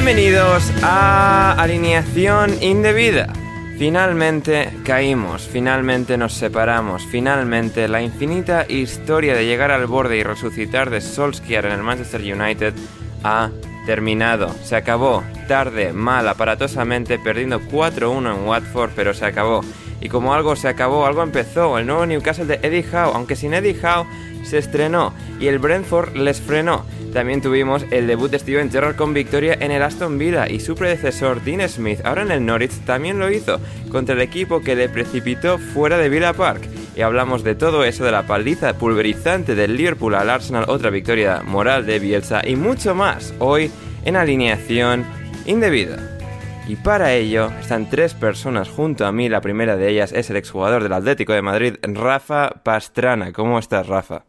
Bienvenidos a Alineación Indebida. Finalmente caímos, finalmente nos separamos, finalmente la infinita historia de llegar al borde y resucitar de Solskjaer en el Manchester United ha terminado. Se acabó, tarde, mal, aparatosamente, perdiendo 4-1 en Watford, pero se acabó. Y como algo se acabó, algo empezó. El nuevo Newcastle de Eddie Howe, aunque sin Eddie Howe, se estrenó y el Brentford les frenó. También tuvimos el debut de Steven Gerrard con victoria en el Aston Villa y su predecesor Dean Smith, ahora en el Norwich, también lo hizo contra el equipo que le precipitó fuera de Villa Park. Y hablamos de todo eso, de la paliza pulverizante del Liverpool al Arsenal, otra victoria moral de Bielsa y mucho más hoy en alineación indebida. Y para ello están tres personas junto a mí. La primera de ellas es el exjugador del Atlético de Madrid, Rafa Pastrana. ¿Cómo estás, Rafa?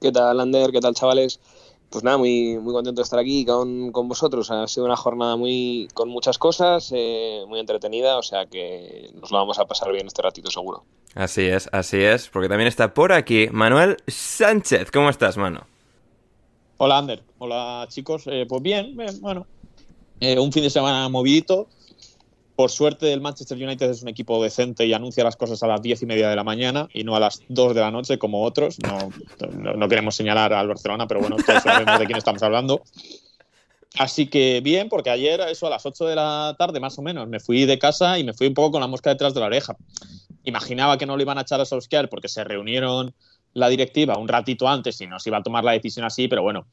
¿Qué tal, Ander? ¿Qué tal, chavales? Pues nada, muy, muy contento de estar aquí con, con vosotros. Ha sido una jornada muy con muchas cosas, eh, muy entretenida, o sea que nos lo vamos a pasar bien este ratito seguro. Así es, así es, porque también está por aquí Manuel Sánchez. ¿Cómo estás, mano? Hola, Ander. Hola, chicos. Eh, pues bien, bien, bueno. Eh, un fin de semana movidito. Por suerte, el Manchester United es un equipo decente y anuncia las cosas a las diez y media de la mañana y no a las dos de la noche como otros. No queremos señalar al Barcelona, pero bueno, todos sabemos de quién estamos hablando. Así que bien, porque ayer, eso a las 8 de la tarde más o menos, me fui de casa y me fui un poco con la mosca detrás de la oreja. Imaginaba que no lo iban a echar a Solskjaer porque se reunieron la directiva un ratito antes y no se iba a tomar la decisión así, pero bueno,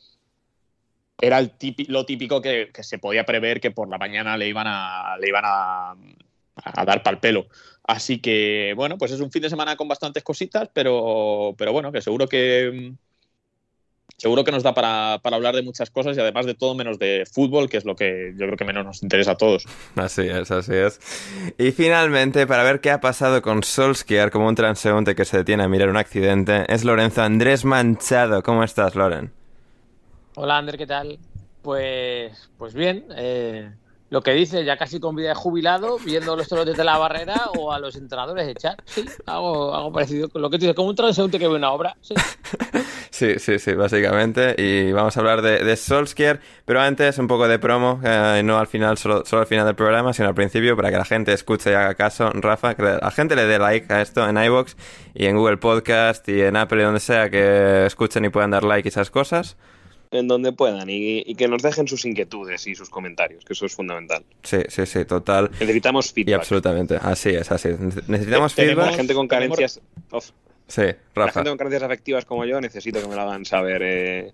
era lo típico que, se podía prever que por la mañana le iban a, le iban a dar pal pelo. Así que, bueno, pues es un fin de semana con bastantes cositas, pero, pero bueno, que seguro que seguro que nos da para, para, hablar de muchas cosas y además de todo menos de fútbol, que es lo que yo creo que menos nos interesa a todos. Así es, así es. Y finalmente, para ver qué ha pasado con Solskjaer como un transeúnte que se detiene a mirar un accidente, es Lorenzo Andrés Manchado. ¿Cómo estás, Loren? Hola, Ander, ¿qué tal? Pues, pues bien, eh, lo que dice, ya casi con vida de jubilado, viendo los toros desde la barrera o a los entrenadores echar. Sí, algo, algo parecido con lo que dice, como un transeúnte que ve una obra. Sí. sí, sí, básicamente. Y vamos a hablar de, de Solskjaer, pero antes un poco de promo, eh, no al final, solo, solo al final del programa, sino al principio, para que la gente escuche y haga caso. Rafa, que la gente le dé like a esto en iVoox y en Google Podcast y en Apple y donde sea que escuchen y puedan dar like y esas cosas en donde puedan y, y, que nos dejen sus inquietudes y sus comentarios, que eso es fundamental. Sí, sí, sí, total. Necesitamos feedback. Y absolutamente, así es, así es. Necesitamos feedback. La gente con carencias... Sí, Rafa. La gente con carencias afectivas como yo necesito que me lo hagan saber. Eh,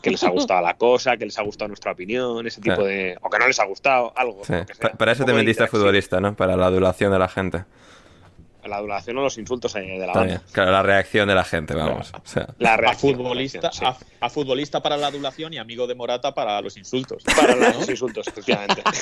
que les ha gustado la cosa, que les ha gustado nuestra opinión, ese tipo Claro. de... o que no les ha gustado, algo. Sí. Para eso te metiste a futbolista, ¿no? Para la adulación de la gente. La adulación o los insultos de la banda. Claro, la reacción de la gente, vamos. O sea, La A futbolista, la reacción, a, a futbolista para la adulación y amigo de Morata para los insultos. Para los insultos, efectivamente.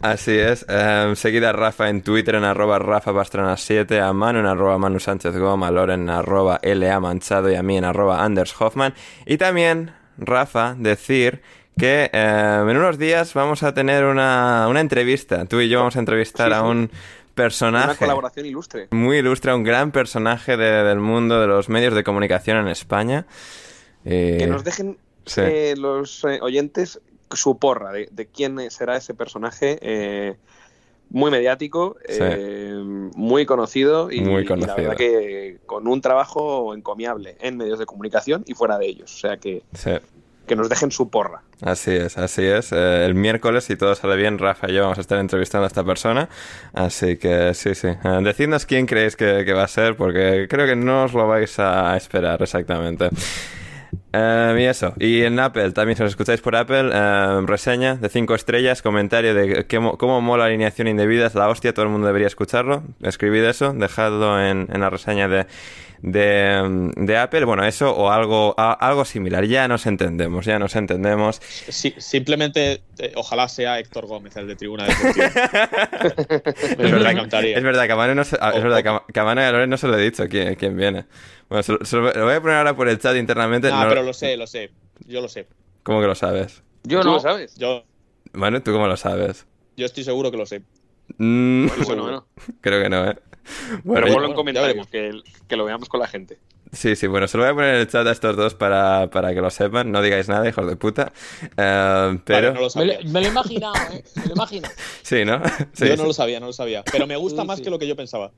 Así es. Eh, seguid a Rafa en Twitter en arroba Rafa Pastrana 7, a Manu en arroba Manu Sánchez Goma, a Loren en arroba LA Manchado y a mí en arroba Anders Hoffman. Y también, Rafa, decir que eh, en unos días vamos a tener una, una entrevista. Tú y yo vamos a entrevistar Sí, a un Una personaje colaboración ilustre. muy ilustre, un gran personaje de- del mundo de los medios de comunicación en España. Eh, Que nos dejen sí. eh, los oyentes su porra de, de quién será ese personaje eh, muy mediático, Sí. eh, muy conocido y, Muy y conocido. la verdad que con un trabajo encomiable en medios de comunicación y fuera de ellos. O sea que, sí. Que nos dejen su porra. Así es, así es. Eh, el miércoles, si todo sale bien, Rafa y yo vamos a estar entrevistando a esta persona. Así que sí, sí. Eh, decidnos quién creéis que, que va a ser, porque creo que no os lo vais a esperar exactamente. Eh, y eso. Y en Apple, también si os escucháis por Apple, eh, reseña de 5 estrellas, comentario de mo- cómo mola alineación indebida, es la hostia, todo el mundo debería escucharlo. Escribid eso, dejadlo en, en la reseña de, de, de Apple. Bueno, eso o algo, a- algo similar. Ya nos entendemos, ya nos entendemos. Sí, simplemente, eh, ojalá sea Héctor Gómez, el de Tribuna Deportiva. Es verdad, es verdad que a Manu, no se, es verdad y a Loren no se lo he dicho quién, quién viene. Bueno, se lo, se lo- voy a poner ahora por el chat internamente. Ah, no- pero lo sé, lo sé. Yo lo sé. ¿Cómo que lo sabes? Yo ¿Tú no. lo sabes? Yo, Manu, ¿tú cómo lo sabes? yo estoy seguro que lo sé. Mm, Bueno, bueno. creo que no, ¿eh? Pero Bueno, ponlo bueno, comentarios, que, que lo veamos con la gente. Sí, sí, bueno, se lo voy a poner en el chat a estos dos para, para que lo sepan. No digáis nada, hijos de puta. Eh, pero... Vale, no lo Me, lo- me lo he imaginado, ¿eh? Me lo he imaginado. Sí, ¿no? Sí, yo sí. no lo sabía, no lo sabía. Pero me gusta Sí, más sí. que lo que yo pensaba.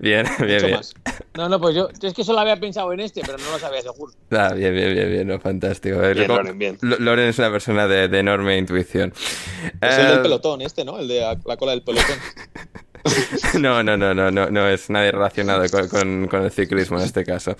Bien, bien, Mucho bien. más. No, no, pues yo, es que solo había pensado en este, pero no lo sabía seguro. Ah, bien, bien, bien, bien, no, fantástico. Eh, Bien, como- Loren, bien. Lo- Loren es una persona de, de enorme intuición. Es el Eh, del pelotón, este, ¿no? El de la, la cola del pelotón. No, no, no, no, no, no es nadie relacionado con, el ciclismo en este caso.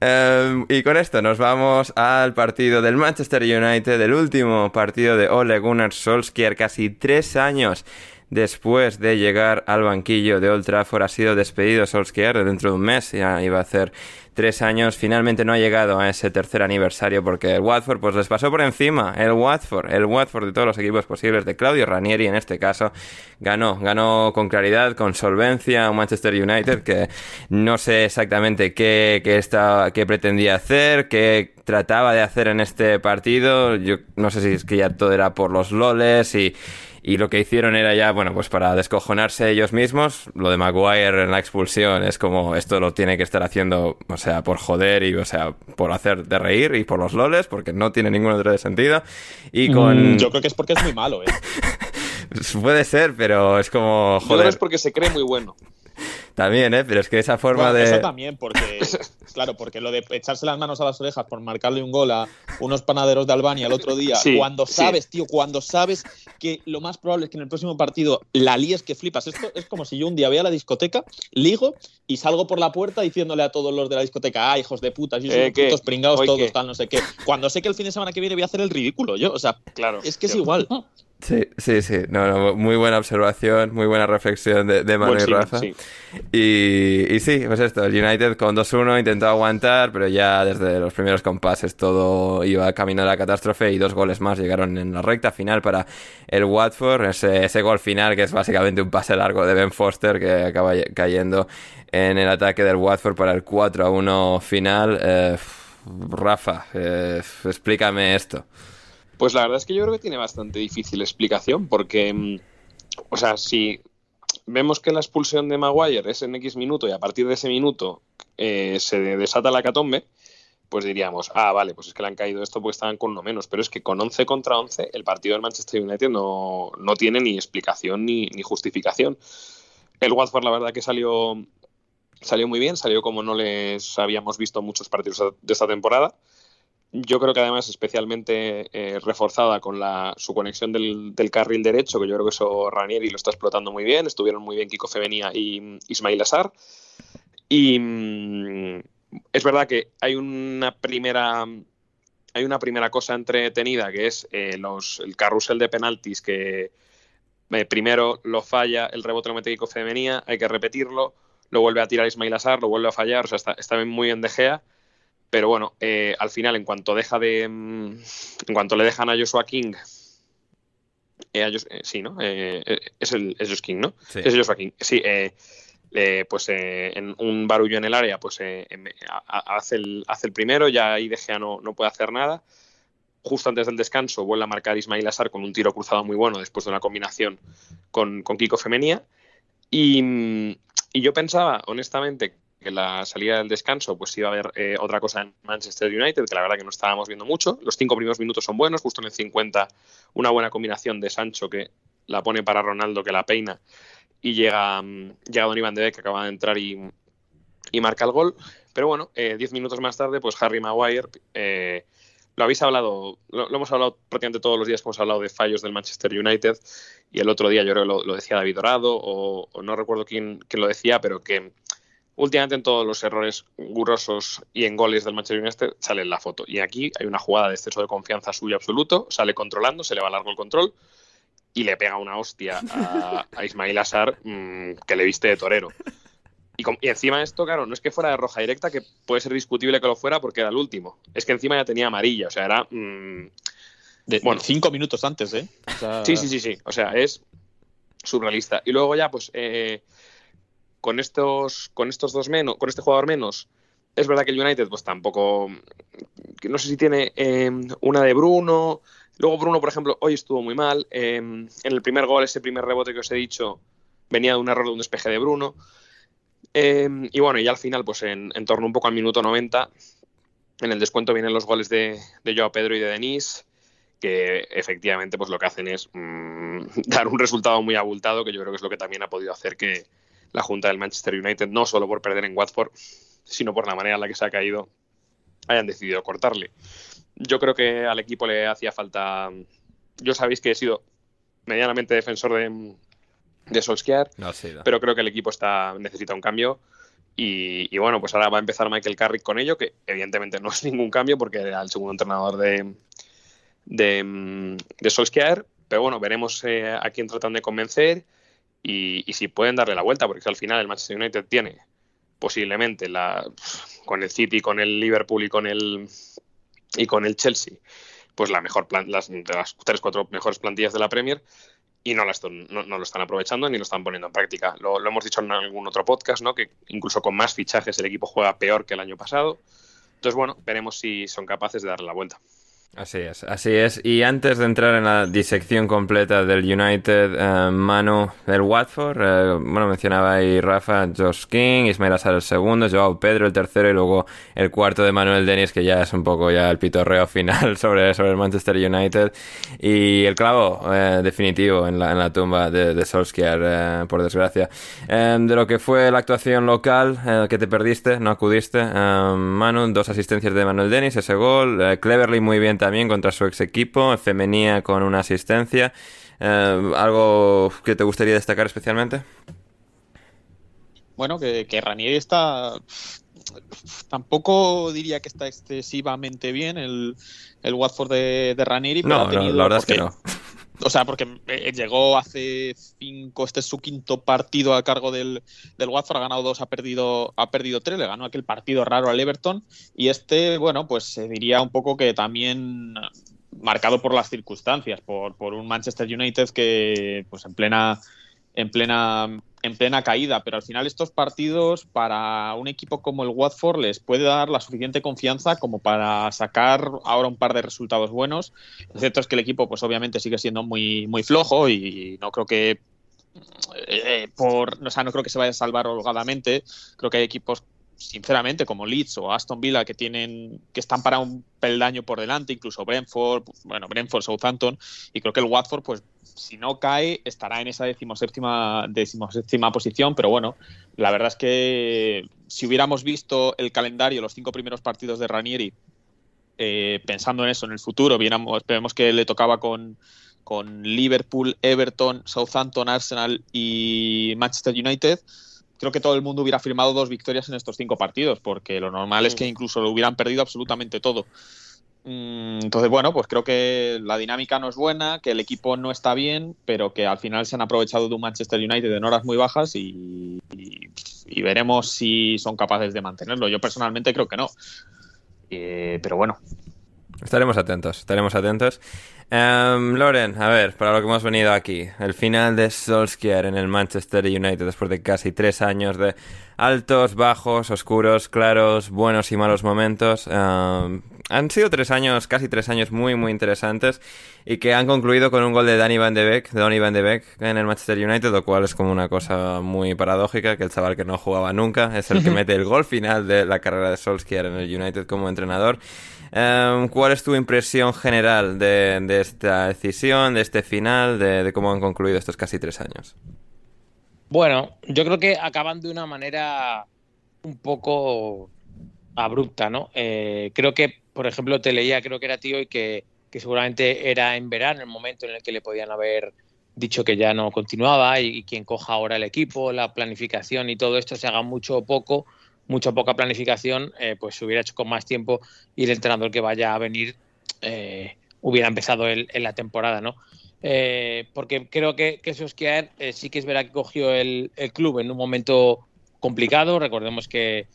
Eh, y con esto nos vamos al partido del Manchester United, el último partido de Ole Gunnar Solskjaer, casi tres años después de llegar al banquillo de Old Trafford. Ha sido despedido Solskjaer dentro de un mes, ya iba a hacer tres años. Finalmente no ha llegado a ese tercer aniversario porque el Watford pues les pasó por encima. El Watford, el Watford de todos los equipos posibles, de Claudio Ranieri en este caso, ganó, ganó con claridad, con solvencia a Manchester United que no sé exactamente qué, qué, está, qué pretendía hacer, qué trataba de hacer en este partido. Yo no sé si es que ya todo era por los loles y y lo que hicieron era ya, bueno, pues para descojonarse ellos mismos. Lo de Maguire en la expulsión es como esto lo tiene que estar haciendo, o sea, por joder y, o sea, por hacer de reír y por los loles, porque no tiene ningún otro sentido. Y con. Mm, Yo creo que es porque es muy malo, ¿eh? Puede ser, pero es como, Yo creo que joder, es porque se cree muy bueno. También, ¿eh? Pero es que esa forma Bueno, de. Eso también, porque, claro, porque lo de echarse las manos a las orejas por marcarle un gol a unos panaderos de Albania el otro día, Sí, cuando sí. sabes, tío, cuando sabes que lo más probable es que en el próximo partido la líes que flipas. Esto es como si yo un día voy a la discoteca, ligo y salgo por la puerta diciéndole a todos los de la discoteca, ah, hijos de puta, yo soy Eh, ¿qué? putos pringados ¿Hoy todos, qué? tal, no sé qué. Cuando sé que el fin de semana que viene voy a hacer el ridículo, yo, o sea, Claro. es que es igual. Sí, sí, sí. No, no, muy buena observación, muy buena reflexión de, de Manu y Rafa. sí. Y, y sí, pues esto, el United con 2-1 intentó aguantar, pero ya desde los primeros compases todo iba camino de la catástrofe y dos goles más llegaron en la recta final para el Watford. Ese, ese gol final que es básicamente un pase largo de Ben Foster que acaba cayendo en el ataque del Watford para el 4-1 final. Eh, Rafa, eh, explícame esto. Pues la verdad es que yo creo que tiene bastante difícil explicación, porque, mm, o sea, si vemos que la expulsión de Maguire es en X minuto y a partir de ese minuto eh, se desata la catombe, pues diríamos, ah, vale, pues es que le han caído esto porque estaban con uno menos, pero es que con 11 contra 11 el partido del Manchester United no, no tiene ni explicación ni, ni justificación. El Watford la verdad que salió, salió muy bien, salió como no les habíamos visto muchos partidos de esta temporada. Yo creo que además especialmente eh, reforzada con la, su conexión del, del, carril derecho, que yo creo que eso Ranieri lo está explotando muy bien. Estuvieron muy bien Kiko Femenía y Ismail Assar. Y, es verdad que hay una primera hay una primera cosa entretenida que es eh, los, el carrusel de penaltis que eh, primero lo falla, el rebote lo mete Kiko Femenía, hay que repetirlo, lo vuelve a tirar Ismail Azar, lo vuelve a fallar, o sea, está, está muy en dejea. Pero bueno, eh, al final, en cuanto deja de. Mm, en cuanto le dejan a Joshua King. Eh, eh, sí, ¿no? es el es King, ¿no? Sí. Es Joshua King. Sí, pues en un barullo en el área, pues em, hace, el, hace el primero, ya ahí De Gea no, no puede hacer nada justo antes del descanso vuelve a marcar Ismail Azar con un tiro cruzado muy bueno después de una combinación con, con Kiko Femenía. Y, mm, y, yo pensaba, honestamente, que la salida del descanso pues iba a haber eh, otra cosa en Manchester United, que la verdad que no estábamos viendo mucho. Los cinco primeros minutos son buenos, justo en el 50 una buena combinación de Sancho que la pone para Ronaldo, que la peina, y llega, mm, llega Don Iván de Beek, que acaba de entrar y, y marca el gol. Pero bueno, eh, diez minutos más tarde, pues Harry Maguire... Eh, lo habéis hablado, lo, hemos hablado prácticamente todos los días que hemos hablado de fallos del Manchester United y el otro día yo creo que lo, lo decía David Dorado o, o, no recuerdo quién, quién lo decía, pero que últimamente en todos los errores gurosos y en goles del Manchester United sale en la foto. Y aquí hay una jugada de exceso de confianza suyo absoluto, sale controlando, se le va largo el control y le pega una hostia a, a Ismail Azar mmm, que le viste de torero. Y, y, encima de esto, claro, no es que fuera de roja directa, que puede ser discutible que lo fuera porque era el último. Es que encima ya tenía amarilla, o sea, era. Mmm, de, bueno, cinco minutos antes, ¿eh? O sea... Sí, sí, sí, sí. O sea, es surrealista. Y luego ya, pues, eh, con estos, con estos dos menos, con este jugador menos, es verdad que el United, pues tampoco. No sé si tiene eh, una de Bruno. Luego Bruno, por ejemplo, hoy estuvo muy mal. Eh, en el primer gol, ese primer rebote que os he dicho, venía de un error de un despeje de Bruno. Eh, y bueno, y al final, pues en, en, torno un poco al minuto 90, en el descuento vienen los goles de, de Joao Pedro y de Denis, que efectivamente pues lo que hacen es mmm, dar un resultado muy abultado, que yo creo que es lo que también ha podido hacer que la Junta del Manchester United, no solo por perder en Watford, sino por la manera en la que se ha caído, hayan decidido cortarle. Yo creo que al equipo le hacía falta... Yo sabéis que he sido medianamente defensor de, de Solskjaer, no, sí, no. pero creo que el equipo está necesita un cambio y, y, bueno, pues ahora va a empezar Michael Carrick con ello, que evidentemente no es ningún cambio porque era el segundo entrenador de, de, de Solskjaer, pero bueno, veremos eh, a quién tratan de convencer y, y, si pueden darle la vuelta, porque al final el Manchester United tiene posiblemente la con el City, con el Liverpool y con el y con el Chelsea, pues la mejor plan, las, de las tres cuatro mejores plantillas de la Premier y no, las, lo están aprovechando ni lo están poniendo en práctica. Lo, lo, hemos dicho en algún otro podcast, ¿no? que incluso con más fichajes el equipo juega peor que el año pasado. Entonces, bueno, veremos si son capaces de darle la vuelta. Así es, así es. Y antes de entrar en la disección completa del United, eh, Manu del Watford, eh, bueno, mencionaba ahí Rafa, Josh King, Ismail Assar el segundo, Joao Pedro el tercero y luego el cuarto de Manuel Denis, que ya es un poco ya el pitorreo final sobre, sobre el Manchester United. Y el clavo eh, definitivo en la, en la tumba de, de Solskjaer, por desgracia. de lo que fue la actuación local, que te perdiste, no acudiste. Manu, dos asistencias de Manuel Denis, ese gol. Cleverly muy bien también contra su ex equipo, femenía con una asistencia. Eh, ¿Algo que te gustaría destacar especialmente? Bueno, que, que Ranieri está. Tampoco diría que está excesivamente bien el, el Watford de, de Ranieri. No, no, la verdad es que no. O sea, porque llegó hace cinco, este es su quinto partido a cargo del, del Watford, ha ganado dos, ha perdido, ha perdido tres, le ganó aquel partido raro al Everton y este, bueno, pues se diría un poco que también marcado por las circunstancias, por, por un Manchester United que pues en plena en plena en plena caída, pero al final estos partidos para un equipo como el Watford les puede dar la suficiente confianza como para sacar ahora un par de resultados buenos. Lo cierto es que el equipo pues obviamente sigue siendo muy muy flojo y no creo que eh, por, o sea, no creo que se vaya a salvar holgadamente. Creo que hay equipos sinceramente, como Leeds o Aston Villa, que tienen, que están para un peldaño por delante, incluso Brentford, bueno, Brentford, Southampton, y creo que el Watford, pues, si no cae, estará en esa decimoséptima, decimoséptima posición, pero bueno, la verdad es que si hubiéramos visto el calendario, los cinco primeros partidos de Ranieri, eh, pensando en eso, en el futuro, viéramos, vemos que le tocaba con, con Liverpool, Everton, Southampton, Arsenal y Manchester United, creo que todo el mundo hubiera firmado dos victorias en estos cinco partidos, porque lo normal es que incluso lo hubieran perdido absolutamente todo. Mm, entonces, bueno, pues creo que la dinámica no es buena, que el equipo no está bien, pero que al final se han aprovechado de un Manchester United en horas muy bajas y, y, veremos si son capaces de mantenerlo. Yo personalmente creo que no. Eh, pero bueno. Estaremos atentos, estaremos atentos. Um, Loren, a ver, para lo que hemos venido aquí, el final de Solskjaer en el Manchester United después de casi tres años de altos, bajos, oscuros, claros, buenos y malos momentos. han sido tres años, casi tres años muy, muy interesantes y que han concluido con un gol de Danny Van de Beek, de Donny Van de Beek en el Manchester United, lo cual es como una cosa muy paradójica, que el chaval que no jugaba nunca es el que mete el gol final de la carrera de Solskjaer en el United como entrenador. Em, ¿Cuál es tu impresión general de, esta decisión, de este final, de, cómo han concluido estos casi tres años? Bueno, yo creo que acaban de una manera un poco abrupta, ¿no? Eh, creo que, por ejemplo, te leía, creo que era tío y que, seguramente era en verano el momento en el que le podían haber dicho que ya no continuaba y, y quien coja ahora el equipo, la planificación y todo esto se haga mucho o poco, mucha poca planificación, eh, pues se hubiera hecho con más tiempo y el entrenador que vaya a venir eh, hubiera empezado en la temporada, ¿no? Eh, porque creo que, que Solskjaer sí que es verdad que cogió el, club en un momento complicado. Recordemos que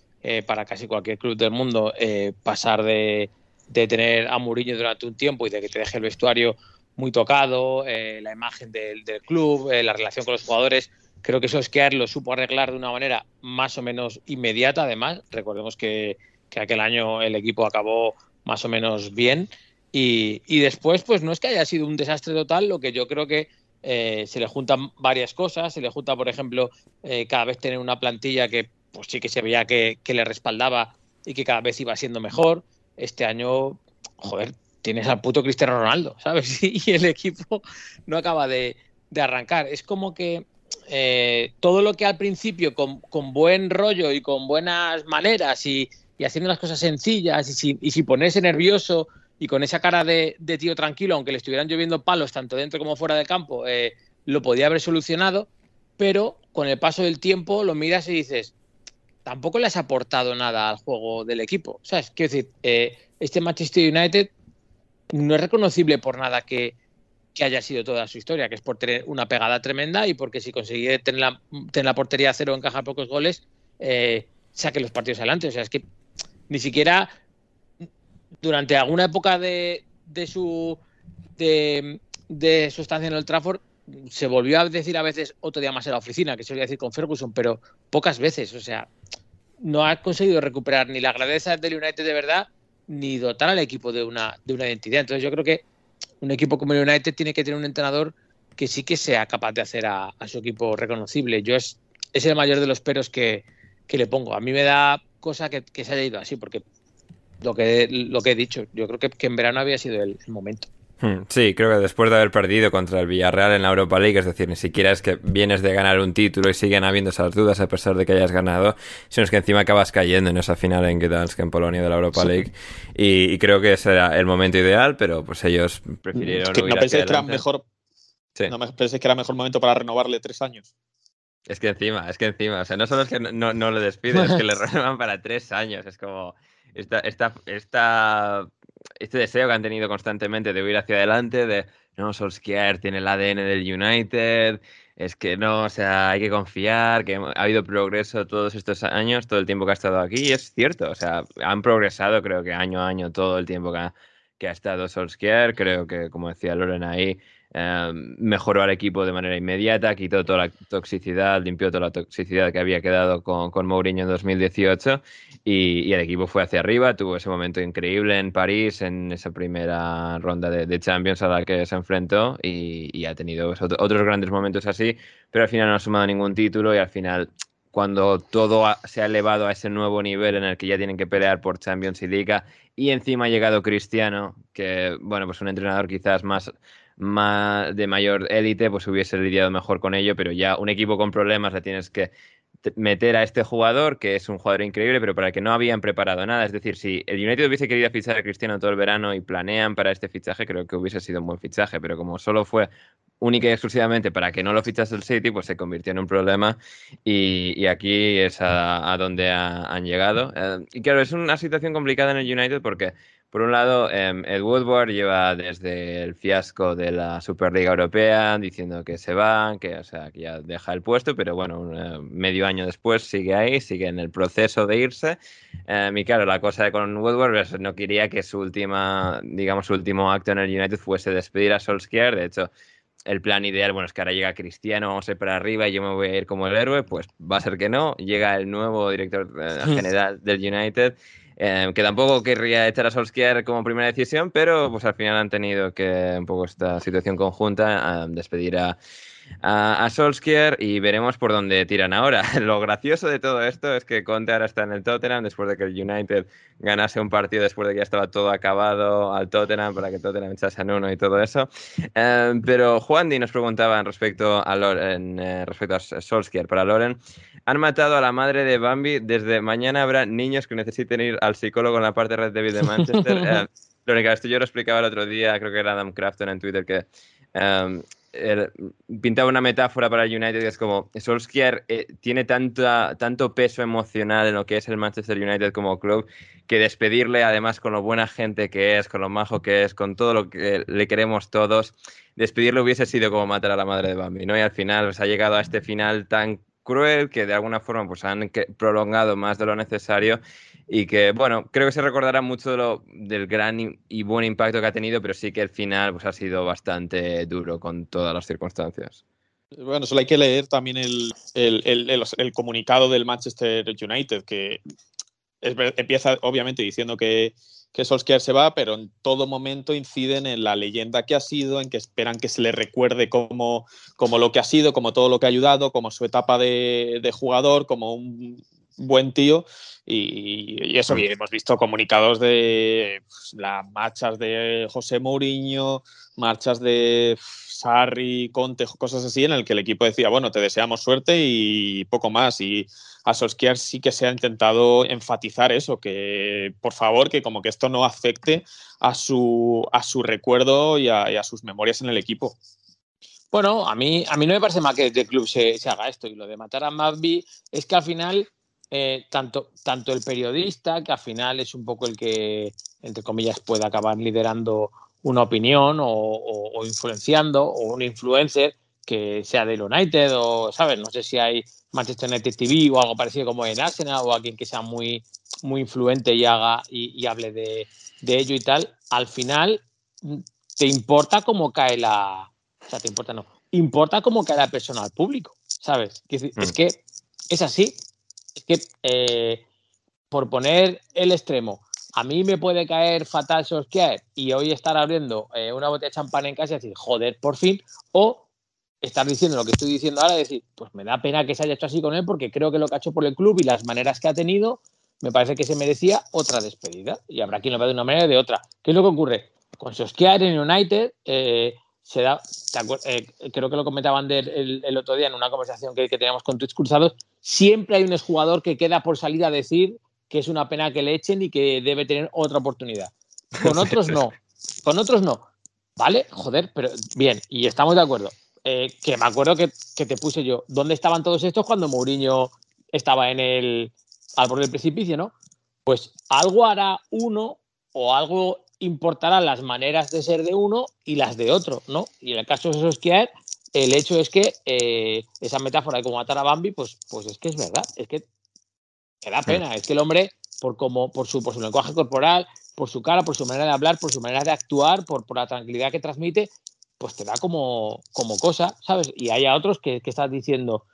para casi cualquier club del mundo pasar de, tener a Mourinho durante un tiempo y de que te deje el vestuario muy tocado, la imagen del, del club, la relación con los jugadores, Creo que Solskjaer lo supo arreglar de una manera más o menos inmediata, además. Recordemos que, aquel año el equipo acabó más o menos bien. Y, después, pues no es que haya sido un desastre total, lo que yo creo que eh, se le juntan varias cosas. Se le junta, por ejemplo, eh, cada vez tener una plantilla que pues sí que se veía que, le respaldaba y que cada vez iba siendo mejor. Este año, joder, tienes al puto Cristiano Ronaldo, ¿sabes? Y el equipo no acaba de, de arrancar. Es como que eh, todo lo que al principio con, buen rollo y con buenas maneras y, haciendo las cosas sencillas y, sin, y ponerse nervioso y con esa cara de, tío tranquilo, aunque le estuvieran lloviendo palos tanto dentro como fuera del campo, eh, lo podía haber solucionado, pero con el paso del tiempo lo miras y dices, tampoco le has aportado nada al juego del equipo. ¿Sabes? Quiero decir, eh, este Manchester United no es reconocible por nada que, que haya sido toda su historia, que es por tener una pegada tremenda y porque si consigue tener la, tener la portería a cero, encajar pocos goles, eh, saque los partidos adelante. O sea, es que ni siquiera durante alguna época de, de su de, su estancia en el Trafford se volvió a decir a veces otro día más en la oficina, que se decir con Ferguson, pero pocas veces. O sea, no ha conseguido recuperar ni la grandeza del United de verdad, ni dotar al equipo de una, de una identidad. Entonces yo creo que un equipo como el United tiene que tener un entrenador que sí que sea capaz de hacer a, su equipo reconocible. Yo es, es, el mayor de los peros que, le pongo. A mí me da cosa que, se haya ido así, porque lo que, lo que he dicho, yo creo que, en verano había sido el momento. Hmm, sí, creo que después de haber perdido contra el Villarreal en la Europa League, es decir, ni siquiera es que vienes de ganar un título y siguen habiendo esas dudas a pesar de que hayas ganado, sino es que encima acabas cayendo en esa final en Gdansk, en Polonia de la Europa League. Y, creo que ese era el momento ideal, pero pues ellos prefirieron. que no pensé que era mejor. No pensé que era mejor momento para renovarle tres años. Es que encima, es que encima, o sea, no solo es que no, no le despiden, es que le renuevan para tres años. Es como. Esta, esta, esta este deseo que han tenido constantemente de ir hacia adelante, de no, Solskjaer tiene el ADN del United, es que no, o sea, hay que confiar, que ha habido progreso todos estos años, todo el tiempo que ha estado aquí, y es cierto, o sea, han progresado creo que año a año todo el tiempo que ha, que ha estado Solskjaer, creo que, como decía Lorena ahí, Em, mejoró al equipo de manera inmediata, quitó toda la toxicidad, limpió toda la toxicidad que había quedado con, con Mourinho en 2018 y, el equipo fue hacia arriba, tuvo ese momento increíble en París, en esa primera ronda de, Champions a la que se enfrentó y, ha tenido otros grandes momentos así, pero al final no ha sumado ningún título y al final cuando todo se ha elevado a ese nuevo nivel en el que ya tienen que pelear por Champions y Liga y encima ha llegado Cristiano, que bueno, pues un entrenador quizás más de mayor élite, pues hubiese lidiado mejor con ello, pero ya un equipo con problemas le tienes que meter a este jugador, que es un jugador increíble, pero para el que no habían preparado nada. Es decir, si el United hubiese querido fichar a Cristiano todo el verano y planean para este fichaje, creo que hubiese sido un buen fichaje, pero como solo fue única y exclusivamente para que no lo fichase el City, pues se convirtió en un problema y, aquí es a, donde han llegado. Eh, y claro, es una situación complicada en el United porque por un lado, em, Ed Woodward lleva desde el fiasco de la Superliga Europea diciendo que se va, que, o sea, que ya deja el puesto, pero bueno, eh, medio año después sigue ahí, sigue en el proceso de irse. Em, y claro, la cosa con Woodward es, no quería que su última, digamos, su último acto en el United fuese despedir a Solskjaer. De hecho, el plan ideal, bueno, es que ahora llega Cristiano, vamos a ir para arriba y yo me voy a ir como el héroe, pues va a ser que no. Llega el nuevo director eh, general del United Em, que tampoco querría echar a Solskjaer como primera decisión, pero pues al final han tenido que, un poco esta situación conjunta, despedir a, a, Solskjaer y veremos por dónde tiran ahora. Lo gracioso de todo esto es que Conte ahora está en el Tottenham después de que el United ganase un partido después de que ya estaba todo acabado al Tottenham para que Tottenham echase en uno y todo eso. Em, pero Juan Di nos preguntaba respecto a, Loren, eh, respecto a Solskjaer. Para Loren, han matado a la madre de Bambi. Desde mañana habrá niños que necesiten ir al psicólogo en la parte Red David de Manchester. eh, único esto yo lo explicaba el otro día, creo que era Adam Crafton en Twitter, que em, pintaba una metáfora para el United que es como Solskjaer eh, tiene tanta, tanto peso emocional en lo que es el Manchester United como club que despedirle además con lo buena gente que es, con lo majo que es, con todo lo que le queremos todos, despedirle hubiese sido como matar a la madre de Bambi, ¿no? Y al final pues, ha llegado a este final tan cruel que de alguna forma pues han prolongado más de lo necesario y que, bueno, creo que se recordará mucho lo, del gran y, buen impacto que ha tenido, pero sí que el final pues, ha sido bastante duro con todas las circunstancias. Bueno, solo hay que leer también el, el, comunicado del Manchester United, que empieza obviamente diciendo que, que Solskjaer se va, pero en todo momento inciden en la leyenda que ha sido, en que esperan que se le recuerde como, como lo que ha sido, como todo lo que ha ayudado, como su etapa de, de jugador, como un buen tío. Y, eso, hemos visto comunicados de pues, las marchas de José Mourinho, marchas de Sarri, Conte, cosas así, en el que el equipo decía, bueno, te deseamos suerte y poco más. Y a Solskjaer sí que se ha intentado enfatizar eso, que por favor, que como que esto no afecte a su, a su recuerdo y a, sus memorias en el equipo. Bueno, a mí, a mí no me parece mal que el club se, haga esto. Y lo de matar a Magby es que al final eh, tanto, tanto el periodista, que al final es un poco el que, entre comillas, puede acabar liderando una opinión o, influenciando, o un influencer que sea del United o, ¿sabes? No sé si hay Manchester United TV o algo parecido como en Arsenal o alguien que sea muy, muy influente y haga y, hable de, ello y tal. Al final, te importa cómo cae la. O sea, te importa, no. Importa cómo cae la persona al público, ¿sabes? Es, es mm. que es así es que, eh, por poner el extremo, a mí me puede caer fatal Solskjaer y hoy estar abriendo eh, una botella de champán en casa y decir, joder, por fin, o estar diciendo lo que estoy diciendo ahora y decir, pues me da pena que se haya hecho así con él porque creo que lo que ha hecho por el club y las maneras que ha tenido, me parece que se merecía otra despedida. Y habrá quien lo vea de una manera o de otra. ¿Qué es lo que ocurre? Con Solskjaer en United, eh, se da, eh, creo que lo comentaban el, otro día en una conversación que, teníamos con Twitch Cruzados, siempre hay un exjugador que queda por salir a decir que es una pena que le echen y que debe tener otra oportunidad. Con otros no, con otros no. ¿Vale? Joder, pero bien, y estamos de acuerdo. Eh, que me acuerdo que, que, te puse yo, ¿dónde estaban todos estos cuando Mourinho estaba en el, al borde del precipicio, no? Pues algo hará uno o algo importarán las maneras de ser de uno y las de otro, ¿no? Y en el caso de Solskjaer, el hecho es que eh, esa metáfora de cómo matar a Bambi, pues, pues es que es verdad, es que te da pena, es que el hombre, por, como, por, su, por su lenguaje corporal, por su cara, por su manera de hablar, por su manera de actuar, por, por la tranquilidad que transmite, pues te da como, como cosa, ¿sabes? Y hay a otros que, que estás diciendo,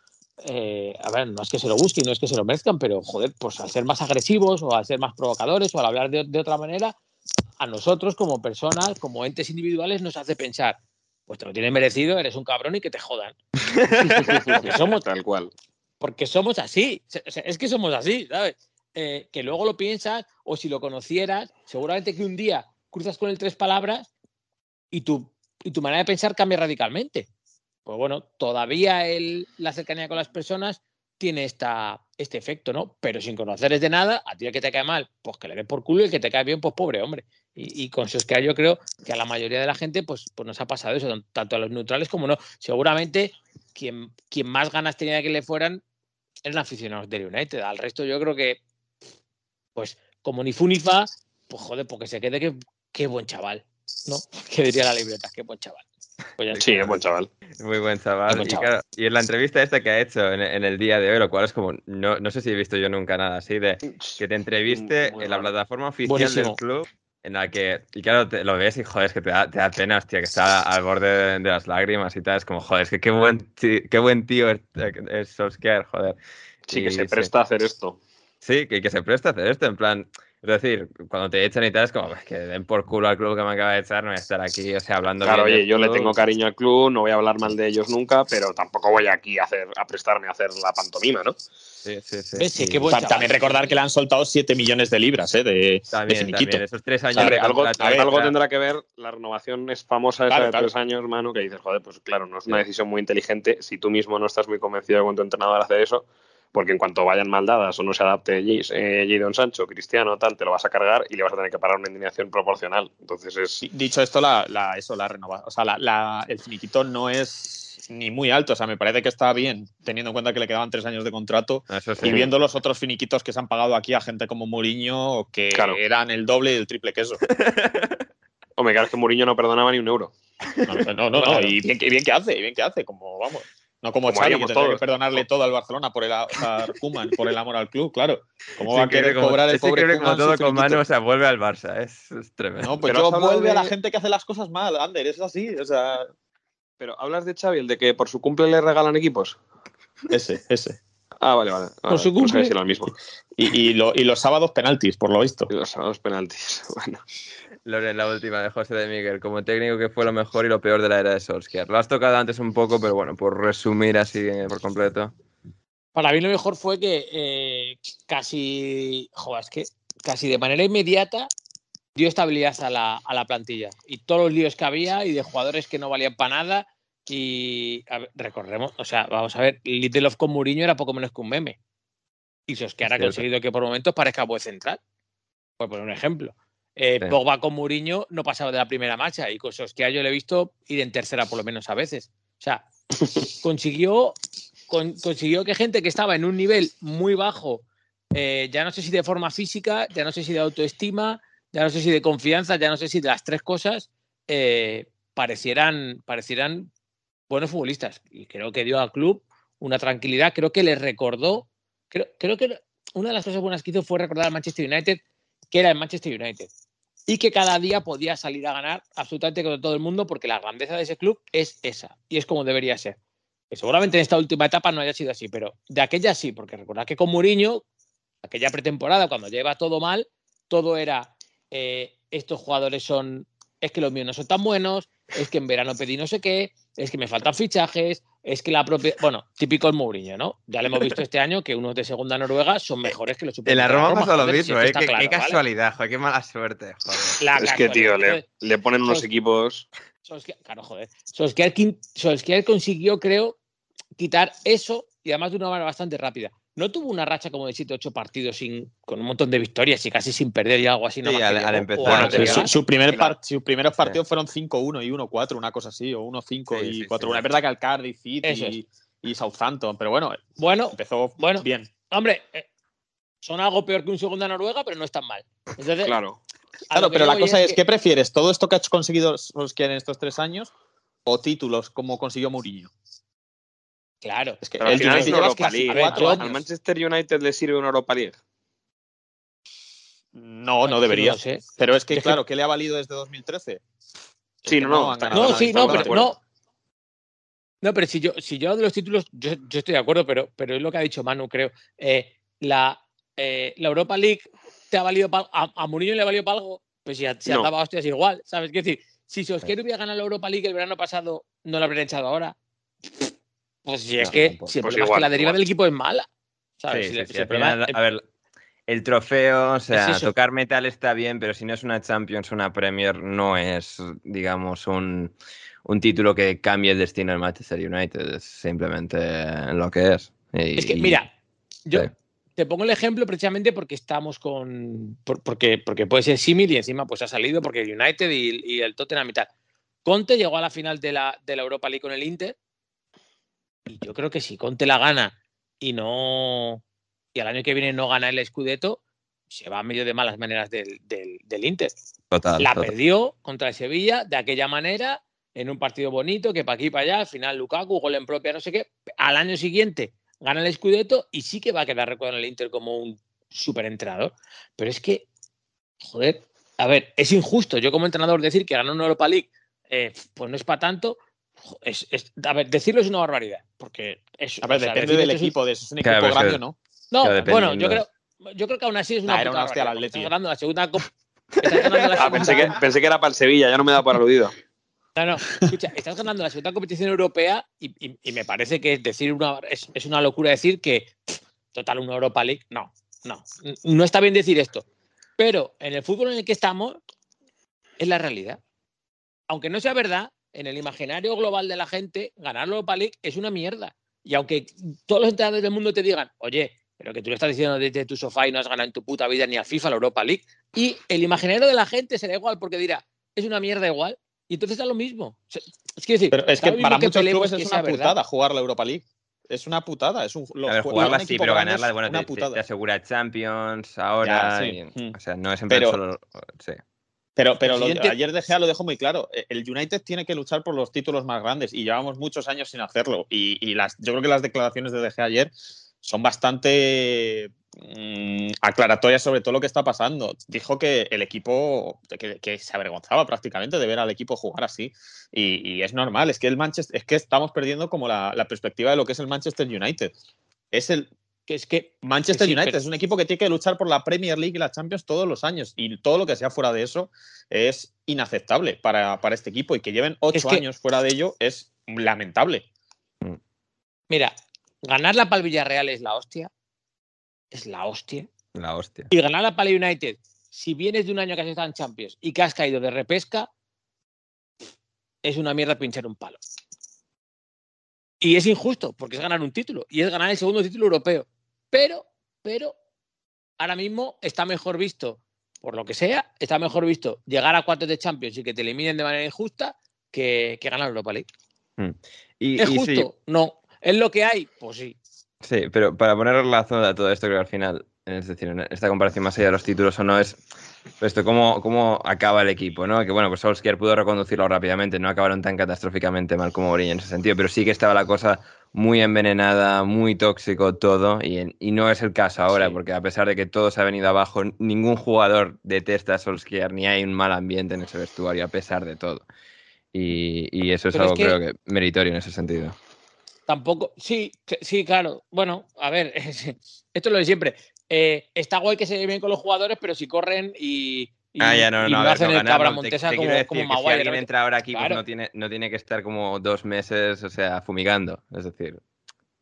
eh, a ver, no es que se lo busquen, no es que se lo merezcan, pero joder, pues al ser más agresivos o al ser más provocadores o al hablar de, de otra manera, a nosotros como personas, como entes individuales, nos hace pensar, pues te lo tienes merecido, eres un cabrón y que te jodan. porque somos tal cual. Porque somos así, es que somos así, ¿sabes? Eh, que luego lo piensas o si lo conocieras, seguramente que un día cruzas con él tres palabras y tu, y tu manera de pensar cambia radicalmente. Pues bueno, todavía el, la cercanía con las personas tiene esta, este efecto, ¿no? Pero sin conocer de nada, a ti el que te cae mal, pues que le des por culo y el que te cae bien, pues pobre hombre. Y, y con Sosquea yo creo que a la mayoría de la gente pues, pues nos ha pasado eso, tanto a los neutrales como no. Seguramente quien, quien más ganas tenía que le fueran eran aficionados del United. Al resto yo creo que, pues como ni fu ni fa, pues joder, porque se quede que qué buen chaval, ¿no? Que diría la libreta, qué buen chaval. Pues Sí, es buen chaval. Muy buen chaval. Y, chaval. claro, y en la entrevista esta que ha hecho en, en el día de hoy, lo cual es como, no, no sé si he visto yo nunca nada así, de que te entreviste Muy en la plataforma oficial Buenísimo. del club, en la que, y claro, te, lo ves y joder, es que te da, te da pena, hostia, que está al borde de, de las lágrimas y tal, es como, joder, es que qué buen, ti- qué buen tío es, es Solskjaer, joder. Sí, Y que se presta a hacer esto. Sí, que, que se presta a hacer esto, en plan, es decir, cuando te echan y tal, es como "Pues que den por culo al club que me acaba de echar, no voy a estar aquí, o sea, hablando Claro, bien oye, yo le club". tengo cariño al club, no voy a hablar mal de ellos nunca, pero tampoco voy aquí a, hacer, a prestarme a hacer la pantomima, ¿no? Sí, sí, sí. ¿Ves? Sí, Y qué buen Ta- chaval. También recordar que le han soltado 7 millones de libras ¿eh? de, de También, finiquito. también, esos tres años Hombre, de algo, contrato a ver, algo extra. tendrá que ver, la renovación es famosa esa Claro, de claro. tres años, mano, que dices, joder, pues claro, no es una decisión muy inteligente si tú mismo no estás muy convencido con tu entrenador hacer eso, porque en cuanto vayan mal dadas o no se adapte Jadon eh, Jadon Sancho, Cristiano, tal, te lo vas a cargar y le vas a tener que pagar una indemnización proporcional. Entonces es... Dicho esto, la, la- eso, la renova, o sea, la- la- el finiquito no es ni muy alto. O sea, me parece que está bien, teniendo en cuenta que le quedaban tres años de contrato. Eso sí. Y viendo los otros finiquitos que se han pagado aquí a gente como Mourinho, que Claro. eran el doble y el triple queso. Hombre, claro, es que Mourinho no perdonaba ni un euro. No, no, no, no, y bien, que- y bien que hace, y bien que hace, como vamos. No como, Como Xavi, que tendría que perdonarle todo al Barcelona por el Koeman, por el amor al club, claro. ¿Cómo va a querer como- cobrar el es pobre como Koeman su todo con mano, o sea, vuelve al Barça. Es, es tremendo. No, pues Pero yo vuelve a la de- gente que hace las cosas mal, Ander, es así, o sea, Pero hablas de Xavi, el de que por su cumple le regalan equipos. ese, ese. Ah, vale, vale. Por su no sabía cumple. si era el mismo. Y, y, lo- y los sábados penaltis, por lo visto. Y los, los penaltis. Bueno. Loren, la última de José de Miguel, como técnico que fue lo mejor y lo peor de la era de Solskjaer. Lo has tocado antes un poco, pero bueno, por resumir así eh, por completo. Para mí lo mejor fue que eh, casi, joder, es que casi de manera inmediata dio estabilidad a la, a la plantilla. Y todos los líos que había y de jugadores que no valían para nada. Y a ver, recordemos, o sea, vamos a ver, Lindelof con Mourinho era poco menos que un meme. Y Solskjaer ha conseguido que por momentos parezca buen central. Por poner un ejemplo. Eh, Sí. Pogba con Mourinho no pasaba de la primera marcha y con Solskjaer yo le he visto ir en tercera por lo menos a veces. O sea, consiguió, con- consiguió que gente que estaba en un nivel muy bajo, eh, ya no sé si de forma física, ya no sé si de autoestima, ya no sé si de confianza, ya no sé si de las tres cosas, eh, parecieran, parecieran buenos futbolistas. Y creo que dio al club una tranquilidad, creo que les recordó, creo, creo que una de las cosas buenas que hizo fue recordar al Manchester United que era el Manchester United y que cada día podía salir a ganar absolutamente con todo el mundo porque la grandeza de ese club es esa y es como debería ser. Seguramente en esta última etapa no haya sido así, pero de aquella sí, porque recordad que con Mourinho, aquella pretemporada, cuando lleva todo mal, todo era eh, estos jugadores son, es que los míos no son tan buenos, es que en verano pedí no sé qué, es que me faltan fichajes, es que la propia, bueno, típico el Mourinho, ¿no? Ya le hemos visto este año que unos de segunda Noruega son mejores que los En la Roma pasó lo si mismo, ¿eh? Qué, claro, qué ¿vale? casualidad, joder, qué mala suerte, joder. Es que, tío, le, ponen unos equipos. Solskjaer, claro, joder. Solskjaer, quin- Solskjaer consiguió, creo, quitar eso y además de una manera bastante rápida. No tuvo una racha como de 7 8 partidos sin, con un montón de victorias y casi sin perder y algo así. Sí, al- al empezar, a Bueno, Sí, su, su primer par- sus primeros partidos fueron 5-1 y 1-4, una cosa así, o 1-5 Sí, y sí, 4-1. sí. Es verdad que al Cardiff City Eso y, y Southampton, pero bueno, Bueno, empezó Bueno. bien. hombre, eh, son algo peor que un segunda Noruega, pero no están mal. Entonces, Claro. a Claro, pero la cosa es, que- ¿qué prefieres? ¿Todo esto que ha conseguido en estos tres años o títulos como consiguió Mourinho? Claro. Es que Pero al el final es una Europa League. ¿Al Manchester United le sirve una Europa League? No, no debería. sé. Pero es que, Es que- claro, ¿qué le ha valido desde 2013? Es Sí, no, no, No, nada. sí, no, pero no. No, pero si yo, si yo de los títulos, yo, yo estoy de acuerdo, pero, pero es lo que ha dicho Manu, creo. Eh, la, eh, la Europa League te ha valido pa- a, a Mourinho le ha valido para algo, pues si, si No. andaba hostias igual, ¿sabes? Quiero decir, si Solskjaer hubiera ganado la Europa League el verano pasado, no la habrían echado ahora. Pues si es No, que, pues si el pues es que la deriva igual. del equipo es mala. ¿sabes? Sí, Si sí, le- sí, si el final, a ver, el trofeo, o sea, tocar metal está bien, pero si no es una Champions, una Premier, no es, digamos, un, un título que cambie el destino del Manchester United. Es simplemente lo que es. Y- Es que, y- mira, yo te pongo el ejemplo precisamente porque estamos con. por- porque, porque puede ser símil y encima pues ha salido porque el United y, y el Tottenham y tal. Conte llegó a la final de la, de la Europa League con el Inter. Y yo creo que si Conte la gana y no. Y al año que viene no gana el Scudetto, se va a medio de malas maneras del, del, del Inter. Total, La total. perdió contra el Sevilla de aquella manera, en un partido bonito, que para aquí y para allá, al final Lukaku, gol en propia, no sé qué. Al año siguiente gana el Scudetto y sí que va a quedar recordado en el Inter como un súper entrenador. Pero es que, joder, a ver, es injusto yo como entrenador decir que ganar una Europa League, eh, pues no es para tanto. Jo, Es, es- a ver, decirlo es una barbaridad, porque es, A ver, o sea, depende del esto es un- equipo, de si es un equipo que- grande o no. No, bueno, yo creo, yo creo que aún así es una Nah, era una hostia al Atleti. Estás ganando la segunda copa. Ah, pensé que, segunda- pensé que era para el Sevilla, ya no me da para aludido. No, no, escucha, estás ganando la segunda competición europea y, y- y me parece que es decir una, es, es una locura decir que total una Europa League. No, no, no está bien decir esto. Pero en el fútbol en el que estamos es la realidad. Aunque no sea verdad, en el imaginario global de la gente, ganar la Europa League es una mierda. Y aunque todos los entrenadores del mundo te digan, oye, pero que tú lo estás diciendo desde tu sofá y no has ganado en tu puta vida ni al FIFA, la Europa League, y el imaginario de la gente será igual porque dirá, es una mierda igual. Y entonces da lo mismo. Es que decir, Pero es que para muchos peleemos clubes que es una verdad. putada jugar la Europa League. Es una putada. Es un, los A ver, jugarla sí, pero ganarla, es bueno, una te, te- putada. te asegura Champions ahora. Ya, sí. y- Mm. o sea, no es en plan Pero- solo. Sí. Pero, pero lo- ayer De Gea lo dejó muy claro. Eh, El United tiene que luchar por los títulos más grandes y llevamos muchos años sin hacerlo. Y, y las, yo creo que las declaraciones de De Gea ayer son bastante mm, aclaratorias sobre todo lo que está pasando. Dijo que el equipo, que, que se avergonzaba prácticamente de ver al equipo jugar así. Y, y es normal, es que el Manchester, es que estamos perdiendo como la, la perspectiva de lo que es el Manchester United. Es el, Que es que Manchester Sí, United pero- es un equipo que tiene que luchar por la Premier League y la Champions todos los años. Y todo lo que sea fuera de eso es inaceptable para, para este equipo. Y que lleven ocho Es que- años fuera de ello es lamentable. Mira, ganarla para el Villarreal es la hostia. Es la hostia. La hostia. Y ganarla para el United, si vienes de un año que has estado en Champions y que has caído de repesca, es una mierda pinchar un palo. Y es injusto, porque es ganar un título. Y es ganar el segundo título europeo. Pero, pero, ahora mismo está mejor visto, por lo que sea, está mejor visto llegar a cuartos de Champions y que te eliminen de manera injusta que, que ganar la Europa League. Y, ¿Es y justo? sí, No. ¿Es lo que hay? Pues sí. Sí, pero para poner relación a todo esto, creo que al final, es decir, en esta comparación más allá de los títulos o no, es esto, cómo, cómo acaba el equipo, ¿no? Que bueno, pues Solskjaer pudo reconducirlo rápidamente, no acabaron tan catastróficamente mal como Mourinho en ese sentido, pero sí que estaba la cosa muy envenenada, muy tóxico todo, y, y no es el caso ahora, Sí. porque a pesar de que todo se ha venido abajo, ningún jugador detesta a Solskjaer, ni hay un mal ambiente en ese vestuario, a pesar de todo. Y, y eso es Pero es algo, que- creo que meritorio en ese sentido. Tampoco, sí, sí, claro. Bueno, a ver, esto es lo de siempre. Eh, está guay que se lleven bien con los jugadores, pero si corren y, y, Ah, ya, no, y no, hacen no el cabra te- Montesa te como, como Si Maguire. alguien entra ahora aquí, pues no tiene, no tiene que estar como dos meses, o sea, fumigando. Es decir,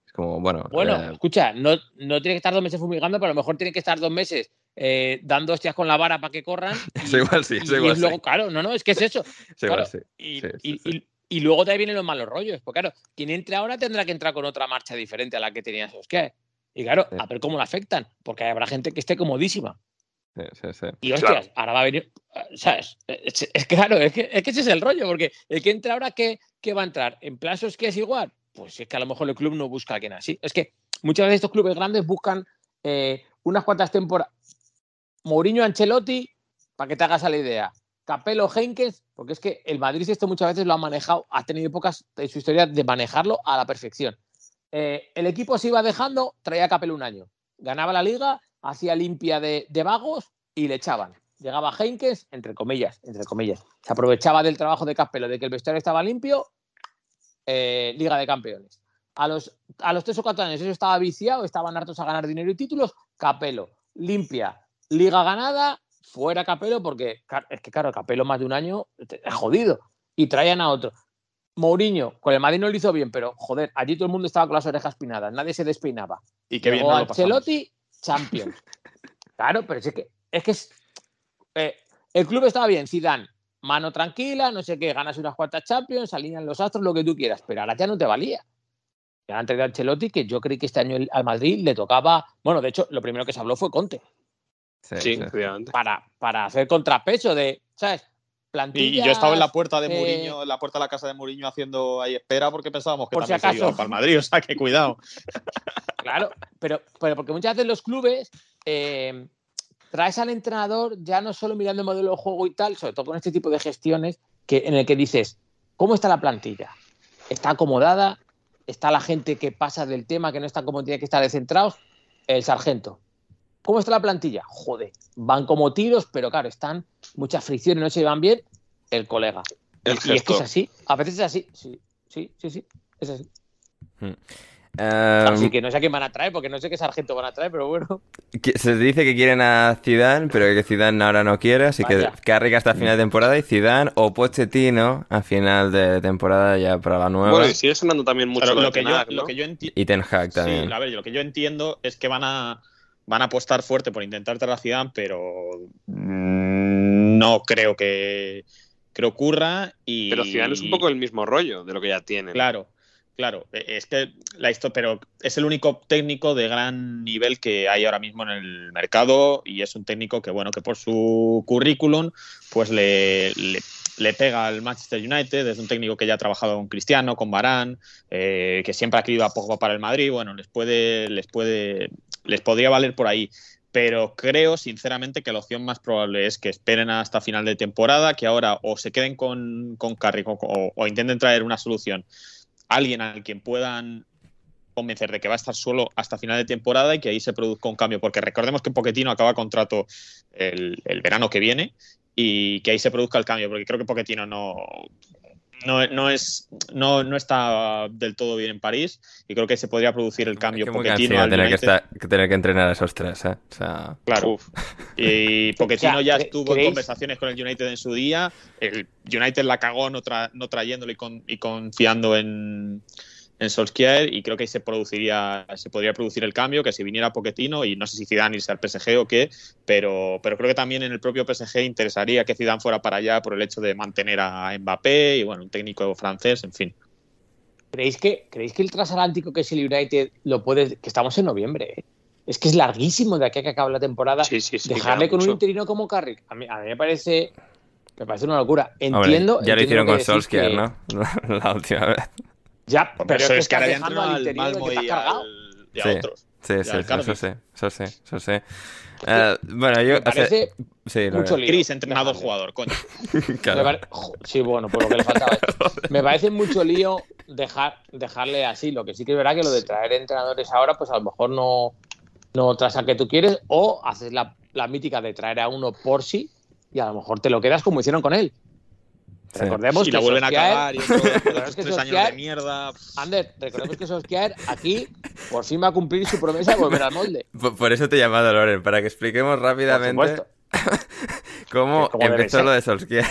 es como, bueno. Bueno, eh, escucha, no, no tiene que estar dos meses fumigando, pero a lo mejor tiene que estar dos meses eh, dando hostias con la vara para que corran. Eso igual sí, eso y igual es luego, sí. claro, no, no, es que es eso. sí, igual claro, sí. Y, Sí, y- sí, sí. y- y luego te vienen los malos rollos. Porque claro, quien entre ahora tendrá que entrar con otra marcha diferente a la que tenía Solskjaer. Y claro, Sí. a ver cómo la afectan, porque habrá gente que esté comodísima. Sí, sí, sí. Y hostias, ahora va a venir. ¿Sabes? Es, es claro, es que, es que ese es el rollo, porque el que entra ahora, ¿qué, qué va a entrar? ¿En plazos que es igual? Pues es que a lo mejor el club no busca a alguien así. Es que muchas veces estos clubes grandes buscan eh, unas cuantas temporadas. Mourinho Ancelotti, para que te hagas a la idea. Capello Henkes, porque es que el Madrid esto muchas veces lo ha manejado, ha tenido épocas en su historia de manejarlo a la perfección. Eh, el equipo se iba dejando, traía a Capello un año. Ganaba la liga, hacía limpia de, de vagos y le echaban. Llegaba Henkes, entre comillas, entre comillas. Se aprovechaba del trabajo de Capello, de que el vestuario estaba limpio, eh, Liga de Campeones. A los, a los tres o cuatro años eso estaba viciado, estaban hartos a ganar dinero y títulos, Capello, limpia, Liga ganada, fuera Capello, porque es que claro, Capello más de un año es jodido. Y traían a otro. Mourinho, con el Madrid no lo hizo bien, pero joder, allí todo el mundo estaba con las orejas pinadas, nadie se despeinaba. Y qué bien lo pasamos. Ancelotti, Champions. claro, pero es que es que es, eh, el club estaba bien, Zidane, mano tranquila, no sé qué, ganas unas cuantas Champions, alinean los astros, lo que tú quieras, pero ahora ya no te valía. Ya han traído a Ancelotti, que yo creí que este año al Madrid le tocaba. Bueno, de hecho, lo primero que se habló fue Conte. Sí, Sí. Para, para hacer contrapeso de, ¿sabes? Y yo estaba en la puerta de eh, Mourinho, en la puerta de la casa de Mourinho haciendo ahí espera porque pensábamos que Por si también se acaso. iba para el Madrid, o sea que cuidado. Claro, pero, pero porque muchas veces los clubes eh, traes al entrenador ya no solo mirando el modelo de juego y tal, sobre todo con este tipo de gestiones, que, en el que dices, ¿cómo está la plantilla? ¿Está acomodada? ¿Está la gente que pasa del tema, que no está como tiene que estar centrados? El sargento. ¿Cómo está la plantilla? Joder, van como tiros, pero claro, están muchas fricciones, no se llevan bien. El colega. El y es que es así, a veces es así. Sí, sí, sí, sí, es así. Eh, Así que no sé a quién van a traer, porque no sé qué sargento van a traer, pero bueno. se dice que quieren a Zidane, pero que Zidane ahora no quiere, así Vaya. que Carrick hasta final de temporada y Zidane o Pochettino a final de temporada ya para la nueva. Bueno, y sigue sonando también mucho Pero lo, lo, que yo, Ten Hag, lo ¿no? que yo enti- Y Ten Hag también. Sí, a ver, lo que yo entiendo es que van a, van a apostar fuerte por intentar traer a Zidane, pero no creo que, que ocurra. Y, Pero Zidane es un poco el mismo rollo de lo que ya tiene. Claro, claro. e- Es que la historia, pero es el único técnico de gran nivel que hay ahora mismo en el mercado y es un técnico que, bueno, que por su currículum, pues le, le- le pega al Manchester United. Es un técnico que ya ha trabajado con Cristiano, con Barán, eh, que siempre ha querido a Pogba para el Madrid. Bueno, les puede, les puede, les podría valer por ahí. Pero creo, sinceramente, que la opción más probable es que esperen hasta final de temporada, que ahora o se queden con, con Carrick o, intenten traer una solución alguien al quien puedan convencer de que va a estar solo hasta final de temporada y que ahí se produzca un cambio, porque recordemos que Pochettino acaba contrato el, el verano que viene y que ahí se produzca el cambio, porque creo que Pochettino no, no, no es, no, no está del todo bien en París y creo que se podría producir el cambio Es que muy Pochettino cansino al tener que, estar- que tener que entrenar a esos tres, ¿eh? O sea, Claro. Uf. Y Pochettino O sea, ya ¿cre- estuvo en conversaciones con el United en su día. El United la cagó no, tra- no trayéndolo y, con- y confiando en, en Solskjaer. Y creo que ahí se produciría, se podría producir el cambio, que si viniera Pochettino, y no sé si Zidane irse al PSG o qué, pero, pero creo que también en el propio PSG interesaría que Zidane fuera para allá por el hecho de mantener a Mbappé y bueno, un técnico francés, en fin. ¿Creéis que, ¿Creéis que el transatlántico que es el United lo puede.? Que estamos en noviembre, ¿eh? Es que es larguísimo de aquí a que acabe la temporada. Sí, sí, sí. Dejarle con un interino como Carrick. A mí, a mí me parece. Me parece una locura. hombre, Entiendo. ya lo hicieron con Solskjaer, que- ¿no? la última vez. Ya, Pero, pero es eso que es que estás ahora ya dejando al interino del Malmo que te has y, cargado. al- y a Sí. otros. Sí, eso sí, eso sí, eso sí. Eh, bueno, yo... Me parece sí, mucho lío. Gris, entrenador, jugador, coño. Claro. Pare- Sí, bueno, por lo que le faltaba. Me parece mucho lío dejar, dejarle así. Lo que sí que es verdad que lo de traer entrenadores ahora, pues a lo mejor no, no traes al que tú quieres, o haces la, la mítica de traer a uno por sí y a lo mejor te lo quedas como hicieron con él. Sí. Recordemos y que la vuelven a Solskjaer- y Pero es que tres años de mierda. Ander, recordemos que Solskjaer aquí por fin va a cumplir su promesa de volver al molde. Por, por eso te he llamado, Loren, para que expliquemos rápidamente cómo empezó lo de Solskjaer.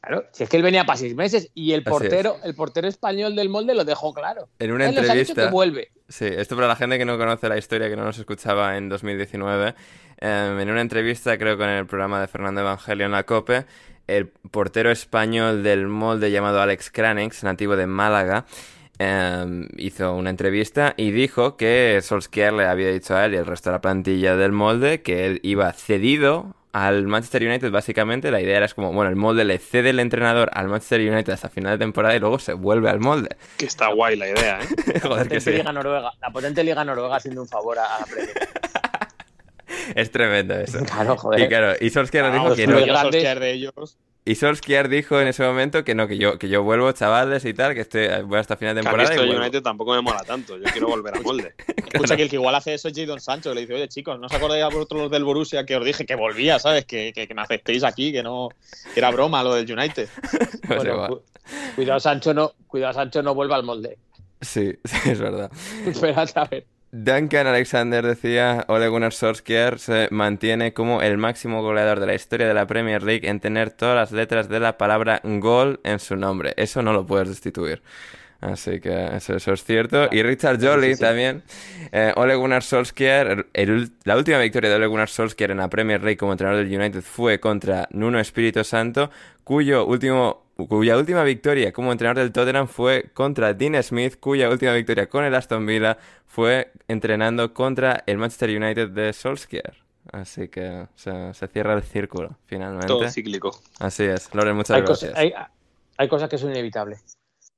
Claro, si es que él venía para seis meses y el portero, el portero español del molde lo dejó claro. En una Él nos ha dicho entrevista... que vuelve. Sí, esto para la gente que no conoce la historia, que no nos escuchaba en 2019, eh, en una entrevista, creo que en el programa de Fernando Evangelio en la COPE, el portero español del molde llamado Alex Cranex, nativo de Málaga, eh, hizo una entrevista y dijo que Solskjaer le había dicho a él y al resto de la plantilla del molde que él iba cedido al Manchester United básicamente la idea era es como bueno el molde le cede el entrenador al Manchester United hasta final de temporada y luego se vuelve al molde Que está guay la idea, ¿eh? joder que potente sí Liga Noruega, la potente Liga Noruega haciendo un favor a, a. es tremendo eso Claro, joder. Y claro, y Solskjaer nos dijo Vamos, que no. Solskjaer de ellos. Y Solskjaer dijo en ese momento que no, que yo, que yo vuelvo, chavales, y tal, que estoy, voy hasta final de temporada. esto. United tampoco me mola tanto. Yo quiero volver a molde. Escucha que el que igual hace eso es Jadon Sancho, que le dice, oye chicos, ¿no os acordáis a vosotros los del Borussia que os dije que volvía, ¿sabes? Que, que, que me aceptéis aquí, que no que era broma lo del United. Pues Bueno, igual. cu- cuidado Sancho no, cuidado Sancho no vuelva al molde. Sí, sí, es verdad. Esperad a ver. Duncan Alexander decía, Ole Gunnar Solskjaer se mantiene como el máximo goleador de la historia de la Premier League en tener todas las letras de la palabra gol en su nombre. Eso no lo puedes destituir. Así que eso, eso es cierto. Y Richard Jolly también. Eh, Ole Gunnar Solskjaer, el- la última victoria de Ole Gunnar Solskjaer en la Premier League como entrenador del United fue contra Nuno Espíritu Santo, cuyo último, cuya última victoria como entrenador del Tottenham fue contra Dean Smith, cuya última victoria con el Aston Villa fue entrenando contra el Manchester United de Solskjaer. Así que se, se cierra el círculo, finalmente. Todo cíclico. Así es. Loren, muchas Hay, gracias. hay, hay cosas que son inevitables.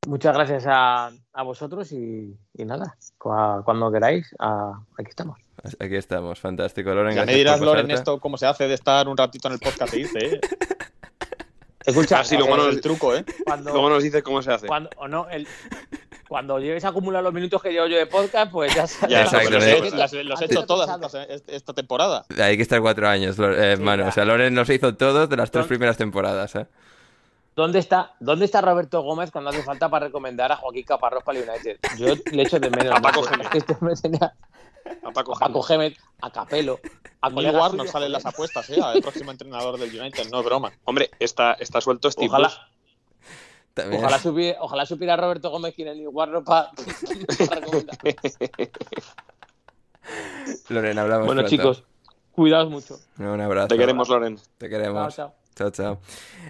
Muchas gracias a, a vosotros y, y nada, cua- cuando queráis, aquí estamos. Aquí estamos, fantástico. Loren, Ya me gracias dirás, por Loren, pasarte. esto cómo se hace de estar un ratito en el podcast ¿eh? Escucha, Ah, sí, luego eh, nos- el truco, ¿eh? cuando, Luego nos dices cómo se hace. cuando, o no, el, cuando llegues a acumular los minutos que llevo yo de podcast, pues ya sabes. Ya, Exacto, los, ¿eh? he, las- los he hecho todas pensado. esta, esta temporada. Hay que estar cuatro años, Lo- eh, Sí. O sea, Loren nos hizo todos de las tres primeras temporadas, ¿eh? ¿Dónde está, ¿Dónde está Roberto Gómez cuando hace falta para recomendar a Joaquín Caparrós para el United? Yo le echo de menos. A Paco. Gémez. Este tenía A Paco a Paco Gémez. Gémez, a Capelo, a Neil colegas Warnock suyos, salen las apuestas, ¿eh? Al próximo entrenador del United, no es broma. Hombre, está, está suelto Steve Ojalá. También. ojalá, supiera, ojalá supiera Roberto Gómez quién es Neil para recomendar. Loren, hablamos Bueno, pronto. chicos, cuidaos mucho. Un abrazo. Te queremos, Loren. Te queremos. chao. Chao, chao.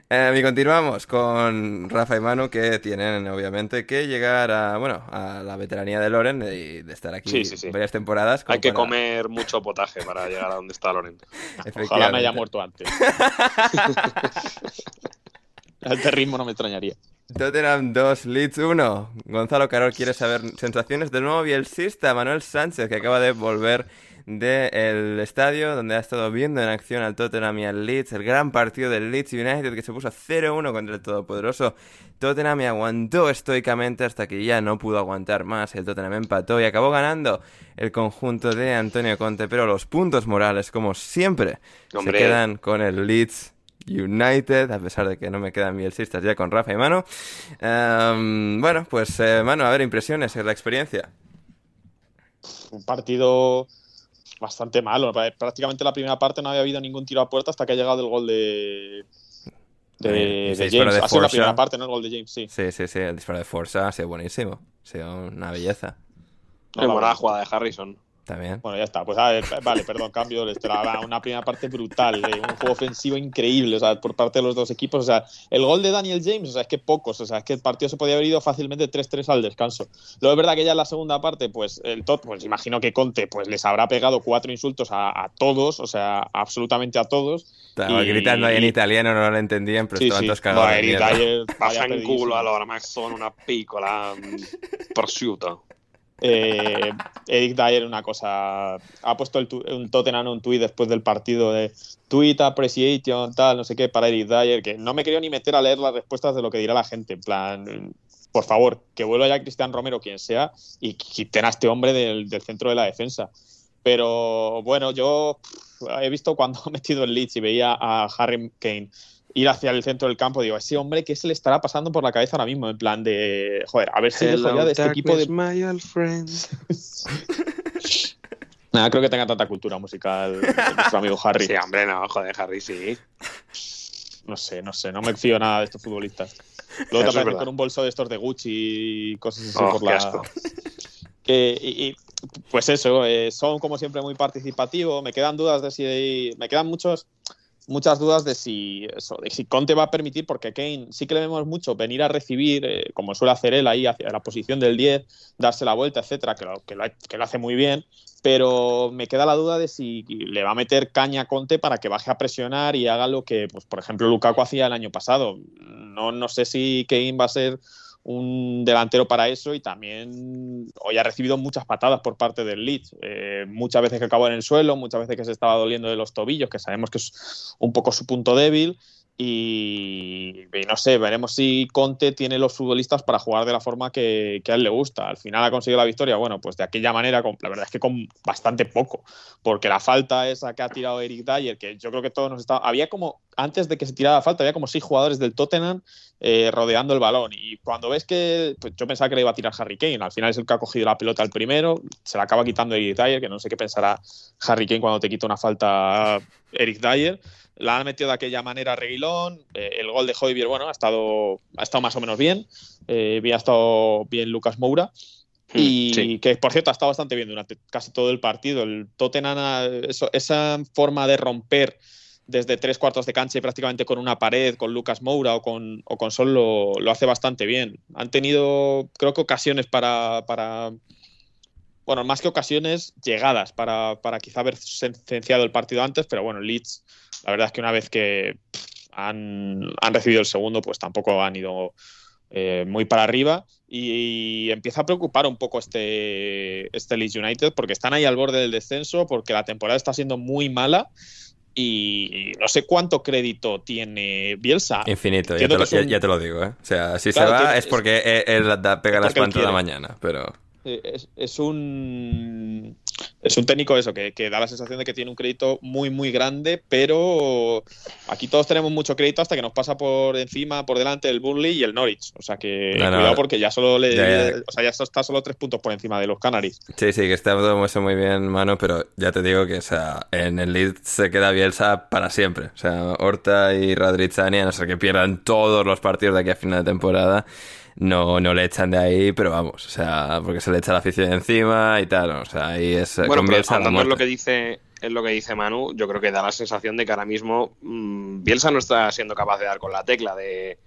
Eh, y continuamos con Rafa y Manu, que tienen obviamente que llegar a, bueno, a la veteranía de Loren y de estar aquí Sí, sí, sí. varias temporadas. Hay que para- comer mucho potaje para llegar a donde está Loren. Ojalá me haya muerto antes. A este ritmo no me extrañaría. Tottenham 2, Leeds 1. Gonzalo Carol quiere saber sensaciones del nuevo bielcista Manuel Sánchez, que acaba de volver del estadio donde ha estado viendo en acción al Tottenham y al Leeds, el gran partido del Leeds United que se puso 0-1 contra el todopoderoso Tottenham y aguantó estoicamente hasta que ya no pudo aguantar más. El Tottenham empató y acabó ganando el conjunto de Antonio Conte, pero los puntos morales, como siempre, Hombre. se quedan con el Leeds United, a pesar de que no me quedan bielcistas ya con Rafa y Mano. Em, bueno, pues eh, Mano, a ver, impresiones de la experiencia. Un partido bastante malo. Prácticamente la primera parte no había habido ningún tiro a puerta hasta que ha llegado el gol de, de, Eh, James. de ha sido la primera parte, ¿no? El gol de James, sí. Sí, sí, sí, el disparo de Forza ha sido buenísimo. Ha sido una belleza. Qué buena jugada de Harrison. También. Bueno, ya está. Pues a ver, vale, perdón, cambio. Una primera parte brutal, eh, un juego ofensivo increíble, o sea, por parte de los dos equipos. O sea, el gol de Daniel James, o sea, es que pocos, o sea, es que el partido se podía haber ido fácilmente 3-3 al descanso. Luego es verdad que ya en la segunda parte, pues el Tot, pues imagino que Conte, pues les habrá pegado cuatro insultos a, a todos, o sea, absolutamente a todos. Estaba Y- gritando ahí en italiano, no lo entendían, pero Sí, estaban sí. todos cagados vaya Passa in pedísimo. culo allora, Max, sono una piccola mm, prosciutto. Eh, Eric Dyer una cosa ha puesto un Tottenham un tuit después del partido de tweet appreciation tal no sé qué para Eric Dyer que no me quería ni meter a leer las respuestas de lo que dirá la gente en plan por favor que vuelva ya Cristian Romero quien sea y quiten a este hombre del, del centro de la defensa. Pero bueno yo he visto cuando ha metido el Leeds y veía a Harry Kane ir hacia el centro del campo, digo, ese hombre, ¿qué se le estará pasando por la cabeza ahora mismo? En plan de, joder, a ver si dejo ya de este equipo de my old. Nada, creo que tenga tanta cultura musical nuestro amigo Harry. Sí, hombre, no, joder, Harry, sí. No sé, no sé, no me fío nada de estos futbolistas. Luego te con un bolso de estos de Gucci y cosas así Oh, por la. asco. Y, pues eso, eh, son como siempre muy participativos. Me quedan dudas de si. Me quedan muchos. Muchas dudas de si, eso, si Conte va a permitir, porque Kane sí que le vemos mucho venir a recibir, eh, como suele hacer él ahí, hacia la posición del 10, darse la vuelta, etcétera, que lo, que lo, que lo hace muy bien, pero me queda la duda de si le va a meter caña a Conte para que baje a presionar y haga lo que, pues, por ejemplo, Lukaku hacía el año pasado. No, no sé si Kane va a ser un delantero para eso y también hoy ha recibido muchas patadas por parte del Leeds. Eh, muchas veces que acabó en el suelo, muchas veces que se estaba doliendo de los tobillos, que sabemos que es un poco su punto débil. Y, no sé, veremos si Conte tiene los futbolistas para jugar de la forma que, a él le gusta. Al final ha conseguido la victoria, bueno, pues de aquella manera, con- la verdad es que con bastante poco, porque la falta esa que ha tirado Eric Dyer, que yo creo que todos nos está... Había como antes de que se tirara la falta, había como seis jugadores del Tottenham eh, rodeando el balón. Y cuando ves que. Pues yo pensaba que le iba a tirar Harry Kane. Al final es el que ha cogido la pelota el primero. Se la acaba quitando Eric Dyer, que no sé qué pensará Harry Kane cuando te quita una falta Eric Dyer. La han metido de aquella manera Reguilón. Eh, el gol de Hoybier, bueno, ha estado, ha estado más o menos bien. Eh, había estado bien Lucas Moura. Y Sí. que, por cierto, ha estado bastante bien durante casi todo el partido. El Tottenham, ha- eso- esa forma de romper desde tres cuartos de cancha y prácticamente con una pared, con Lucas Moura o con, o con Sol, lo, lo hace bastante bien. Han tenido, creo que ocasiones para, para bueno, más que ocasiones, llegadas para, para quizá haber sentenciado el partido antes, pero bueno, Leeds, la verdad es que una vez que han, han recibido el segundo, pues tampoco han ido eh, muy para arriba y, empieza a preocupar un poco este, este Leeds United porque están ahí al borde del descenso, porque la temporada está siendo muy mala y no sé cuánto crédito tiene Bielsa. Infinito, ya te, lo, es un- ya- te lo digo, ¿eh? O sea, si Claro, se va tiene- es porque él, él pega es las porque plantas de la mañana, pero... Eh, es, es un es un técnico eso que, que da la sensación de que tiene un crédito muy muy grande pero aquí todos tenemos mucho crédito hasta que nos pasa por encima por delante el Burnley y el Norwich o sea que No, no, cuidado porque ya solo le ya, ya. o sea ya está solo tres puntos por encima de los Canaries Sí, sí, que está todo eso muy bien, mano, pero ya te digo que, o sea, en el lead se queda Bielsa para siempre. O sea, Horta y Radrizzani, a no ser que pierdan todos los partidos de aquí a final de temporada, no, no le echan de ahí, pero vamos, o sea, porque se le echa la afición encima y tal, o sea, ahí es Bueno, pero en lo que dice es lo que dice Manu, yo creo que da la sensación de que ahora mismo mm, Bielsa no está siendo capaz de dar con la tecla de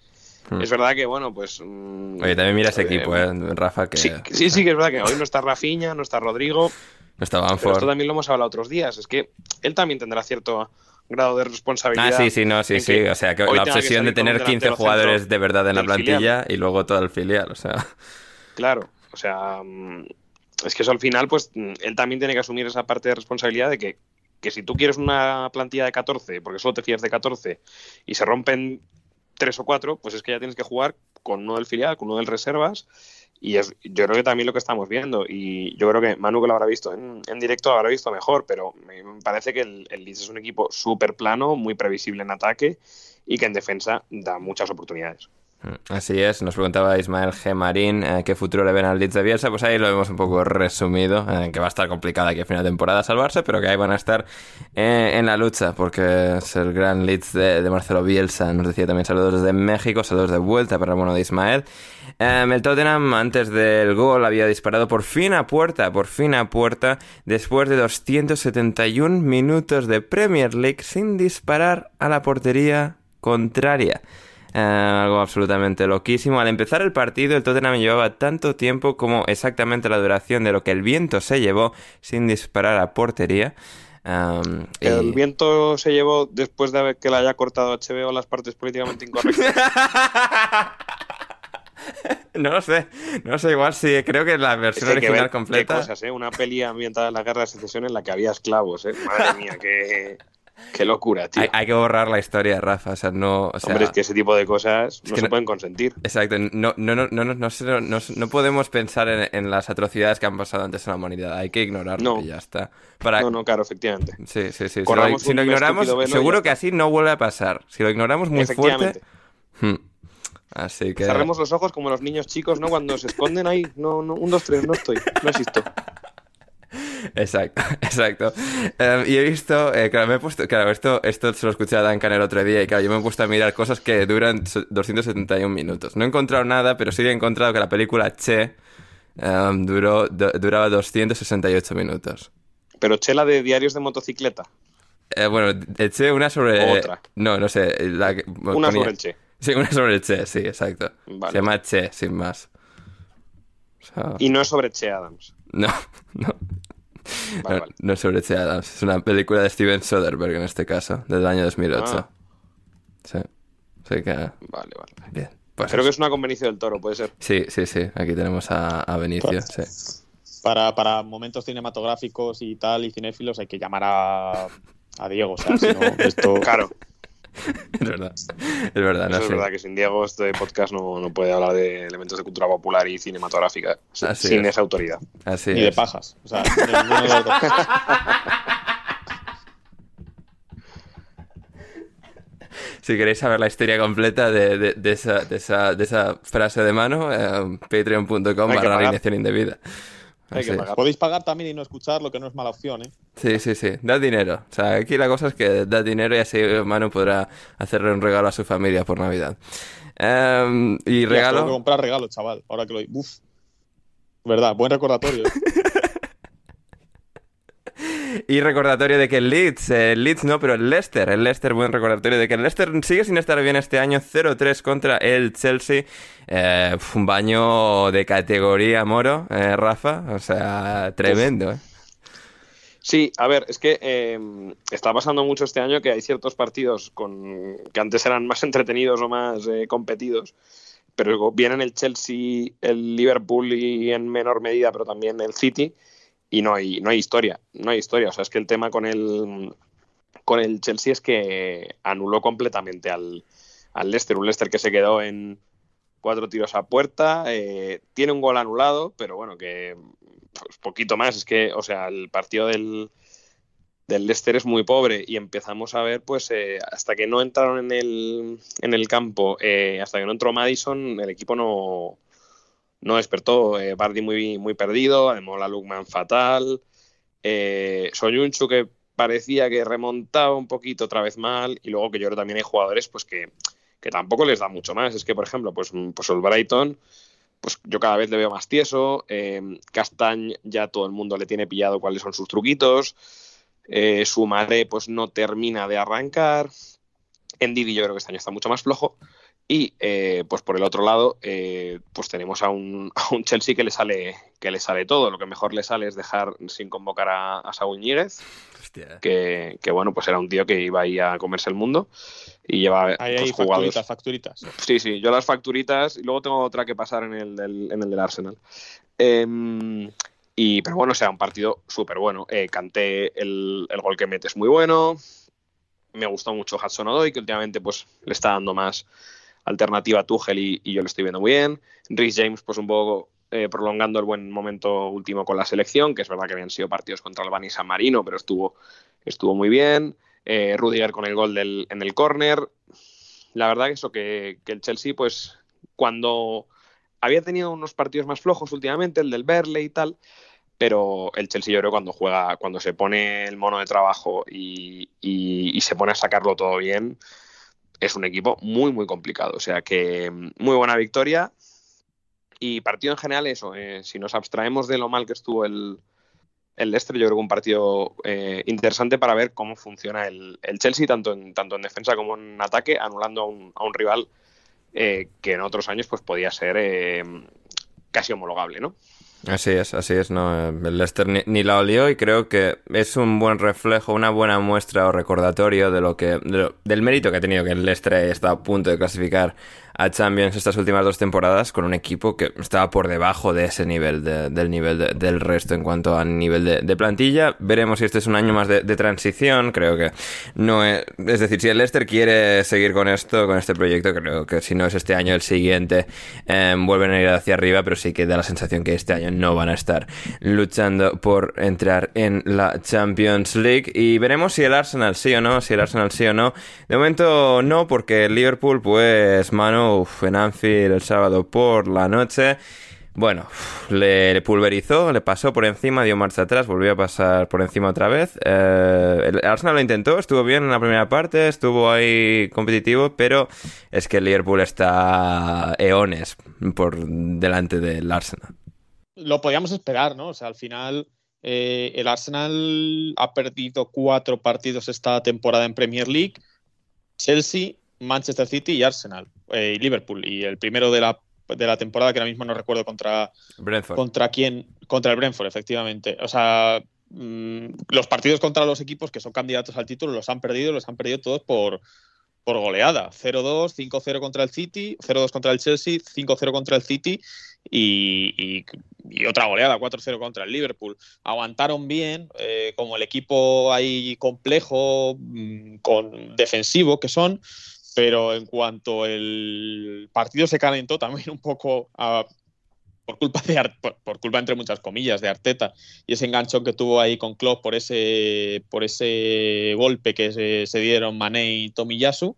Hmm. es verdad que bueno, pues mm, Oye, también mira ese eh, equipo, ¿eh? Rafa, que Sí, sí, sí que es verdad que hoy no está Rafinha, no está Rodrigo, no está pero Banford. esto también lo hemos hablado otros días, es que él también tendrá cierto grado de responsabilidad. Ah, sí, sí, no, sí, sí. O sea, que la que obsesión de tener 15 delantero jugadores de verdad en la plantilla filial. y luego todo el filial, o sea. Claro, o sea, mm, es que eso al final, pues mm, él también tiene que asumir esa parte de responsabilidad de que, que si tú quieres una plantilla de 14, porque solo te fías de 14, y se rompen tres o cuatro, pues es que ya tienes que jugar con uno del filial, con uno del reservas, y es, yo creo que también lo que estamos viendo, y yo creo que Manu que lo habrá visto en, en directo lo habrá visto mejor, pero me parece que el, el Leeds es un equipo súper plano, muy previsible en ataque, y que en defensa da muchas oportunidades. Mm, Así es, nos preguntaba Ismael G. Marín eh, qué futuro le ven al Leeds de Bielsa, pues ahí lo hemos un poco resumido, eh, que va a estar complicada aquí a final de temporada salvarse, pero que ahí van a estar eh, en la lucha, porque es el gran Leeds de, de Marcelo Bielsa, nos decía también saludos desde México, saludos de vuelta para el bueno de Ismael. El Tottenham antes del gol había disparado por fin a puerta, por fin a puerta, después de 271 minutos de Premier League sin disparar a la portería contraria. Eh, algo absolutamente loquísimo. Al empezar el partido, el Tottenham llevaba tanto tiempo como exactamente la duración de lo que el viento se llevó sin disparar a portería. Um, y- El viento se llevó después de haber- que le haya cortado HBO las partes políticamente incorrectas. no lo sé, no sé, igual sí, creo que la Es versión que hay que original completa. Cosas, ¿eh? Una peli ambientada en la guerra de secesión en la que había esclavos, ¿eh? Madre mía, qué, qué locura, tío. Hay, hay que borrar la historia, Rafa, o sea, no... O sea, Hombre, es que ese tipo de cosas no se no- pueden consentir. Exacto, no, no, no, no, no, no, podemos pensar en, en las atrocidades que han pasado antes en la humanidad, hay que ignorarlo No. y ya está. Para... No, no, claro, efectivamente. Sí, sí, sí. Si lo, si ignoramos, seguro que así no vuelve a pasar. Si lo ignoramos muy fuerte. Hmm. Así que. Cerremos los ojos como los niños chicos, ¿no? Cuando se esconden ahí. No, no, un, dos, tres, no estoy. No existo. Exacto, exacto. Em, y he visto, eh, claro, me he puesto, claro, esto, esto se lo escuché a Duncan el otro día y claro, yo me he puesto a mirar cosas que duran so- 271 minutos. No he encontrado nada, pero sí he encontrado que la película Che em, duró, du- duraba 268 minutos. Pero chela de diarios de motocicleta. Eh, bueno, eché una sobre... Otra. No, no sé. La, que- Una ponía- sobre el Che. Sí, una sobre el Che, sí, exacto. Vale. Se llama Che, sin más. Y no es sobre Che Adams. No, no. Vale, no, vale. no es sobre Che Adams. Es una película de Steven Soderbergh en este caso, del año 2008. Ah. Sí. Así que, Vale, vale. bien. Pues Creo que es una con Benicio del Toro, puede ser. Sí, sí, sí. Aquí tenemos a, a Benicio. Claro. Sí. para, para momentos cinematográficos y tal y cinéfilos hay que llamar a, a Diego o sea si no esto Claro, Es verdad. Es verdad, no eso es sé. verdad que sin Diego este podcast no, no puede hablar de elementos de cultura popular y cinematográfica sin, Así sin es. esa autoridad. Así ni de pajas o sea de de si queréis saber la historia completa de, esa, frase de mano, eh, patreon.com barra alineación indebida. Podéis pagar también y no escuchar, lo que no es mala opción, ¿eh? Sí, sí, sí. Da dinero. O sea, aquí la cosa es que da dinero y así Manu podrá hacerle un regalo a su familia por Navidad. Em, y regalo. Tengo que comprar regalo, chaval. Ahora que lo. Uf. Verdad, buen recordatorio. ¿eh? Y recordatorio de que el Leeds, el Leeds no, pero el Leicester, el Leicester, buen recordatorio de que el Leicester sigue sin estar bien este año, 0-3 contra el Chelsea. Eh, un baño de categoría moro, eh, Rafa, o sea, tremendo. Eh. Sí, a ver, es que está pasando mucho este año que hay ciertos partidos con, que antes eran más entretenidos o más competidos, pero vienen el Chelsea, el Liverpool y en menor medida, pero también el City y no hay, no hay historia, no hay historia. O sea, es que el tema con el, con el Chelsea es que anuló completamente al, al Leicester, un Leicester que se quedó en cuatro tiros a puerta, eh, tiene un gol anulado, pero bueno, que pues, poquito más, es que, o sea, el partido del, del Leicester es muy pobre y empezamos a ver, pues, eh, hasta que no entraron en el, en el campo, eh, hasta que no entró Madison, el equipo no, no despertó. Eh, Bardi muy, muy perdido, además la Lukman fatal. Eh, Soyunchu que parecía que remontaba un poquito otra vez mal y luego que yo creo también hay jugadores pues que, tampoco les da mucho más. Es que, por ejemplo, pues, pues el Brighton, pues yo cada vez le veo más tieso. Eh, Castañ ya todo el mundo le tiene pillado cuáles son sus truquitos. Eh, su madre pues no termina de arrancar. En Didi yo creo que este año está mucho más flojo. Y eh, pues por el otro lado, eh, pues tenemos a un, Chelsea que le sale que le sale todo. Lo que mejor le sale es dejar sin convocar a, a Saúl Ñíguez, que, bueno, pues era un tío que iba ahí a comerse el mundo y lleva ahí pues, Facturitas, facturitas. Sí, sí, yo las facturitas y luego tengo otra que pasar en el del, en el del Arsenal. Em, y, pero bueno, o sea, un partido súper bueno. Eh, canté el, el, gol que mete es muy bueno. Me gustó mucho Hudson Odoi, que últimamente pues le está dando más alternativa a Tuchel y, yo lo estoy viendo muy bien. Rhys James, pues un poco eh, prolongando el buen momento último con la selección, que es verdad que habían sido partidos contra Albany y San Marino, pero estuvo, estuvo muy bien. Eh, Rudiger con el gol del, en el córner. La verdad que eso, que, el Chelsea, pues cuando había tenido unos partidos más flojos últimamente, el del Berle y tal, pero el Chelsea yo creo cuando juega, cuando se pone el mono de trabajo y se pone a sacarlo todo bien, es un equipo muy, muy complicado. O sea que mm, muy buena victoria. Y partido en general, eso, eh, si nos abstraemos de lo mal que estuvo el, el Leicester, yo creo que un partido eh, interesante para ver cómo funciona el, Chelsea, tanto en, tanto en defensa como en ataque, anulando a un, a un rival eh, que en otros años pues podía ser casi homologable, ¿no? Así es, así es, ¿no? El Leicester ni, la olió y creo que es un buen reflejo, una buena muestra o recordatorio de lo que, del mérito que ha tenido que el Leicester está a punto de clasificar a Champions estas últimas dos temporadas con un equipo que estaba por debajo de ese nivel, del nivel del resto en cuanto a nivel de, plantilla. Veremos si este es un año más de, transición. Creo que no es. Es decir, si el Leicester quiere seguir con esto, con este proyecto, creo que si no es este año, el siguiente em, vuelven a ir hacia arriba, pero sí que da la sensación que este año no van a estar luchando por entrar en la Champions League. Y veremos si el Arsenal sí o no, si el Arsenal sí o no. De momento no, porque el Liverpool, pues, mano en Anfield el sábado por la noche. Bueno, le, pulverizó, le pasó por encima, dio marcha atrás, volvió a pasar por encima otra vez. Eh, el Arsenal lo intentó, estuvo bien en la primera parte, estuvo ahí competitivo, pero es que el Liverpool está eones por delante del Arsenal. Lo podíamos esperar, ¿no? O sea, al final eh, el Arsenal ha perdido cuatro partidos esta temporada en Premier League. Chelsea Manchester City y Arsenal eh, y Liverpool. Y el primero de la, de la temporada, que ahora mismo no recuerdo contra, contra quién, contra el Brentford, efectivamente. O sea, mm, los partidos contra los equipos que son candidatos al título los han perdido, los han perdido todos por, por goleada. 0-2, 5-0 contra el City, 0-2 contra el Chelsea, 5-0 contra el City y, otra goleada, 4-0 contra el Liverpool. Aguantaron bien, eh, como el equipo ahí complejo, mm, con defensivo que son, pero en cuanto el partido se calentó también un poco por culpa de por, culpa entre muchas comillas de Arteta y ese enganchón que tuvo ahí con Klopp por ese por ese golpe que se, dieron Mané y Tomiyasu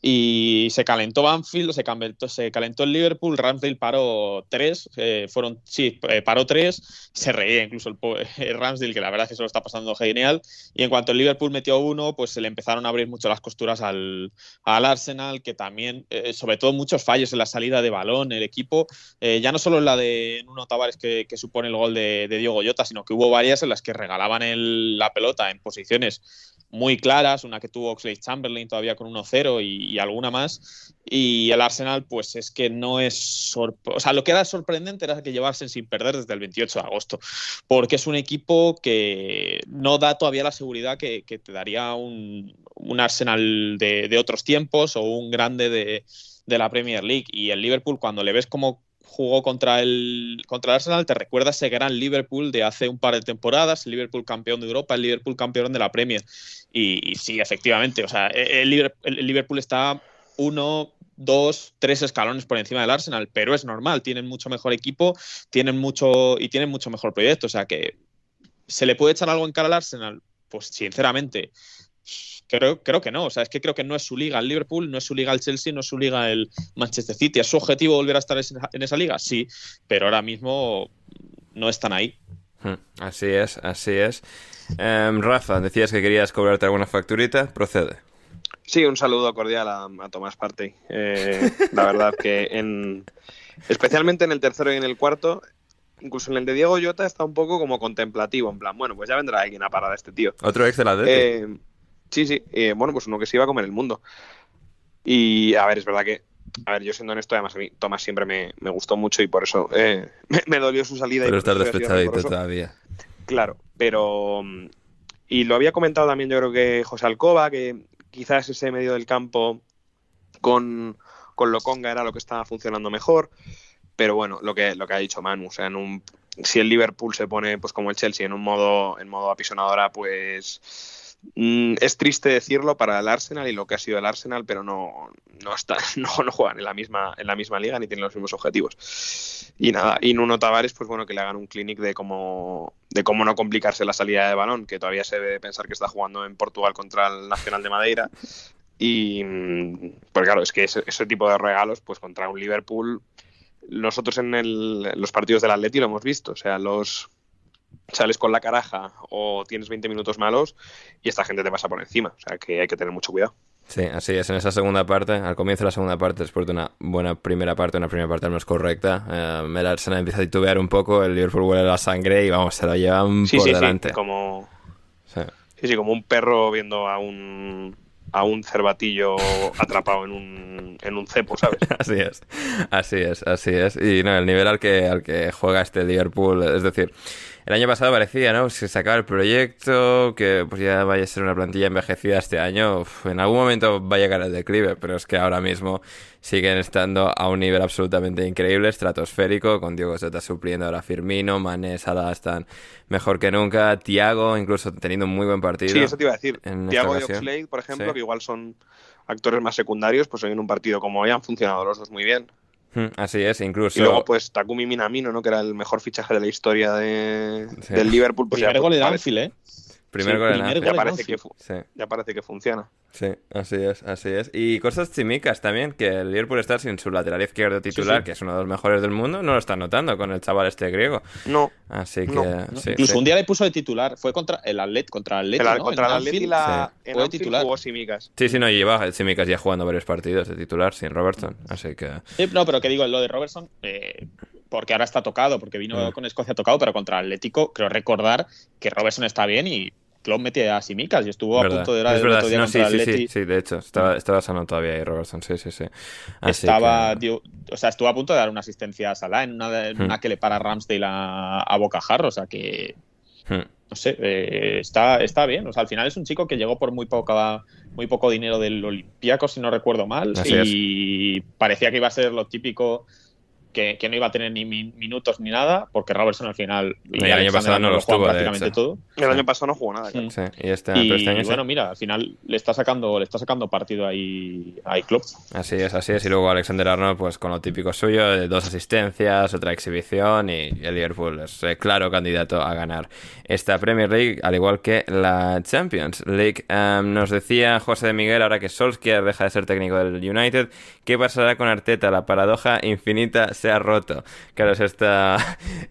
y se calentó Banfield, se calentó, el Liverpool, Ramsdale paró tres, eh, fueron, sí, eh, paró tres, se reía incluso el, Ramsdale, que la verdad es que se lo está pasando genial, y en cuanto el Liverpool metió uno, pues se le empezaron a abrir mucho las costuras al, al Arsenal, que también, eh, sobre todo muchos fallos en la salida de balón, el equipo, ya no solo en la de Nuno Tavares que, supone el gol de, de, Diego Llota, sino que hubo varias en las que regalaban el, la pelota en posiciones muy claras, una que tuvo Oxlade Chamberlain todavía con 1-0 y, alguna más. Y el Arsenal, pues es que no es. O sea, lo que era sorprendente era que llevasen sin perder desde el 28 de agosto, porque es un equipo que no da todavía la seguridad que, te daría un, Arsenal de, otros tiempos o un grande de, de la Premier League. Y el Liverpool, cuando le ves como jugó contra el, contra el Arsenal, te recuerda ese gran Liverpool de hace un par de temporadas, el Liverpool campeón de Europa, el Liverpool campeón de la Premier. Y, sí, efectivamente, o sea, e, el, Liverpool está uno, dos, tres escalones por encima del Arsenal, pero es normal, tienen mucho mejor equipo, tienen mucho y tienen mucho mejor proyecto, o sea que se le puede echar algo en cara al Arsenal, pues sinceramente Creo, creo que no, o sea, es que creo que no es su liga el Liverpool, no es su liga el Chelsea, no es su liga el Manchester City. ¿Es su objetivo volver a estar en esa liga? Sí, pero ahora mismo no están ahí. Hmm, así es, así es. Em, Rafa, decías que querías cobrarte alguna facturita, procede. Sí, un saludo cordial a, Tomás Partey. Eh, la verdad que en, especialmente en el tercero y en el cuarto, incluso en el de Diego Llota está un poco como contemplativo, en plan, bueno, pues ya vendrá alguien a parar a este tío. Otro ex de la eh, Sí, sí. Eh, bueno, pues uno que se iba a comer el mundo. Y a ver, es verdad que, a ver, yo siendo honesto, además a mí Tomás siempre me, gustó mucho y por eso eh, me, dolió su salida. Pero estar despechadito todavía. Claro, pero. Y lo había comentado también, yo creo que José Alcoba, que quizás ese medio del campo con, con Loconga era lo que estaba funcionando mejor. Pero bueno, lo que, lo que ha dicho Manu, o sea, en un, si el Liverpool se pone pues como el Chelsea en un modo, en modo apisonadora, pues Mm, es triste decirlo para el Arsenal y lo que ha sido el Arsenal, pero no, no, está, no, no, juegan en la, misma, en la misma liga ni tienen los mismos objetivos. Y nada, y Nuno Tavares, pues bueno, que le hagan un clinic de cómo, de cómo no complicarse la salida de balón, que todavía se debe pensar que está jugando en Portugal contra el Nacional de Madeira. Y, pues claro, es que ese, ese tipo de regalos, pues contra un Liverpool, nosotros en el, los partidos del Atleti lo hemos visto, o sea, los sales con la caraja o tienes 20 minutos malos y esta gente te pasa por encima. O sea que hay que tener mucho cuidado. Sí, así es. En esa segunda parte, al comienzo de la segunda parte, después de una buena primera parte, una primera parte al menos correcta, eh, el Arsenal empieza a titubear un poco, el Liverpool huele la sangre y vamos, se lo llevan por delante. Sí, como... Sí. sí, como un perro viendo a un a un cervatillo atrapado en un, en un cepo, ¿sabes? así es, así es, así es. Y no, el nivel al que, al que juega este Liverpool, es decir, el año pasado parecía, ¿no? Si se acaba el proyecto, que pues ya vaya a ser una plantilla envejecida este año, en algún momento va a llegar el declive, pero es que ahora mismo siguen estando a un nivel absolutamente increíble, estratosférico, con Diego Zeta supliendo ahora Firmino, Mané, Salah están mejor que nunca, Tiago incluso teniendo un muy buen partido. Sí, eso te iba a decir. Tiago y Oxlade, por ejemplo, que igual son actores más secundarios, pues en un partido como hoy han funcionado los dos muy bien. Así es, incluso. Y luego, pues Takumi Minamino, ¿no? Que era el mejor fichaje de la historia de, del Liverpool. Pues Primer gol de Anfield, ¿eh? Primer gol en ya, parece que ya parece que funciona. Sí, así es, así es. Y cosas chimicas también, que el Liverpool está sin su lateral izquierdo titular, que es uno de los mejores del mundo, no lo está notando con el chaval este griego. No. Así que. Incluso un día le puso de titular, fue contra el Atlet, contra el Atlet. Contra el Atlet y la. Fue titular. Jugó Simicas. Sí, sí, no, lleva Simicas ya jugando varios partidos de titular sin Robertson. Así que. no, pero que digo, lo de Robertson. Eh, porque ahora está tocado, porque vino mm. con Escocia tocado, pero contra el Atlético creo recordar que Robertson está bien y Klopp metía a Simicas y estuvo a punto de ir es verdad, otro día sí, sí, sí, sí, de hecho, estaba, estaba sano todavía ahí Robertson, sí, sí, sí. estaba, o sea, estuvo a punto de dar una asistencia a Salah en una, en una hmm. que le para Ramsdale a, a Bocajarro, o sea que, hmm. no sé, eh, está, está bien, o sea, al final es un chico que llegó por muy poca muy poco dinero del Olympiacos, si no recuerdo mal, y parecía que iba a ser lo típico que, que no iba a tener ni min- minutos ni nada, porque Robertson al final Y el año pasado no lo los tuvo, de prácticamente hecho. todo. El año pasado no jugó nada. claro. Sí, y este, pero Y este año sí. bueno, mira, al final le está sacando, le está sacando partido ahí, ahí Klopp. Así es, así es. Y luego Alexander Arnold, pues con lo típico suyo, de dos asistencias, otra exhibición y el Liverpool es eh, claro candidato a ganar esta Premier League, al igual que la Champions League. Em, nos decía José de Miguel, ahora que Solskjaer deja de ser técnico del United, ¿qué pasará con Arteta? La paradoja infinita se ha roto. Claro, es esta,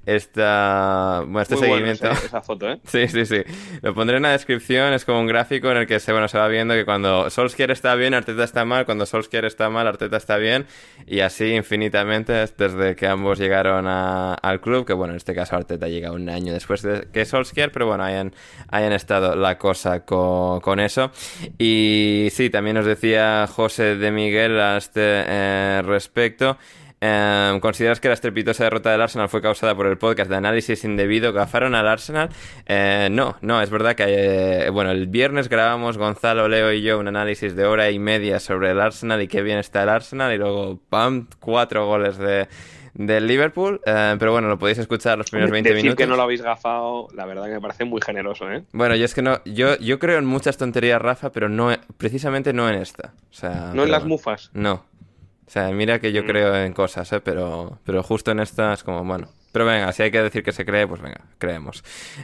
esta, bueno, este Muy bueno seguimiento. ese- esa foto, ¿eh? Sí, sí, sí. Lo pondré en la descripción. Es como un gráfico en el que se, bueno, se va viendo que cuando Solskjaer está bien, Arteta está mal. Cuando Solskjaer está mal, Arteta está bien. Y así infinitamente desde que ambos llegaron a- al club. Que bueno, en este caso Arteta llega un año después de que Solskjaer. Pero bueno, hayan, hayan estado la cosa co- con eso. Y sí, también nos decía José de Miguel a este eh, respecto. Eh, ¿Consideras que la estrepitosa derrota del Arsenal fue causada por el podcast de análisis indebido que gafaron al Arsenal? Eh, no, no, es verdad que eh, bueno, el viernes grabamos Gonzalo, Leo y yo un análisis de hora y media sobre el Arsenal y qué bien está el Arsenal y luego ¡pam! cuatro goles de del Liverpool, Eh, pero bueno, lo podéis escuchar los primeros 20 Decir minutos. que no lo habéis gafado, la verdad que me parece muy generoso, ¿eh? Bueno, yo es que no, yo, yo creo en muchas tonterías, Rafa, pero no, precisamente no en esta. O sea, No en las bueno. mufas. No. O sea, mira que yo Mm. creo en cosas, ¿eh? Pero, pero justo en estas, como, bueno. Pero venga, si hay que decir que se cree, pues venga, creemos.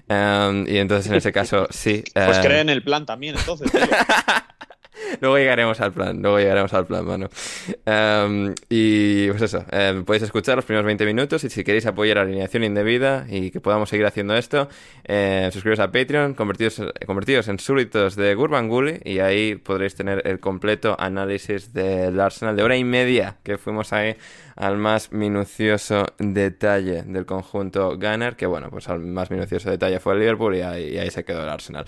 Em, y entonces en ese caso, sí. Pues em, cree en el plan también, entonces. tío. Luego llegaremos al plan, luego llegaremos al plan, mano. Em, y pues eso, em, podéis escuchar los primeros 20 minutos y si queréis apoyar alineación indebida y que podamos seguir haciendo esto, eh, suscribiros a Patreon, convertidos, convertidos en súbditos de Gurban Gully y ahí podréis tener el completo análisis del Arsenal de hora y media que fuimos ahí al más minucioso detalle del conjunto Gunner, que bueno, pues al más minucioso detalle fue el Liverpool y ahí, y ahí se quedó el Arsenal.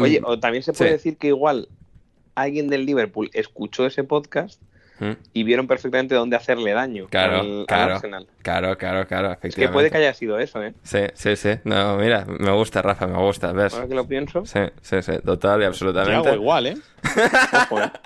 Oye, o también se puede sí. decir que igual alguien del Liverpool escuchó ese podcast ¿Mm? y vieron perfectamente dónde hacerle daño Claro, al, al claro, Arsenal. claro, claro, claro, Es que puede que haya sido eso, ¿eh? Sí, sí, sí. No, mira, me gusta, Rafa, me gusta, ¿ves? Ahora que lo pienso. Sí, sí, sí, total y absolutamente. hago igual, ¿eh? Ojo, ¿eh?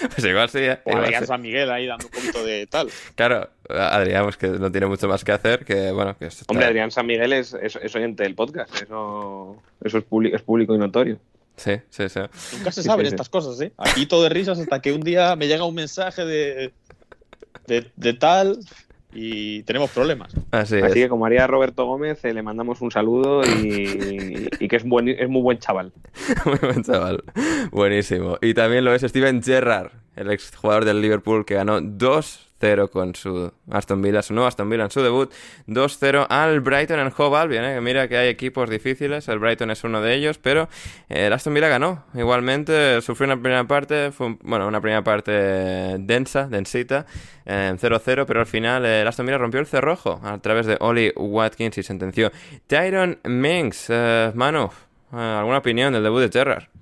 Pues igual sí, ¿eh? O Adrián sí. San Miguel ahí dando un poquito de tal. Claro, Adrián, pues que no tiene mucho más que hacer, que bueno, que está- Hombre, Adrián San Miguel es, es, es oyente del podcast. Eso, eso es, público, es público y notorio. Sí, sí, sí. Nunca se saben sí, sí. estas cosas, ¿eh? Aquí todo de risas hasta que un día me llega un mensaje de, de, de tal y tenemos problemas. Así, Así es. que como haría Roberto Gómez, eh, le mandamos un saludo y, y que es, buen, es muy buen chaval. Muy buen chaval. Buenísimo. Y también lo es Steven Gerrard, el ex jugador del Liverpool que ganó 2-0 con su Aston Villa, su nuevo Aston Villa en su debut. 2-0 al Brighton en Hove Albion. ¿eh? Mira que hay equipos difíciles, el Brighton es uno de ellos, pero eh, el Aston Villa ganó. Igualmente sufrió una primera parte, fue bueno, una primera parte densa, densita, eh, 0-0, pero al final eh, el Aston Villa rompió el cerrojo a través de Oli Watkins y sentenció Tyron Minks. Eh, Manu, eh, ¿alguna opinión del debut de Gerrard?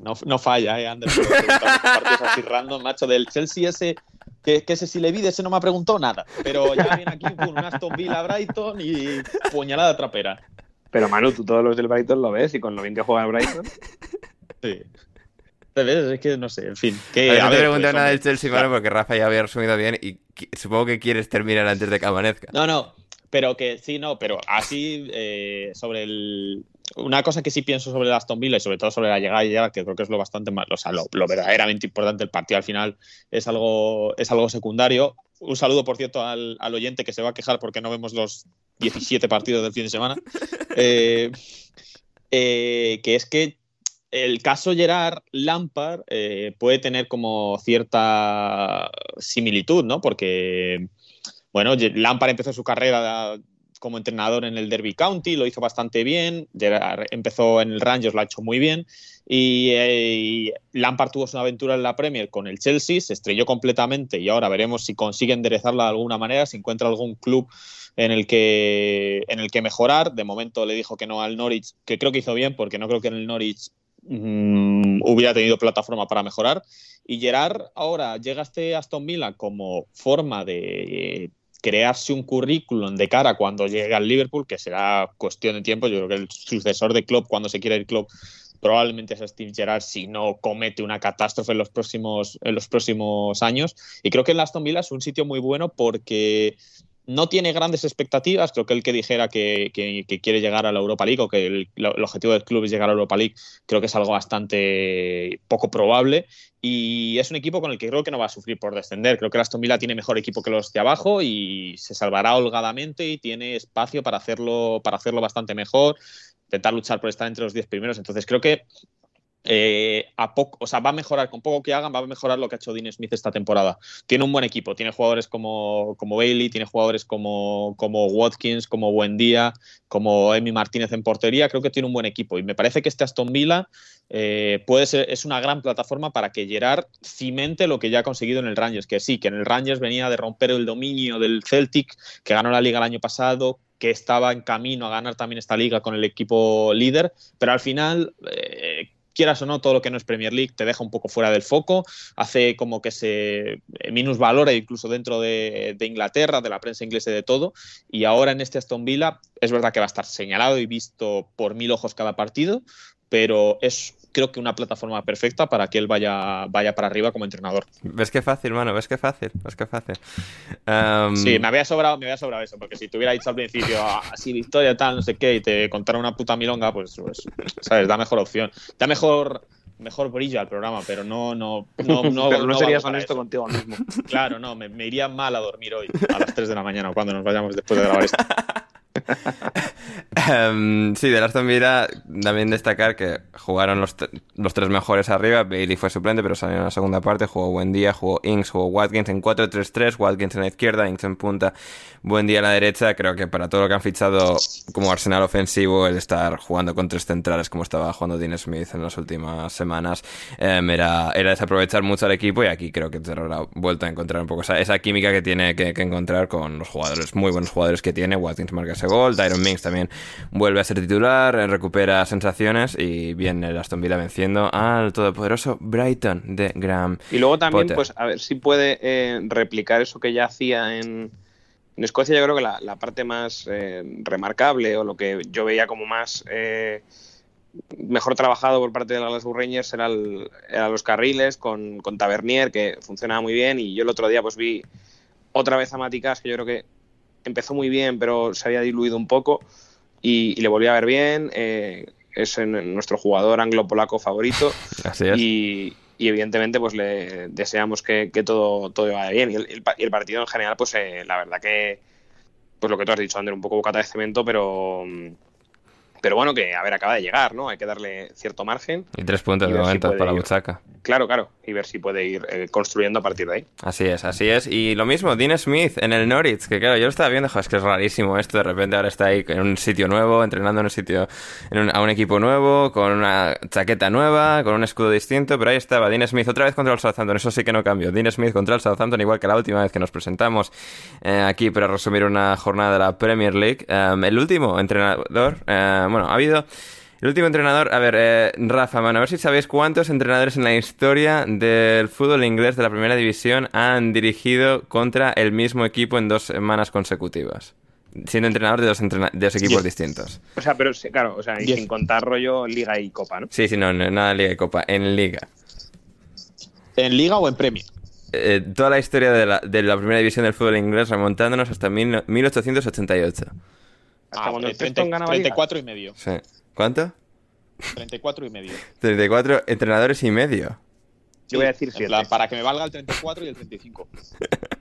No, no falla, ¿eh? Ander, partidos así random, macho, del Chelsea ese, que, que ese si le vi, de ese no me ha preguntado nada. Pero ya viene aquí pum, un Aston Villa Brighton y puñalada trapera. Pero Manu, tú todos los del Brighton lo ves y con lo bien que juega el Brighton. Sí. ¿Te ves? Es que no sé, en fin. Que, A ver, a no te ver, pregunto pues, nada del Chelsea, claro. Manu, porque Rafa ya había resumido bien y supongo que quieres terminar antes de que amanezca. No, no, pero que sí, no, pero así eh, sobre el. Una cosa que sí pienso sobre el Aston Villa y sobre todo sobre la llegada y que creo que es lo bastante más, o sea, lo, lo verdaderamente importante, el partido al final es algo, es algo secundario. Un saludo, por cierto, al, al oyente que se va a quejar porque no vemos los 17 partidos del fin de semana. Eh, eh, que es que el caso Gerard Lampard eh, puede tener como cierta similitud, ¿no? Porque, bueno, Lampard empezó su carrera como entrenador en el Derby County, lo hizo bastante bien, empezó en el Rangers, lo ha hecho muy bien, y, eh, Lampard tuvo su aventura en la Premier con el Chelsea, se estrelló completamente y ahora veremos si consigue enderezarla de alguna manera, si encuentra algún club en el que en el que mejorar. De momento le dijo que no al Norwich, que creo que hizo bien, porque no creo que en el Norwich mmm, hubiera tenido plataforma para mejorar. Y Gerard ahora llega este Aston Villa como forma de crearse un currículum de cara cuando llegue al Liverpool, que será cuestión de tiempo. Yo creo que el sucesor de Klopp, cuando se quiera ir Klopp, probablemente es Steve Gerrard si no comete una catástrofe en los próximos, en los próximos años. Y creo que el Aston Villa es un sitio muy bueno porque no tiene grandes expectativas. Creo que el que dijera que, quiere llegar a la Europa League o que el, objetivo del club es llegar a la Europa League, creo que es algo bastante poco probable. Y es un equipo con el que creo que no va a sufrir por descender. Creo que el Aston Villa tiene mejor equipo que los de abajo y se salvará holgadamente y tiene espacio para hacerlo, para hacerlo bastante mejor intentar luchar por estar entre los 10 primeros. Entonces creo que eh, a poco, o sea, va a mejorar, con poco que hagan, va a mejorar lo que ha hecho Dean Smith esta temporada. Tiene un buen equipo, tiene jugadores como, como Bailey, tiene jugadores como, como Watkins, como Buendía, como Emi Martínez en portería. Creo que tiene un buen equipo y me parece que este Aston Villa eh, puede ser, es una gran plataforma para que Gerard cimente lo que ya ha conseguido en el Rangers. Que sí, que en el Rangers venía de romper el dominio del Celtic, que ganó la liga el año pasado, que estaba en camino a ganar también esta liga con el equipo líder, pero al final eh, quieras o no, todo lo que no es Premier League te deja un poco fuera del foco, hace como que se minusvalora incluso dentro de, Inglaterra, de la prensa inglesa y de todo, y ahora en este Aston Villa es verdad que va a estar señalado y visto por mil ojos cada partido, pero es creo que una plataforma perfecta para que él vaya, vaya para arriba como entrenador. ¿Ves qué fácil, mano? ¿Ves qué fácil? ¿Ves qué fácil? Em, sí, me había, sobrado, me había sobrado eso, porque si te hubiera dicho al principio así ah, victoria tal, no sé qué, y te contara una puta milonga, pues, pues, ¿sabes? Da mejor opción. Da mejor mejor brillo al programa, pero no no no no, pero no, serías honesto contigo mismo. Claro, no, me, me, iría mal a dormir hoy a las 3 de la mañana cuando nos vayamos después de grabar esto. um, sí, de Aston Villa también destacar que jugaron los, los, tres mejores arriba. Bailey fue suplente, pero salió en la segunda parte. Jugó Buen Día, jugó Inks, jugó Watkins en 4-3-3. Watkins en la izquierda, Inks en punta. Buen Día a la derecha. Creo que para todo lo que han fichado como arsenal ofensivo, el estar jugando con tres centrales como estaba jugando Dean Smith en las últimas semanas, em, era, era, desaprovechar mucho al equipo. Y aquí creo que se ha vuelto a encontrar un poco esa, esa química que tiene que, que, encontrar con los jugadores, muy buenos jugadores que tiene. Watkins marca ese gol. Tyron Minks también vuelve a ser titular, eh, recupera sensaciones y viene el Aston Villa venciendo al todopoderoso Brighton de Graham. Y luego también, pues a ver si puede eh, replicar eso que ya hacía en, Escocia. Yo creo que la, parte más eh, remarcable o lo que yo veía como más mejor trabajado por parte de los Glasgow Rangers era, los carriles con, con, Tavernier, que funcionaba muy bien. Y yo el otro día pues vi otra vez a Maticas, que yo creo que empezó muy bien, pero se había diluido un poco y, le volví a ver bien. Eh, es nuestro jugador anglo-polaco favorito. Así es. Y, evidentemente pues le deseamos que, todo, todo vaya bien. Y el, partido en general, pues eh, la verdad que, pues lo que tú has dicho, Ander, un poco bocata de cemento, pero pero bueno, que a ver, acaba de llegar, ¿no? Hay que darle cierto margen. Y tres puntos de momento para la Buchaca. Claro, claro. Y ver si puede ir eh, construyendo a partir de ahí. Así es, así es. Y lo mismo, Dean Smith en el Norwich, que claro, yo lo estaba viendo, es que es rarísimo esto. De repente ahora está ahí en un sitio nuevo, entrenando en un sitio, en a un equipo nuevo, con una chaqueta nueva, con un escudo distinto. Pero ahí estaba, Dean Smith otra vez contra el Southampton. Eso sí que no cambió. Dean Smith contra el Southampton, igual que la última vez que nos presentamos eh, aquí para resumir una jornada de la Premier League. Em, el último entrenador, eh, bueno, ha habido. El último entrenador, a ver, eh, Rafa, mano, a ver si sabéis cuántos entrenadores en la historia del fútbol inglés de la primera división han dirigido contra el mismo equipo en dos semanas consecutivas. Siendo entrenador de dos, dos equipos distintos. O sea, pero claro, o sea, sin contar rollo Liga y Copa, ¿no? Sí, sí, no, nada Liga y Copa, en Liga. ¿En Liga o en Premier? Eh, toda la historia de la, de la, primera división del fútbol inglés remontándonos hasta mil, 1888. Hasta ah, 34 y medio. Sí. ¿Cuánto? 34 y medio. 34 entrenadores y medio. Yo voy a decir siete. Para que me valga el 34 y el 35.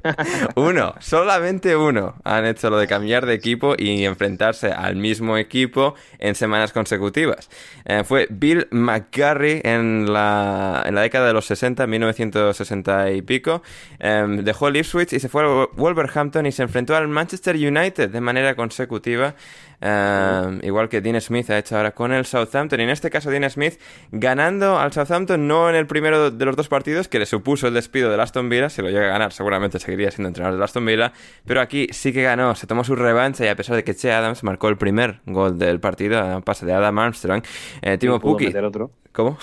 uno, solamente uno han hecho lo de cambiar de equipo y enfrentarse al mismo equipo en semanas consecutivas. Eh, fue Bill McGarry en la, en la década de los 60, 1960 y pico. Em, dejó el Ipswich y se fue a Wolverhampton y se enfrentó al Manchester United de manera consecutiva. Em, igual que Dean Smith ha hecho ahora con el Southampton. Y en este caso, Dean Smith ganando al Southampton, no en el primero de los dos partidos, que le supuso el despido de Aston Villa. Si lo llega a ganar, seguramente seguiría siendo entrenador de Aston Villa. Pero aquí sí que ganó, se tomó su revancha y a pesar de que Che Adams marcó el primer gol del partido, a pase de Adam Armstrong, eh, Timo Puki. otro? ¿Cómo?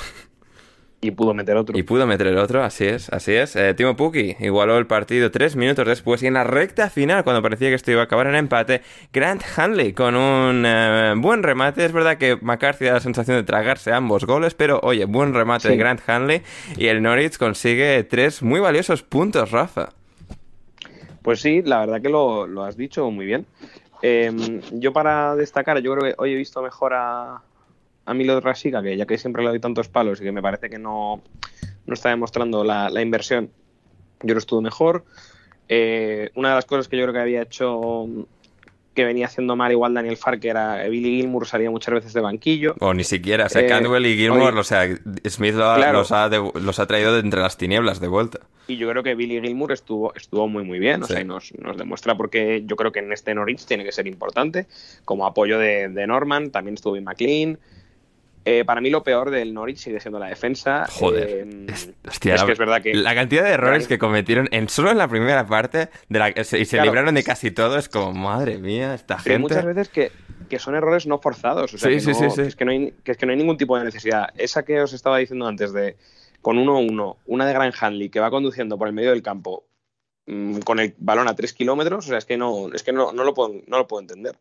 Y pudo meter otro. Y pudo meter el otro, así es, así es. Eh, Timo Pukki igualó el partido tres minutos después y en la recta final, cuando parecía que esto iba a acabar en empate, Grant Hanley con un eh, buen remate. Es verdad que McCarthy da la sensación de tragarse ambos goles, pero oye, buen remate de Grant Hanley y el Norwich consigue tres muy valiosos puntos, Rafa. Pues sí, la verdad que lo, lo has dicho muy bien. Eh, yo para destacar, yo creo que hoy he visto mejor a, a Milo Rasica, que ya que siempre le doy tantos palos y que me parece que no, no está demostrando la, la inversión, yo lo estuvo mejor. Eh, una de las cosas que yo creo que había hecho que venía haciendo mal igual Daniel Fark era Billy Gilmour salía muchas veces de banquillo. O ni siquiera, o sea, eh, Cantwell y Gilmour, o sea, Smith claro. los, ha de, los, ha traído de entre las tinieblas de vuelta. Y yo creo que Billy Gilmour estuvo, estuvo muy muy bien, o sea, nos, nos, demuestra porque yo creo que en este Norwich tiene que ser importante, como apoyo de, de Norman, también estuvo bien McLean, eh, para mí lo peor del Norwich sigue siendo la defensa. Joder. Eh, Hostia, es que es verdad que... La cantidad de errores que cometieron en solo en la primera parte de la, y se claro. libraron de casi todo es como, madre mía, esta Pero gente... muchas veces que, que, son errores no forzados. O sea, sí, que, sí, no, sí, es que, no hay, que es que no hay ningún tipo de necesidad. Esa que os estaba diciendo antes de con 1-1, una de Gran Hanley que va conduciendo por el medio del campo mmm, con el balón a 3 kilómetros, o sea, es que no, es que no, no, lo, puedo, no lo puedo entender.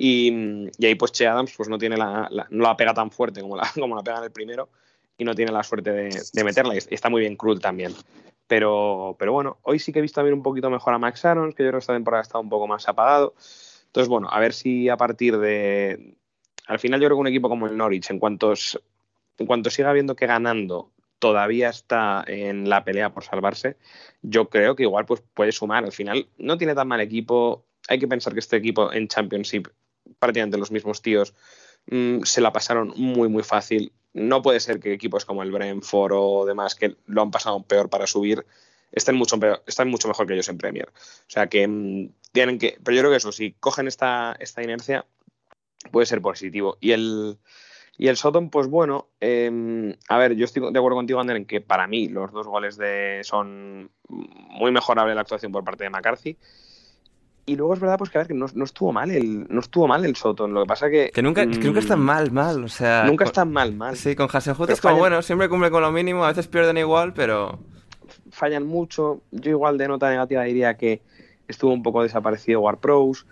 Y, y, ahí pues Che Adams pues no tiene la, no la pega tan fuerte como la, como la pega en el primero y no tiene la suerte de, de meterla y está muy bien cruel también. Pero, pero bueno, hoy sí que he visto también un poquito mejor a Max Aaron, que yo creo que esta temporada está un poco más apagado. Entonces, bueno, a ver si a partir de... Al final yo creo que un equipo como el Norwich, en cuanto, en cuanto siga viendo que ganando todavía está en la pelea por salvarse, yo creo que igual pues puede sumar. Al final no tiene tan mal equipo. Hay que pensar que este equipo en Championship prácticamente los mismos tíos, mmm, se la pasaron muy, muy fácil. No puede ser que equipos como el Brentford o demás, que lo han pasado peor para subir, estén mucho, peor, estén mucho mejor que ellos en Premier. O sea que mmm, tienen que. Pero yo creo que eso, si cogen esta, esta inercia, puede ser positivo. Y el. Y el Soton, pues bueno, eh, a ver, yo estoy de acuerdo contigo, Ander, en que para mí los dos goles de son muy mejorable la actuación por parte de McCarthy y luego es verdad pues que a ver que no, no, estuvo mal el no estuvo mal el Soton lo que pasa que que nunca, mmm, que nunca están mal mal o sea nunca están mal mal. Sí con Hasenhut es como fallan, bueno siempre cumple con lo mínimo a veces pierden igual pero fallan mucho. Yo igual de nota negativa diría que estuvo un poco desaparecido War Pros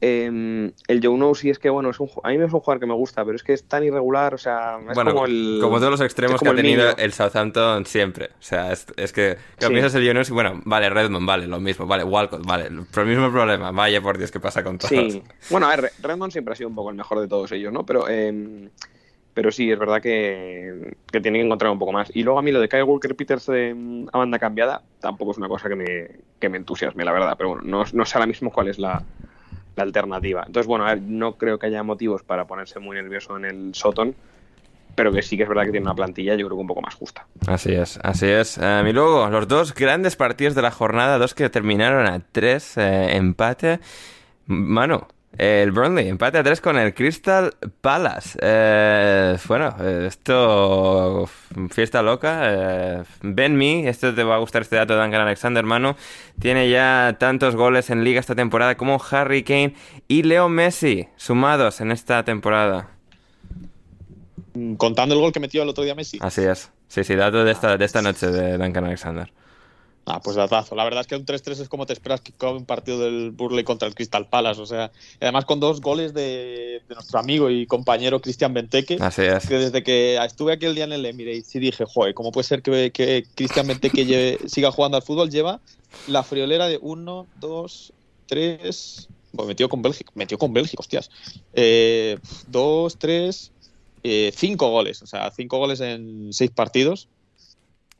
eh, el Joe No sí es que, bueno, es un, a mí es un jugador que me gusta, pero es que es tan irregular, o sea, es bueno, como el... Como todos los extremos que ha tenido el, el, Southampton siempre. O sea, es, es que, que sí. piensas el Joe No y bueno, vale, Redmond, vale, lo mismo, vale, Walcott, vale, el mismo problema, vaya por Dios, ¿qué pasa con todos? Sí, bueno, a ver, Redmond siempre ha sido un poco el mejor de todos ellos, ¿no? Pero... Eh, pero sí, es verdad que, que tiene que encontrar un poco más. Y luego a mí lo de Kyle Walker Peters eh, a banda cambiada tampoco es una cosa que me, que me entusiasme, la verdad. Pero bueno, no, no sé ahora mismo cuál es la, la alternativa. Entonces, bueno, no creo que haya motivos para ponerse muy nervioso en el Soton, pero que sí que es verdad que tiene una plantilla, yo creo que un poco más justa. Así es, así es. Um, y luego, los dos grandes partidos de la jornada, dos que terminaron a tres, eh, empate. Mano, el Burnley, empate a 3 con el Crystal Palace. Eh, bueno, esto. Fiesta loca. Eh, ben Me, esto te va a gustar este dato de Duncan Alexander, mano. Tiene ya tantos goles en liga esta temporada como Harry Kane y Leo Messi, sumados en esta temporada. Contando el gol que metió el otro día Messi. Así es. Sí, sí, dato de esta, de esta noche de Duncan Alexander. Ah, pues datazo. La verdad es que un 3-3 es como te esperas que acabe un partido del Burley contra el Crystal Palace. O sea, además con dos goles de, de nuestro amigo y compañero Cristian Benteke. Así es. Que desde que estuve aquel día en el Emirates y dije, joder, ¿cómo puede ser que, que Cristian Benteke lleve, siga jugando al fútbol? Lleva la friolera de 1, 2, 3. Bueno, metió con Bélgica, metió con Bélgica, hostias. 2, eh, 3, 5 eh, goles. O sea, 5 goles en 6 partidos.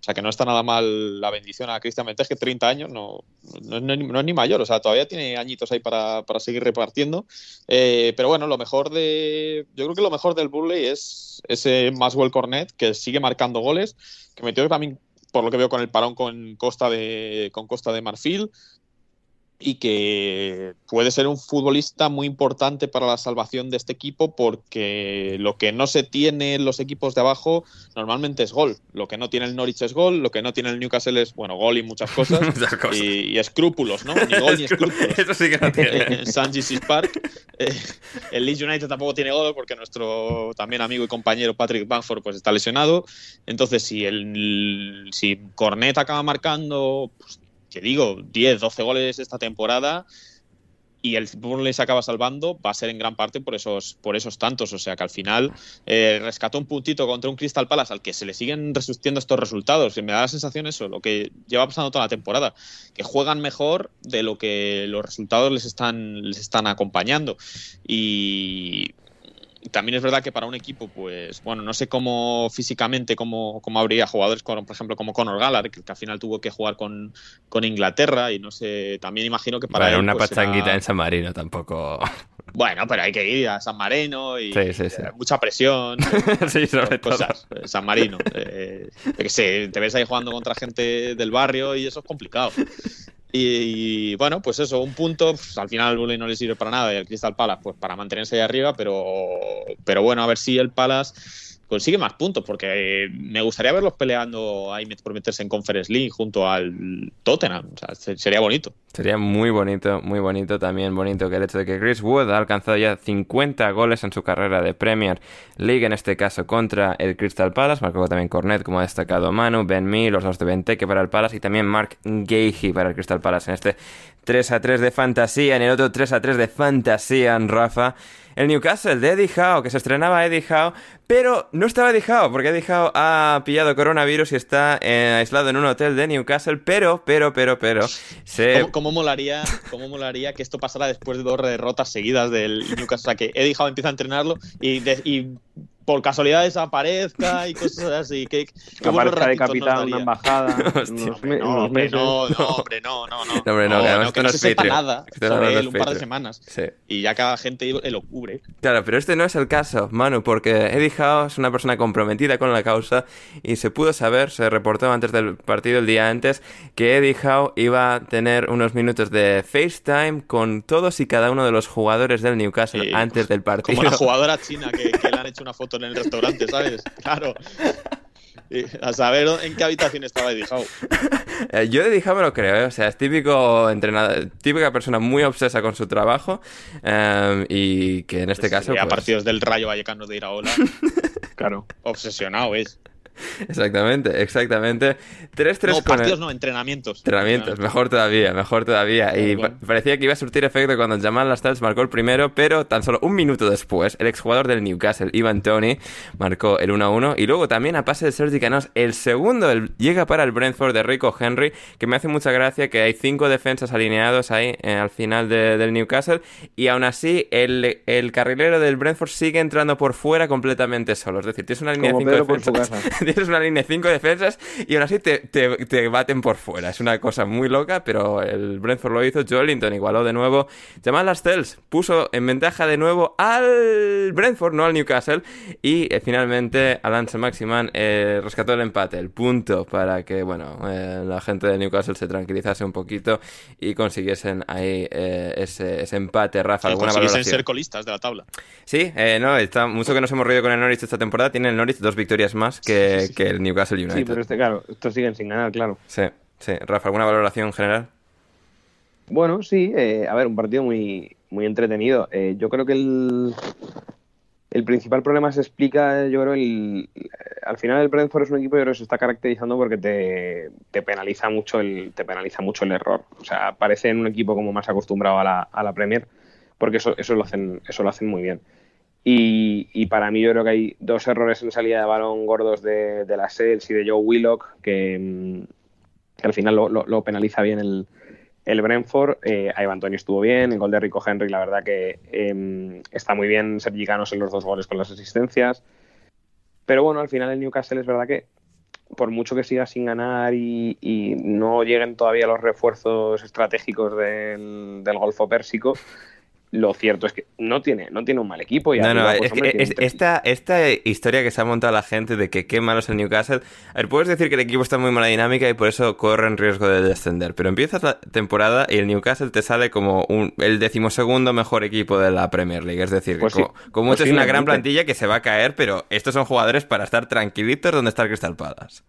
O sea, que no está nada mal la bendición a Cristian que 30 años no, no, no, no, es ni mayor, o sea, todavía tiene añitos ahí para, para seguir repartiendo. Eh, pero bueno, lo mejor de. Yo creo que lo mejor del Burley es ese Maswell Cornet, que sigue marcando goles, que metió también, por lo que veo, con el parón con Costa de, con Costa de Marfil. Y que puede ser un futbolista muy importante para la salvación de este equipo porque lo que no se tiene en los equipos de abajo normalmente es gol. Lo que no tiene el Norwich es gol, lo que no tiene el Newcastle es, bueno, gol y muchas cosas. Muchas cosas. Y, y escrúpulos, ¿no? Ni gol ni escrúpulos. Eso sí que no tiene. en St. Jesus Park. Eh, el Leeds United tampoco tiene gol porque nuestro también amigo y compañero Patrick Bamford pues, está lesionado. Entonces, si, el, si Cornet acaba marcando, pues, que digo, 10, 12 goles esta temporada y el Burnley se acaba salvando, va a ser en gran parte por esos, por esos tantos. O sea que al final eh, rescató un puntito contra un Crystal Palace al que se le siguen resistiendo estos resultados. Y me da la sensación eso, lo que lleva pasando toda la temporada, que juegan mejor de lo que los resultados les están, les están acompañando. Y también es verdad que para un equipo, pues, bueno, no sé cómo físicamente, cómo, cómo habría jugadores, con, por ejemplo, como Conor Gallagher, que, que al final tuvo que jugar con, con Inglaterra, y no sé, también imagino que para Bueno, él, una pues, pachanguita en San Marino tampoco. Bueno, pero hay que ir a San Marino y Sí, sí, sí. eh, mucha presión. sí, sobre todo. cosas. Eh, San Marino. eh, qué sé, te ves ahí jugando contra gente del barrio y eso es complicado. Y, bueno, pues eso, un punto, pues, al final al Burnley no le sirve para nada y al Crystal Palace pues para mantenerse ahí arriba, pero, pero bueno, a ver si el Palace consigue más puntos, porque eh, me gustaría verlos peleando ahí por meterse en Conference League junto al Tottenham, o sea, se- sería bonito. Sería muy bonito, muy bonito también bonito que el hecho de que Chris Wood ha alcanzado ya 50 goles en su carrera de Premier League, en este caso contra el Crystal Palace, marcó también Cornet, como ha destacado Manu, Ben Mee, los dos de Benteke para el Palace y también Mark Gahey para el Crystal Palace en este 3 a 3 de fantasía, en el otro 3 a 3 de fantasía en Rafa. El Newcastle de Eddie Howe, que se estrenaba Eddie Howe, pero no estaba Eddie Howe, porque Eddie Howe ha pillado coronavirus y está eh, aislado en un hotel de Newcastle, pero, pero, pero, pero. ¿Cómo, molaría, ¿Cómo molaría que esto pasara después de dos derrotas seguidas del Newcastle? O sea, que Eddie Howe empieza a entrenarlo y por casualidad desaparezca y cosas así. Que, que aparezca de ratitos nos capitán daría. una embajada. Hostia. No, hombre, no, no, hombre, no, no, no. No, hombre, no, que además que no no se sepa nada no sobre él un par de semanas. Sí. Y ya cada gente lo cubre. Claro, pero este no es el caso, Manu, porque Eddie Howe es una persona comprometida con la causa y se pudo saber, se reportó antes del partido, el día antes, que Eddie Howe iba a tener unos minutos de FaceTime con todos y cada uno de los jugadores del Newcastle Sí, antes del partido. Como la jugadora china que, que le han hecho una foto en el restaurante, ¿sabes? Claro. Y a saber en qué habitación estaba Eddie Howe. Eh, Yo de Eddie Howe me lo creo, ¿eh? o sea, es típico entrenador, típica persona muy obsesa con su trabajo eh, y que en este caso... a pues, partidos del Rayo Vallecano de Iraola. Claro. Obsesionado es. Exactamente, exactamente. 3-3 No, el- partidos no, entrenamientos. Entrenamientos, mejor todavía, mejor todavía. Y Bueno, parecía que iba a surtir efecto cuando Jamal Lascelles marcó el primero, pero tan solo un minuto después, el exjugador del Newcastle, Ivan Tony, marcó el 1-1. Y luego también a pase de Sergi Canós, el segundo el- llega para el Brentford de Rico Henry, que me hace mucha gracia que hay cinco defensas alineados ahí eh, al final de- del Newcastle. Y aún así, el, el carrilero del Brentford sigue entrando por fuera completamente solo. Es decir, tienes una línea de cinco Pedro por su defensas. Tienes una línea de cinco defensas y aún así te, te- te baten por fuera. Es una cosa muy loca, pero el Brentford lo hizo. Joelinton igualó de nuevo. Jamal Lascelles puso en ventaja de nuevo al Brentford, no al Newcastle. Y eh, finalmente Alan Maximan eh, rescató el empate, el punto, para que bueno eh, la gente de Newcastle se tranquilizase un poquito y consiguiesen ahí eh, ese, ese empate. Rafa, Y ¿alguna consiguiesen ser colistas de la tabla. Sí, eh, no, está mucho que nos hemos reído con el Norwich esta temporada. Tiene el Norwich dos victorias más que, que el Newcastle United. Sí, pero este, claro, estos siguen sin ganar, claro. Sí, sí. Rafa, ¿alguna valoración general? Bueno, sí, eh, a ver, un partido muy, muy entretenido. Eh, yo creo que el, el principal problema se explica, yo creo, el, al final el Brentford es un equipo yo creo, que se está caracterizando porque te, te penaliza mucho el, te penaliza mucho el error. O sea, parece un equipo como más acostumbrado a la, a la Premier, porque eso, eso lo hacen, eso lo hacen muy bien. Y, y para mí yo creo que hay dos errores en salida de balón gordos de, de la Sales y de Joe Willock que, mm, al final lo, penaliza bien el, el Brentford. Eh, Ivan Antonio estuvo bien, el gol de Rico Henry la verdad que eh, está muy bien Sergi Canos en los dos goles con las asistencias. Pero bueno, al final el Newcastle es verdad que por mucho que siga sin ganar y, y no lleguen todavía los refuerzos estratégicos del, del Golfo Pérsico, lo cierto es que no tiene, no tiene un mal equipo. Y no, arriba, no, pues, es hombre, es- esta, esta historia que se ha montado la gente de que qué malo es el Newcastle. A ver, puedes decir que el equipo está en muy mala dinámica y por eso corre en riesgo de descender. Pero empiezas la temporada y el Newcastle te sale como un, el decimosegundo mejor equipo de la Premier League. Es decir, Pues sí, como, como mucho es una gran plantilla que se va a caer, pero estos son jugadores para estar tranquilitos donde está el Crystal Palace.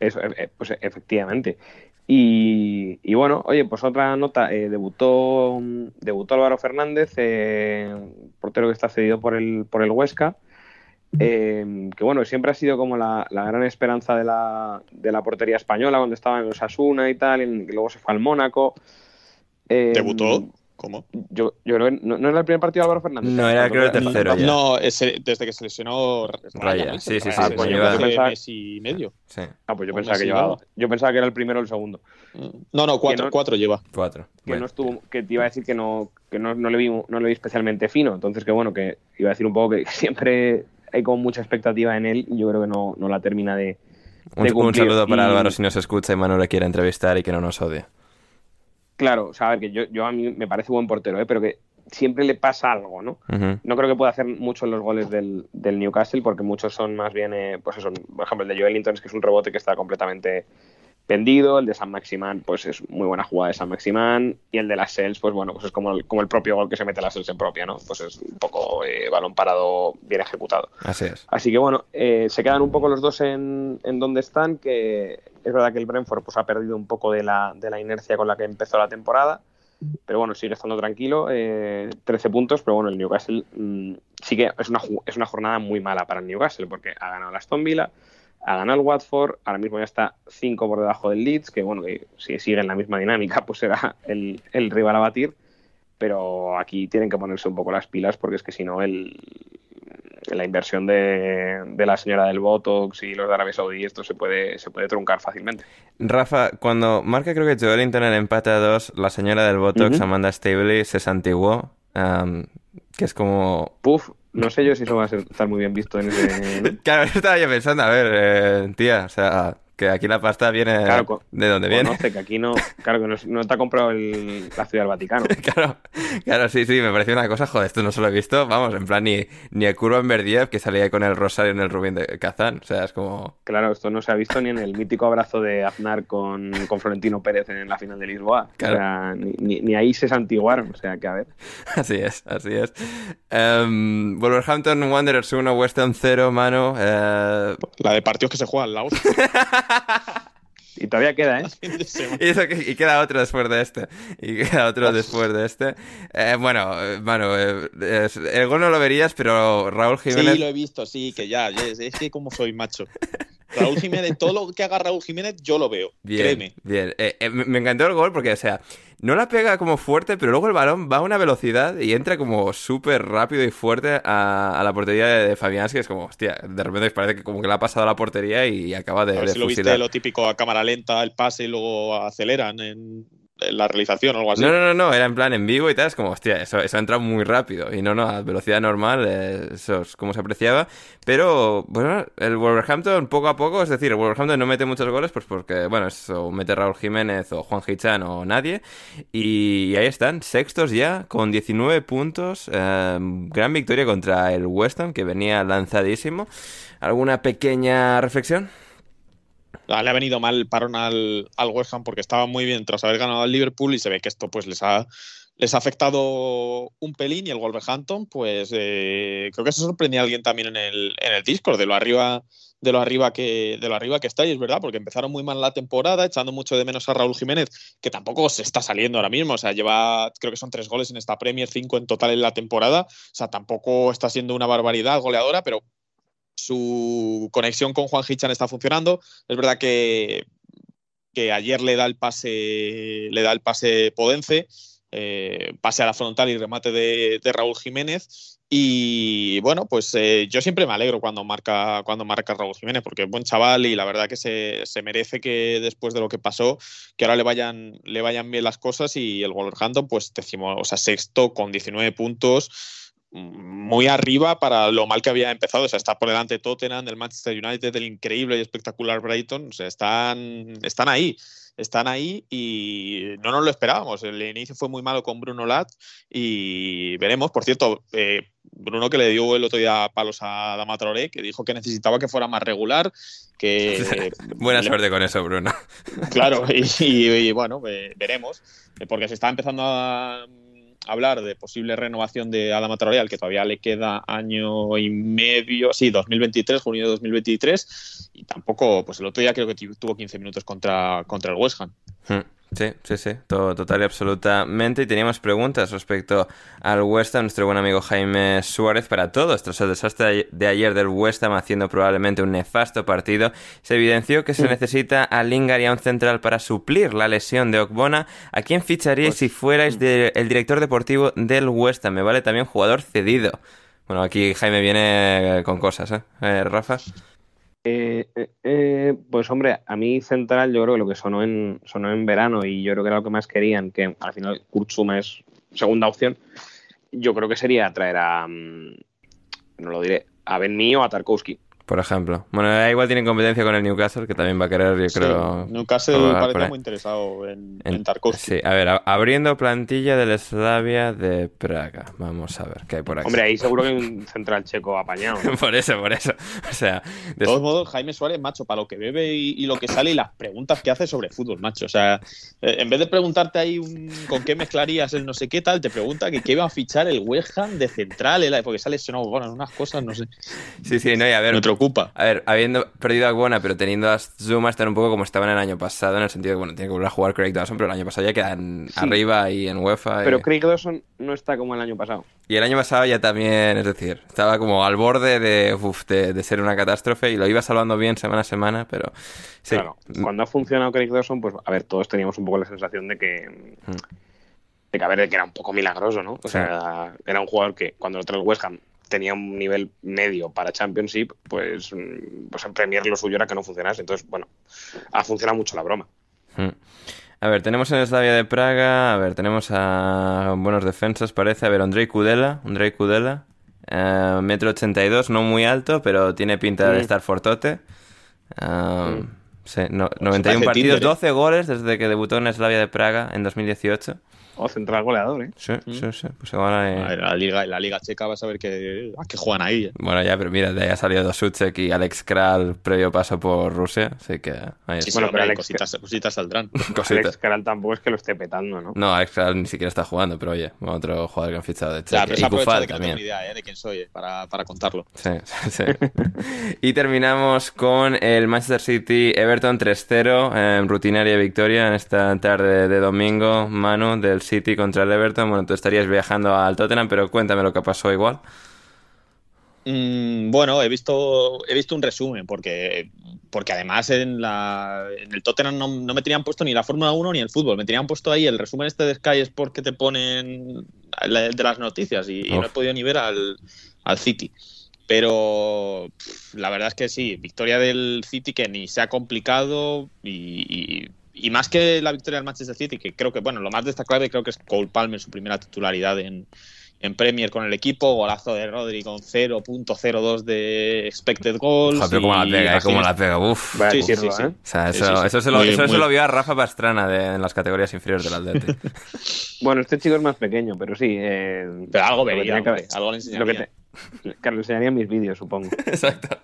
Eso, eh, eh, pues efectivamente. Y, y bueno, oye, pues otra nota, eh, debutó, debutó Álvaro Fernández, eh, portero que está cedido por el, por el Huesca, eh, que bueno, siempre ha sido como la, la gran esperanza de la, de la portería española cuando estaba en los Asuna y tal, y luego se fue al Mónaco. Eh, ¿Debutó? ¿Cómo? Yo, yo creo que no, no era el primer partido de Álvaro Fernández. No, era, creo, el tercero ya. No, ese- desde que se lesionó Raya, sí, sí, sí, Raya, pues yo pensaba- mes y medio. Sí, Ah, pues yo pensaba que llevaba, yo pensaba que era el primero o el segundo. No, no, cuatro, no- cuatro lleva. cuatro. que Bueno. no estuvo, que te iba a decir que no, que no, no le vi, no le vi especialmente fino. Entonces que bueno, que iba a decir un poco que siempre hay como mucha expectativa en él y yo creo que no, no la termina de, Un, de un saludo para Y- Álvaro si nos escucha y Manu le quiere entrevistar y que no nos odie. Claro, o sea, a ver, que yo, yo a mí me parece buen portero, ¿eh? pero que siempre le pasa algo, ¿no? No creo que pueda hacer mucho en los goles del, del Newcastle porque muchos son más bien, eh, pues eso, por ejemplo, el de Joelinton es que es un rebote que está completamente vendido, el de San Maximán pues es muy buena jugada de San Maximán y el de las Sels pues bueno, pues es como el, como el propio gol que se mete la Sels en propia, ¿no? Pues es un poco eh, balón parado bien ejecutado. Así es. Así que bueno, eh, se quedan un poco los dos en, en donde están, que es verdad que el Brentford pues, ha perdido un poco de la, de la inercia con la que empezó la temporada, pero bueno, sigue estando tranquilo, eh, 13 puntos, pero bueno, el Newcastle mm, sí que es una, es una jornada muy mala para el Newcastle, porque ha ganado el Aston Villa, ha ganado el Watford, ahora mismo ya está 5 por debajo del Leeds, que bueno, que si sigue en la misma dinámica, pues será el, el rival a batir, pero aquí tienen que ponerse un poco las pilas, porque es que si no, el, la inversión de, de la señora del Botox y los de Arabia Saudí, esto se puede, se puede truncar fácilmente. Rafa, cuando marca creo que Joelinton el empate a dos, la señora del Botox, Ujú. Amanda Stabley, se santiguó. am, que es como... Puf, no sé yo si eso va a ser- estar muy bien visto en ese... Claro, eso estaba yo pensando, a ver, eh, tía, o sea, que aquí la pasta viene Claro, de donde viene. Conoce que aquí no, claro que no, no te ha comprado el- la ciudad del Vaticano. Claro, claro, sí, sí, me pareció una cosa, joder, esto no se lo he visto, vamos, en plan, ni, ni el curva en Berdiev que salía ahí con el rosario en el Rubín de Kazán, o sea, es como... Claro, esto no se ha visto ni en el mítico abrazo de Aznar con, con Florentino Pérez en la final de Lisboa. Claro. O sea, ni, ni- ni ahí se santiguaron. O sea, que a ver. Así es, así es. Em, Wolverhampton Wanderers 1, West Ham 0, mano. eh, La de partidos que se juegan Laos. Y todavía queda, ¿eh? y, eso y queda otro después de este. Y queda otro después de este. Eh, bueno, eh, mano, eh, el gol no lo verías, pero Raúl Jiménez... Sí, lo he visto, sí, que ya, es, es que como soy macho. Raúl Jiménez, todo lo que haga Raúl Jiménez, yo lo veo. Bien, Créeme. bien. Eh, eh, me me encantó el gol porque, o sea, no la pega como fuerte, pero luego el balón va a una velocidad y entra como súper rápido y fuerte a, a la portería de, de Fabianski. Es como, hostia, de repente parece que como que le ha pasado a la portería y acaba de, A ver de si lo viste lo típico a cámara lenta, el pase y luego aceleran en la realización o algo así. No, no, no, no, era en plan en vivo y tal, es como, hostia, eso, eso ha entrado muy rápido. Y no, no, a velocidad normal, eh, eso es como se apreciaba. Pero, bueno, el Wolverhampton poco a poco, es decir, el Wolverhampton no mete muchos goles, pues porque, bueno, eso mete Raúl Jiménez o Juan Hichan o nadie. Y ahí están, sextos ya, con 19 puntos. eh, gran victoria contra el West Ham, que venía lanzadísimo. ¿Alguna pequeña reflexión? Ah, Le ha venido mal el parón al, al West Ham porque estaba muy bien tras haber ganado al Liverpool y se ve que esto pues les ha, les ha afectado un pelín y el Wolverhampton pues eh, creo que se sorprendía a alguien también en el, en el Discord de lo arriba de lo arriba que de lo arriba que está y es verdad porque empezaron muy mal la temporada echando mucho de menos a Raúl Jiménez que tampoco se está saliendo ahora mismo o sea lleva creo que son tres goles en esta Premier cinco en total en la temporada o sea tampoco está siendo una barbaridad goleadora pero su conexión con Juan Hichan está funcionando. Es verdad que, ayer le da el pase, le da el pase Podence, eh, pase a la frontal y remate de, de Raúl Jiménez. Y bueno, pues eh, yo siempre me alegro cuando marca, cuando marca Raúl Jiménez, porque es buen chaval y la verdad que se, se merece que después de lo que pasó, que ahora le vayan, le vayan bien las cosas y el Wolverhampton, pues decimos, o sea, sexto con 19 puntos muy arriba para lo mal que había empezado. O sea, está por delante Tottenham, del Manchester United, del increíble y espectacular Brighton. O sea, están, están ahí. están ahí y no nos lo esperábamos. El inicio fue muy malo con Bruno Lat y veremos. Por cierto, eh, Bruno que le dio el otro día palos a Dama Traoré, que dijo que necesitaba que fuera más regular, que... Buena suerte con eso, Bruno. Claro, y, bueno, veremos, porque se está empezando a hablar de posible renovación de Adama Traoré, que todavía le queda año y medio, sí, 2023, junio de 2023, y tampoco, pues el otro día creo que tuvo 15 minutos contra, contra el West Ham. Hmm. Sí, sí, sí, todo, total y absolutamente. Y teníamos preguntas respecto al West Ham, nuestro buen amigo Jaime Suárez, para todos. Tras el desastre de ayer del West Ham haciendo probablemente un nefasto partido, se evidenció que se necesita a Lingard y a un central para suplir la lesión de Okbona. ¿A quién ficharíais pues si fuerais el director deportivo del West Ham? Me vale también jugador cedido. Bueno, aquí Jaime viene con cosas, ¿eh? ¿Eh Rafa? Eh, eh, eh, pues hombre, a mí Central yo creo que lo que sonó en, sonó en verano y yo creo que era lo que más querían, que al final Kurtzuma es segunda opción, yo creo que sería traer a, mm, no lo diré, a Ben o a Tarkowski por ejemplo. Bueno, igual tienen competencia con el Newcastle, que también va a querer, yo creo. Newcastle parece muy interesado en, en, Tarkovsky. Sí, a ver, abriendo plantilla del Slavia de Praga. Vamos a ver qué hay por aquí. Hombre, ahí seguro que hay un central checo apañado. por eso, por eso. O sea, de todos modos, Jaime Suárez, macho, para lo que bebe y, lo que sale y las preguntas que hace sobre fútbol, macho. O sea, eh, en vez de preguntarte ahí con qué mezclarías el no sé qué tal, te pregunta que qué iba a fichar el West Ham de central, porque sale no, bueno, unas cosas, no sé. Sí, sí, no, y a ver ocupa. A ver, habiendo perdido a Buena, pero teniendo a Zuma, están un poco como estaban el año pasado, en el sentido de que, bueno, tiene que volver a jugar Craig Dawson, pero el año pasado ya quedan arriba y en UEFA. Pero Craig Dawson no está como el año pasado. Y el año pasado ya también, es decir, estaba como al borde de, de, ser una catástrofe y lo iba salvando bien semana a semana, pero sí. Claro, cuando ha funcionado Craig Dawson, pues a ver, todos teníamos un poco la sensación de que... Mm. De que, a ver, de que era un poco milagroso, ¿no? O sea, era un jugador que cuando lo trae el West Ham tenía un nivel medio para Championship, pues, mm, pues en Premier lo suyo era que no funcionase. Entonces, bueno, ha funcionado mucho la broma. Hmm. A ver, tenemos en Slavia de Praga, a ver, tenemos a buenos defensas, parece. A ver, Andrei Kudela, Andrei Kudela, uh, metro 82, no muy alto, pero tiene pinta de hmm. estar fortote. Uh, sí, no, 91 partidos, 12 goles desde que debutó en Slavia de Praga en 2018. O central goleador, ¿eh? Sí, sí, sí. Pues igual, eh... la, Liga, la Liga Checa vas a ver que, a qué juegan ahí. ¿eh? Bueno, ya, pero mira, de ahí ha salido Suchek y Alex Kral previo paso por Rusia, así que... Ahí sí, bueno, pero Alex... cositas, cositas saldrán. cositas. Alex Kral tampoco es que lo esté petando, ¿no? No, Alex Kral ni siquiera está jugando, pero oye, otro jugador que han fichado de Checa. Ya, pero y Kufal de que también. No tengo idea ¿eh? de quién soy eh, para, para contarlo. Sí, sí. y terminamos con el Manchester City Everton 3-0, en rutinaria victoria en esta tarde de domingo, Manu, del City contra el Everton bueno, tú estarías viajando al Tottenham, pero cuéntame lo que pasó igual. Mm, bueno, he visto, he visto un resumen, porque, porque además en, la, en el Tottenham no, me tenían puesto ni la Fórmula 1 ni el fútbol, me tenían puesto ahí el resumen este de Sky Sport que te ponen de las noticias y, no he podido ni ver al, City. Pero la verdad es que sí, victoria del City que ni se ha complicado y y más que la victoria del Manchester City, que creo que, bueno, lo más destacable creo que es Cole Palmer, su primera titularidad en, en Premier con el equipo, golazo de Rodri con 0.02 de expected goals. Joder, como la pega, ¿eh? como la pega, uff. Sí, sí, sí, ¿eh? O sea, eso, eso, se lo, eso se lo vio a Rafa Pastrana de, en las categorías inferiores del Atleti. bueno, este chico es más pequeño, pero sí. Eh, pero algo vería, algo le enseñaría. Lo que, te, que le enseñaría mis vídeos, supongo. Exacto.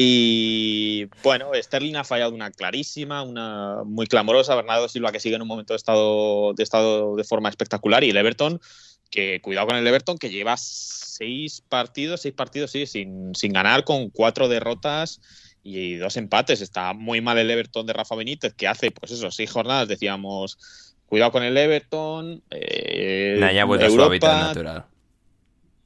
Y bueno, Sterling ha fallado una clarísima, una muy clamorosa. Bernardo Silva que sigue en un momento de estado de, estado de forma espectacular. Y el Everton, que cuidado con el Everton, que lleva seis partidos, seis partidos, sí, sin, sin ganar, con cuatro derrotas y dos empates. Está muy mal el Everton de Rafa Benítez, que hace, pues eso, seis jornadas decíamos, cuidado con el Everton. Eh, ya a su hábitat natural.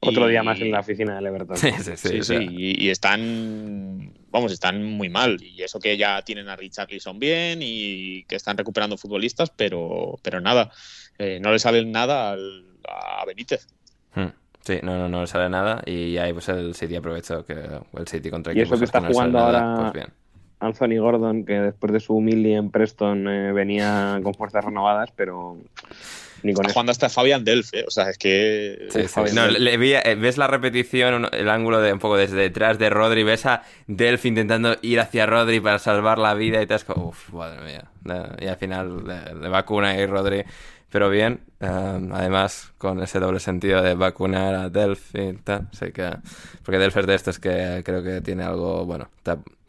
Otro día más en la oficina del Everton. Sí, sí, sí. sí, Y, están, vamos, están muy mal. Y eso que ya tienen a Richarlison bien y que están recuperando futbolistas, pero, pero nada, eh, no le sale nada a Benítez. Hmm. Sí, no, no, no le sale nada. Y ahí pues el City aprovechó que el City contra Y eso que está jugando ahora pues Anthony Gordon, que después de su humilde en Preston eh, venía con fuerzas renovadas, pero Ni con Está eso. jugando hasta Fabián Delf, ¿eh? O sea, es que. Sí, No, Delph. le vi- eh, ves la repetición, el ángulo de un poco desde detrás de Rodri, ves a Delphi intentando ir hacia Rodri para salvar la vida y te es como, uff, madre mía. Y al final le, le vacuna y Rodri, pero bien, eh, además con ese doble sentido de vacunar a Delph y tal, sé que, porque Delph es de estos que creo que tiene algo, bueno,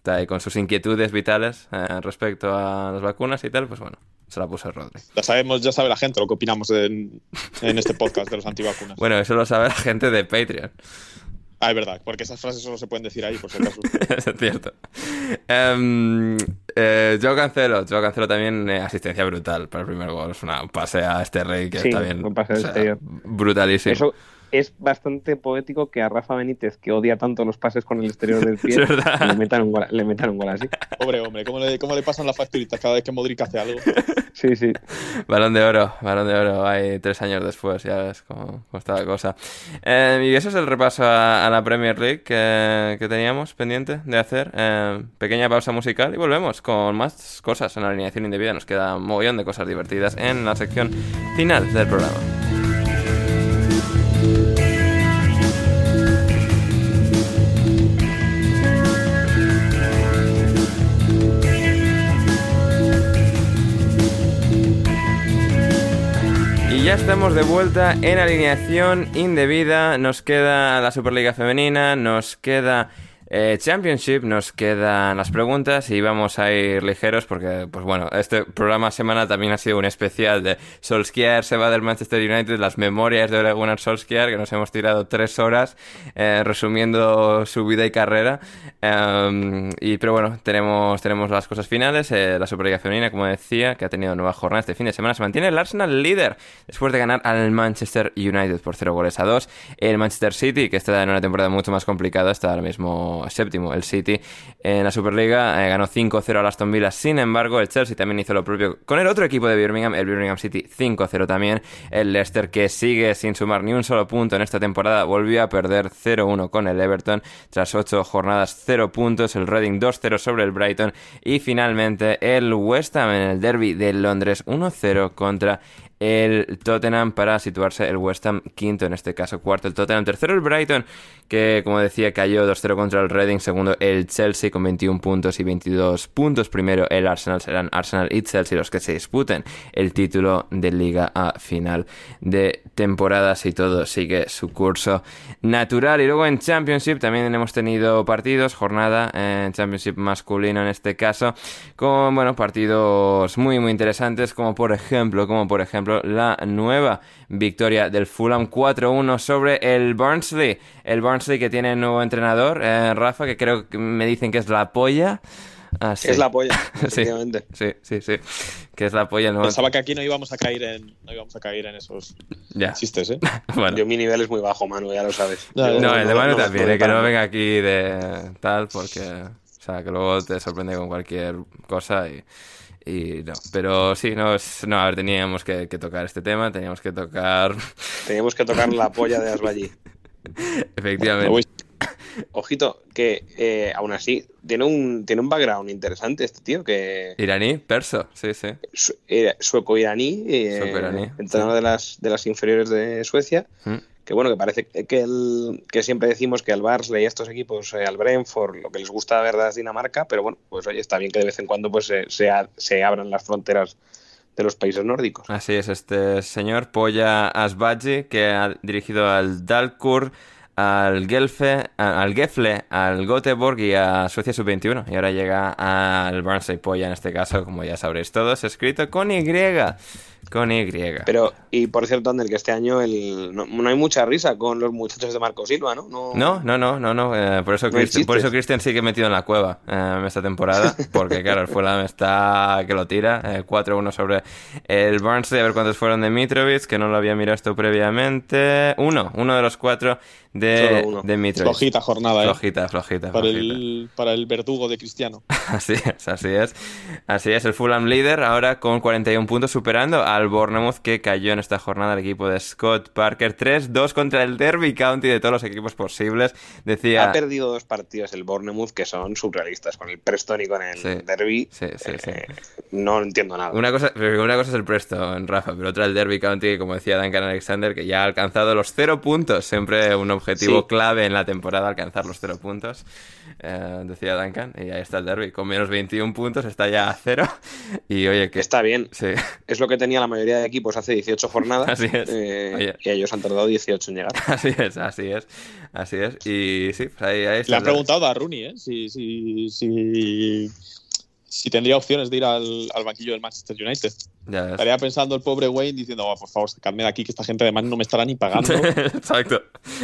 está, ahí con sus inquietudes vitales eh, respecto a las vacunas y tal, pues bueno, se la puso Rodri. Ya sabemos, ya sabe la gente lo que opinamos en, en este podcast de los antivacunas. Bueno, eso lo sabe la gente de Patreon. Ah, es verdad, porque esas frases solo se pueden decir ahí, por si acaso. es cierto. Em, eh, Cancelo, Joe Cancelo también eh, asistencia brutal para el primer gol. Es una un pase a este rey que Sí, está bien. un pase exterior. brutalísimo. Eso es bastante poético que a Rafa Benítez, que odia tanto los pases con el exterior del pie, le metan un gol, le metan un gol así. Pobre hombre, ¿cómo le, cómo le pasan las facturitas cada vez que Modric hace algo? Sí, sí. Balón de oro, balón de oro. Hay tres años después, ya ves cómo, cómo está la cosa. Eh, y eso es el repaso a, a la Premier League que, que teníamos pendiente de hacer. Eh, pequeña pausa musical y volvemos con más cosas en la alineación indebida. Nos queda un mogollón de cosas divertidas en la sección final del programa. Ya estamos de vuelta en alineación indebida. Nos queda la Superliga Femenina, nos queda eh, Championship, nos quedan las preguntas y vamos a ir ligeros porque, pues bueno, este programa semana también ha sido un especial de Solskjaer se va del Manchester United, las memorias de Ole Gunnar Solskjaer, que nos hemos tirado tres horas eh, resumiendo su vida y carrera. Um, y, pero bueno, tenemos, tenemos las cosas finales. eh, la Superliga Femenina, como decía, que ha tenido nueva jornada este fin de semana, se mantiene el Arsenal líder después de ganar al Manchester United por 0 goles a 2. El Manchester City, que está en una temporada mucho más complicada, está ahora mismo séptimo. El City en la Superliga eh, ganó 5-0 al Aston Villa. Sin embargo, el Chelsea también hizo lo propio con el otro equipo de Birmingham, el Birmingham City 5-0 también. El Leicester, que sigue sin sumar ni un solo punto en esta temporada, volvió a perder 0-1 con el Everton tras 8 jornadas 0 puntos. El Reading 2-0 sobre el Brighton. Y finalmente el West Ham en el derby de Londres 1-0 contra el Tottenham para situarse el West Ham quinto, en este caso cuarto. El Tottenham, tercero el Brighton, que como decía cayó 2-0 contra el Reading, segundo el Chelsea con 21 puntos y 22 puntos, primero el Arsenal, serán Arsenal y Chelsea los que se disputen el título de liga a final de temporada si todo sigue su curso natural. Y luego en Championship también hemos tenido partidos, jornada en Championship masculino en este caso, con bueno, partidos muy muy interesantes como por ejemplo, como por ejemplo la nueva victoria del Fulham 4-1 sobre el Barnsley. El Barnsley que tiene nuevo entrenador, eh, Rafa, que creo que me dicen que es la polla. Ah, sí. Es la polla, efectivamente. Sí, sí, sí. Que es la polla. nuevo- Pensaba que aquí no íbamos a caer en, no íbamos a caer en esos Ya. chistes, ¿eh? Bueno. Yo mi nivel es muy bajo, Manu, ya lo sabes. No, No, el de Manu no- también, no- eh, que no no- venga aquí de tal, porque, o sea, que luego te sorprende con cualquier cosa y, y no. Pero sí, no, es- no, a ver, teníamos que, que tocar este tema, teníamos que tocar, Teníamos que tocar la polla de Asbaji. efectivamente. Me voy. Ojito, que eh, aún así tiene un, tiene un background interesante este tío, que Iraní, perso, sí, sí. su- era sueco-iraní, eh, Sueco-iraní, entrenador sí. de, las, de las inferiores de Suecia, Mm. Que bueno, que parece que, el, que siempre decimos que al Barnsley y a estos equipos, eh, al Brentford, lo que les gusta de verdad es Dinamarca, pero bueno, pues oye, está bien que de vez en cuando pues se, se, a- se abran las fronteras de los países nórdicos. Así es, este señor Polla Asbaji, que ha dirigido al Dalkurd, al Gelfe, al Gefle, al Göteborg y a Suecia Sub-21. Y ahora llega al Barnsley Polla, en este caso, como ya sabréis todos, escrito con Y. Con Y. Pero, y por cierto, Ander, que este año el, no, no hay mucha risa con los muchachos de Marco Silva, ¿no? No, No, no, no, no, no. eh, por eso No Christian, por eso Christian sigue metido en la cueva eh, esta temporada. Porque claro, el Fulham está que lo tira. eh, 4-1 sobre el Barnsley. A ver cuántos fueron de Mitrovic, que no lo había mirado esto previamente. Uno, uno de los cuatro de, de Mitrovic. Flojita jornada, ¿eh? Flojita, flojita, Para flojita. el, para el verdugo de Cristiano. Así es, así es. Así es, el Fulham líder ahora con 41 puntos, superando al Bournemouth que cayó en esta jornada el equipo de Scott Parker 3-2 contra el Derby County de todos los equipos posibles. Decía... Ha perdido dos partidos el Bournemouth que son surrealistas, con el Preston y con el Sí. Derby. Sí, sí, sí. Eh, No entiendo nada. Una cosa, una cosa es el Preston, Rafa, pero otra el Derby County, que como decía Duncan Alexander, que ya ha alcanzado los cero puntos. Siempre un objetivo clave en la temporada, alcanzar los cero puntos. Eh, decía Duncan, y ahí está el Derby, con menos 21 puntos, está ya a cero. Y oye, que... Está bien. Sí, Es lo que tenía la mayoría de equipos hace 18 jornadas. Así es. eh, y ellos han tardado 18 en llegar. así es, así es, así es. Y sí, pues ahí, ahí está. Le Derby. preguntado a Rooney, ¿eh? Si, si, si, si tendría opciones de ir al, al banquillo del Manchester United. Ya. Estaría pensando el pobre Wayne diciendo, "Oh, por favor, sacadme de aquí, que esta gente además no me estará ni pagando. Exacto.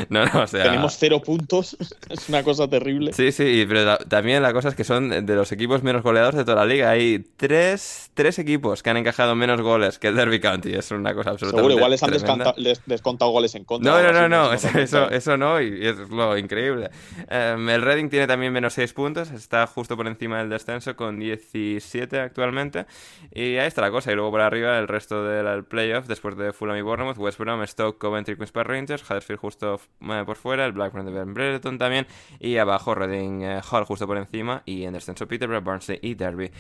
No, no, o sea... Tenemos cero puntos. es una cosa terrible. Sí, sí, pero la- también la cosa es que son de los equipos menos goleados de toda la liga. Hay tres, tres equipos que han encajado menos goles que el Derby County. Es una cosa absolutamente Seguro, igual les han descanta- les- descontado goles en contra. No, no, no, no, sé eso, eso, eso no, y es lo increíble. Em, el Reading tiene también menos 6 puntos, está justo por encima del descenso con 17 actualmente. Y ahí está la cosa, y luego por arriba el resto del playoff, después de Fulham y Bournemouth, West Brom, Stoke, Coventry, Queen's Park Rangers, Huddersfield justo eh, por fuera, el Blackburn de Brereton también, y abajo Reading eh, Hall justo por encima, y en descenso Peterborough, Barnsley y Derby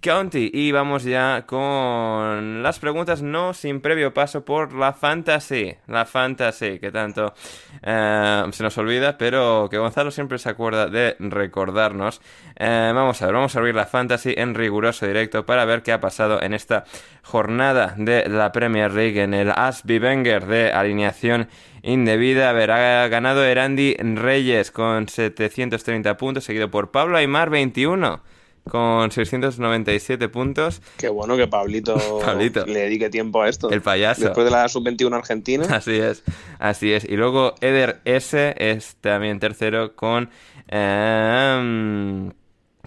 County. Y vamos ya con las preguntas, no sin previo paso por la fantasy. La fantasy, que tanto eh, se nos olvida, pero que Gonzalo siempre se acuerda de recordarnos. Eh, vamos a ver, vamos a abrir la fantasy en riguroso directo para ver qué ha pasado en esta jornada de la Premier League en el Asby Wenger de alineación indebida. A ver, ha ganado Erandi Reyes con 730 puntos, seguido por Pablo Aymar 21 con 697 puntos. Qué bueno que Pablito, Pablito. le dedique tiempo a esto. El payaso. Después de la sub-21 argentina. Así es, así es. Y luego Eder S es también tercero con... eh,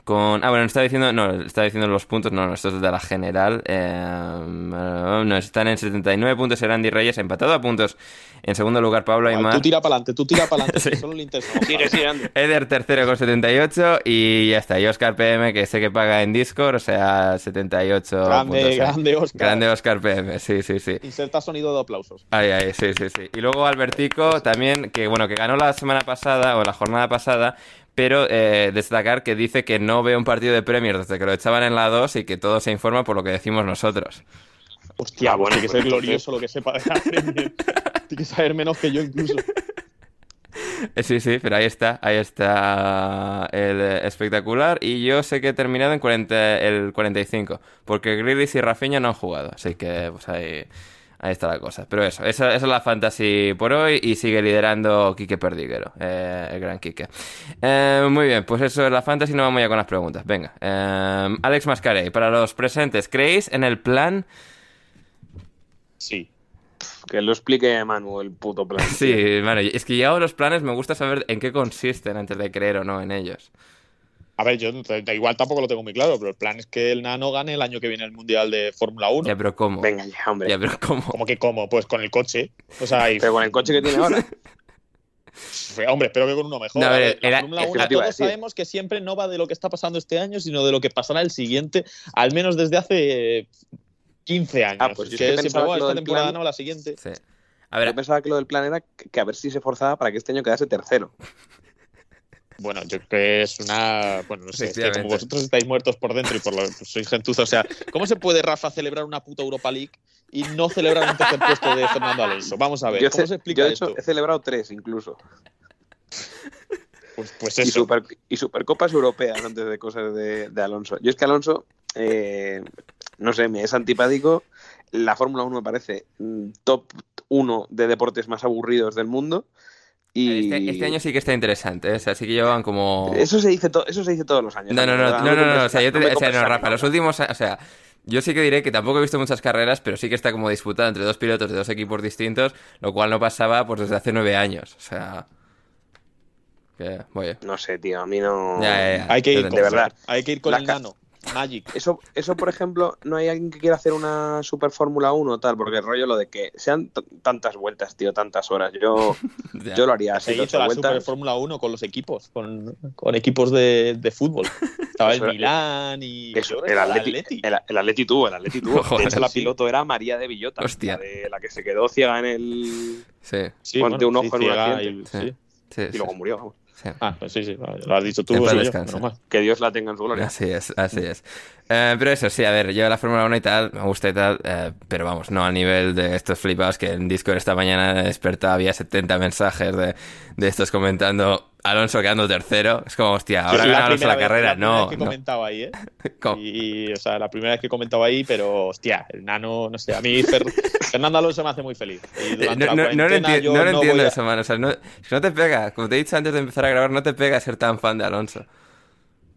con... Ah, bueno, estaba diciendo... No, estaba diciendo los puntos. No, no, esto es de la general. eh, no, están en 79 puntos Erandi Reyes, empatado a puntos. En segundo lugar, Pablo Aymar. Tú tira para adelante, tú tira para adelante. Sí. Solo le interesa. a Sigue, sigue, Andy. Eder tercero con 78 y ya está. Y Oscar PM, que sé que paga en Discord, o sea, 78 Grande, puntos. grande, Óscar. Grande Oscar PM, sí, sí, sí. Inserta sonido de aplausos. Ay, ay, sí, sí, sí. Y luego Albertico también, que bueno, que ganó la semana pasada o la jornada pasada, pero eh, destacar que dice que no ve un partido de Premier desde que lo echaban en la 2 y que todo se informa por lo que decimos nosotros. Hostia, Ah, bueno, tiene que pues ser glorioso lo que sepa de la Premier. Tiene que saber menos que yo incluso. Eh, Sí, sí, pero ahí está, ahí está el eh, espectacular. Y yo sé que he terminado en 40, el 45, porque Grealish y Rafinha no han jugado, así que pues ahí, ahí está la cosa. Pero eso, esa, esa es la fantasy por hoy y sigue liderando Quique Perdiguero, eh, el gran Quique. Eh, muy bien, pues eso es la fantasy, no vamos ya con las preguntas. Venga, eh, Alex Mascarey, para los presentes, ¿creéis en el plan? Sí. Que lo explique Manu, el puto plan. Sí, bueno, es que ya los planes me gusta saber en qué consisten antes de creer o no en ellos. A ver, yo da igual tampoco lo tengo muy claro, pero el plan es que el Nano gane el año que viene el Mundial de Fórmula 1. Ya, pero ¿cómo? Venga ya, hombre. Ya, pero ¿cómo? ¿Cómo que cómo? Pues con el coche. O sea, y- Pero con el coche que tiene ahora. hombre, espero que con uno mejor. No, a ver, la Fórmula es que 1 lo te iba a todos sabemos que siempre no va de lo que está pasando este año, sino de lo que pasará el siguiente, al menos desde hace eh, 15 años. Ah, pues yo es que siempre esta temporada plan- no, la siguiente. Sí. A ver, Yo pensaba que lo del plan era que que a ver si se forzaba para que este año quedase tercero. Bueno, yo creo que es una. Bueno, no sé, es que como vosotros estáis muertos por dentro y por lo pues sois gentuza. O sea, ¿cómo se puede, Rafa, celebrar una puta Europa League y no celebrar un tercer puesto de Fernando Alonso? Vamos a ver, yo, ¿cómo ce- se explica yo, de esto? hecho, he celebrado tres incluso. Pues, pues Y, eso. super, y supercopas europeas antes de cosas de, de Alonso. Yo es que Alonso, eh, no sé, me es antipático. La Fórmula 1 me parece mm, top 1 de deportes más aburridos del mundo. Y este, este año sí que está interesante, ¿eh? o sea, sí que llevan como... eso se dice to- eso se dice todos los años. No, no, no, no, no, no, o sea, yo te, me o sea, no, Rafa, los últimos, o sea, yo sí que diré que tampoco he visto muchas carreras, pero sí que está como disputada entre dos pilotos de dos equipos distintos, lo cual no pasaba pues desde hace nueve años, o sea... Que, voy. No sé, tío, a mí no... Ya, ya, ya. Hay que ir De con, verdad. Hay que ir con Las el Nano. Magic. Eso, eso, por ejemplo, no hay alguien que quiera hacer una Super Fórmula 1 o tal, porque el rollo lo de que sean tantas vueltas, tío, tantas horas. Yo, yo lo haría Se así, hizo ocho la vueltas. Super Fórmula 1 con los equipos, con, con equipos de, de fútbol. Estaba el Eso era- Milán y Eso, el, Atleti. El, el Atleti tuvo, el Atleti tuvo. Joder, de hecho, la sí. piloto era María de Villota, Hostia. La, de, la que se quedó ciega en el. Sí, Sí, ponte un ojo en un accidente. y- Sí. sí. sí, Y sí, luego murió, vamos. Sí. Ah, pues sí, sí, lo has dicho tú. Soy yo. Que Dios la tenga en su gloria. Así es, así es. Eh, pero eso, sí, a ver, yo la Fórmula 1 y tal, me gusta y tal, eh, pero vamos, no al nivel de estos flipados que en Discord esta mañana he despertado, había 70 mensajes de, de estos comentando Alonso quedando tercero. Es como, hostia, ahora Sí, gana Alonso la vez- carrera. la primera no, vez que no. comentaba ahí, ¿eh? ¿Cómo? Y, o sea, la primera vez que comentaba ahí, pero hostia, el nano, no sé, a mí Fer- Fernando Alonso me hace muy feliz. Y Eh, No, la no, no lo enti- no lo no entiendo a- eso, man. O sea, no, es que no te pega. Como te he dicho antes de empezar a grabar, no te pega ser tan fan de Alonso.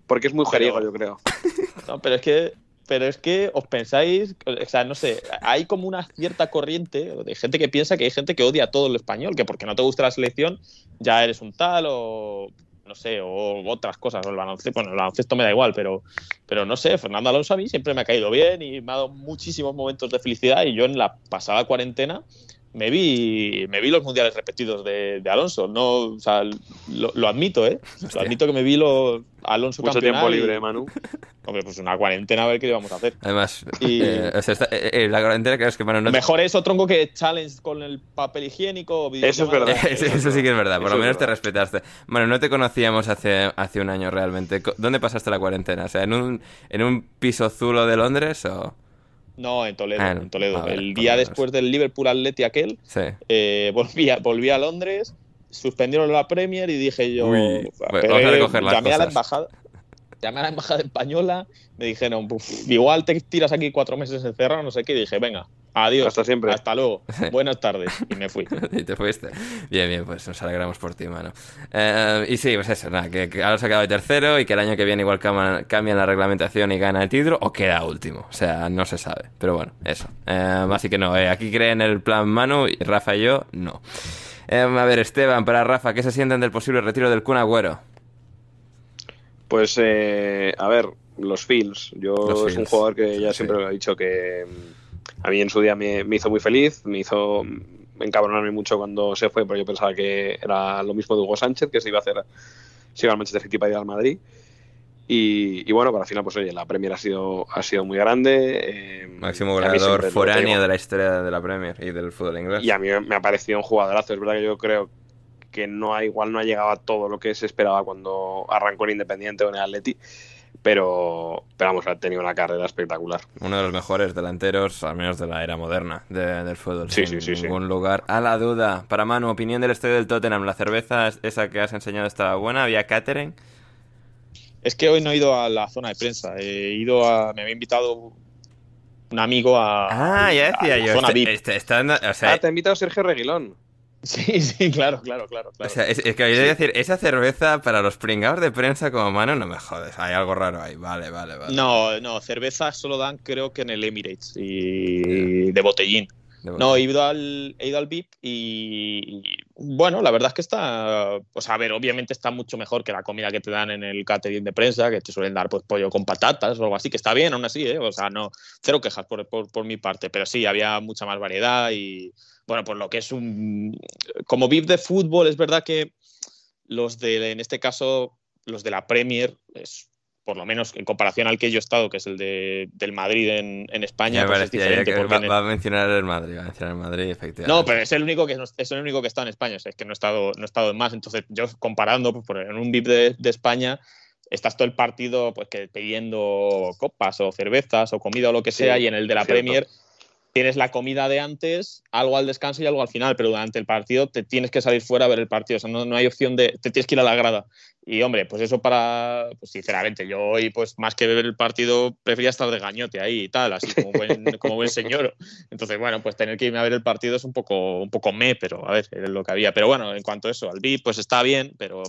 Porque es muy Pero- jeriego, yo creo. No, pero es que, pero es que os pensáis, o sea, no sé, hay como una cierta corriente de gente que piensa que hay gente que odia todo lo español, que porque no te gusta la selección ya eres un tal o no sé, o otras cosas, o el baloncesto, bueno, el baloncesto me da igual, pero, pero no sé, Fernando Alonso a mí siempre me ha caído bien y me ha dado muchísimos momentos de felicidad y yo en la pasada cuarentena me vi, me vi los mundiales repetidos de, de Alonso, no, o sea, lo, lo admito, ¿eh? Lo admito que me vi los Alonso Mucho tiempo y- libre, Manu. Hombre, pues una cuarentena a ver qué vamos a hacer. Además, Y- eh, o sea, está- eh, eh, la cuarentena creo que bueno, no Mejor eso, tronco, que challenge con el papel higiénico. Eso es verdad. Eso, eso sí que es verdad, por Eso lo es menos te respetaste. Bueno, no te conocíamos hace, hace un año realmente. ¿Dónde pasaste la cuarentena? O sea, ¿en un, en un piso zulo de Londres o...? No, en Toledo. Ah, en Toledo. El día después del Liverpool Atleti aquel, Sí. eh, volví, a, volví a Londres, suspendieron la Premier y dije yo. Uy, vamos a llamé a la embajada. Llamé a la embajada española, me dijeron, "Buf, igual te tiras aquí cuatro meses encerrado, no sé qué, y dije, venga, adiós. Hasta siempre. Hasta luego. Buenas tardes. Y me fui. y te fuiste. Bien, bien, pues nos alegramos por ti, mano. Eh, y sí, pues eso, nada, que, que Alonso ha quedado de tercero y que el año que viene igual cama- cambian la reglamentación y gana el título o queda último. O sea, no se sabe. Pero bueno, eso. Eh, así que no, eh, aquí creen el plan Manu y Rafa y yo, no. Eh, a ver, Esteban, para Rafa, ¿qué se sienten del posible retiro del Kun Agüero? Pues, eh, a ver, los Fields. Yo Los es un jugador que ya sí. siempre lo he dicho que a mí en su día me, me hizo muy feliz, me hizo encabronarme mucho cuando se fue, pero yo pensaba que era lo mismo de Hugo Sánchez, que se iba a hacer, se iba al Manchester City para ir al Madrid. Y, y bueno, para al final, pues oye, la Premier ha sido, ha sido muy grande. eh, Máximo goleador foráneo de la historia de la Premier y del fútbol inglés. Y a mí me ha parecido un jugadorazo. Es verdad que yo creo que no ha, igual no ha llegado a todo lo que se esperaba cuando arrancó en Independiente o en el Atleti, pero, pero vamos, ha tenido una carrera espectacular. Uno de los mejores delanteros, al menos de la era moderna de- del fútbol. Sí, sin sí, sí, sí. ningún lugar a la duda. Para Manu, opinión del estadio del Tottenham. ¿La cerveza esa que has enseñado estaba buena? ¿Había catering? Es que hoy no he ido a la zona de prensa. He ido a. Me había invitado un amigo a. Ah, ya a decía la yo. Zona Este, VIP. este- o sea, Ah, te ha invitado Sergio Reguilón. Sí, sí, claro, claro, claro. o claro. sea, es, es que oí decir, esa cerveza para los pringados de prensa como Manu, no me jodes. Hay algo raro ahí. Vale, vale, vale. No, no, cerveza solo dan creo que en el Emirates y de botellín. De No, he ido al, he ido al VIP y, y, bueno, la verdad es que está, o sea, a ver, obviamente está mucho mejor que la comida que te dan en el catering de prensa, que te suelen dar pues pollo con patatas o algo así, que está bien aún así, ¿eh? o sea, no, cero quejas por, por, por mi parte, pero sí, había mucha más variedad y bueno, pues lo que es un, como VIP de fútbol, es verdad que los de, en este caso, los de la Premier, es, por lo menos en comparación al que yo he estado, que es el de, del Madrid en, en España, me pues es diferente. que va, el- va a mencionar el Madrid, va a mencionar el Madrid, efectivamente. no, pero es el único que es el único que está en España, o sea, es que no he estado, no he estado en más. Entonces, yo comparando, pues, por- en un VIP de, de España, estás todo el partido pues que pidiendo copas o cervezas o comida o lo que Sí, sea, y en el de la cierto. Tienes la comida de antes, algo al descanso y algo al final, pero durante el partido te tienes que salir fuera a ver el partido, o sea, no, no hay opción de, te tienes que ir a la grada. Y hombre, pues eso para, pues sinceramente, yo hoy, pues más que ver el partido, prefería estar de gañote ahí y tal, así como buen, como buen señor. Entonces, bueno, pues tener que irme a ver el partido es un poco, un poco me, pero a ver, es lo que había. Pero bueno, en cuanto a eso, al VIP, pues está bien, pero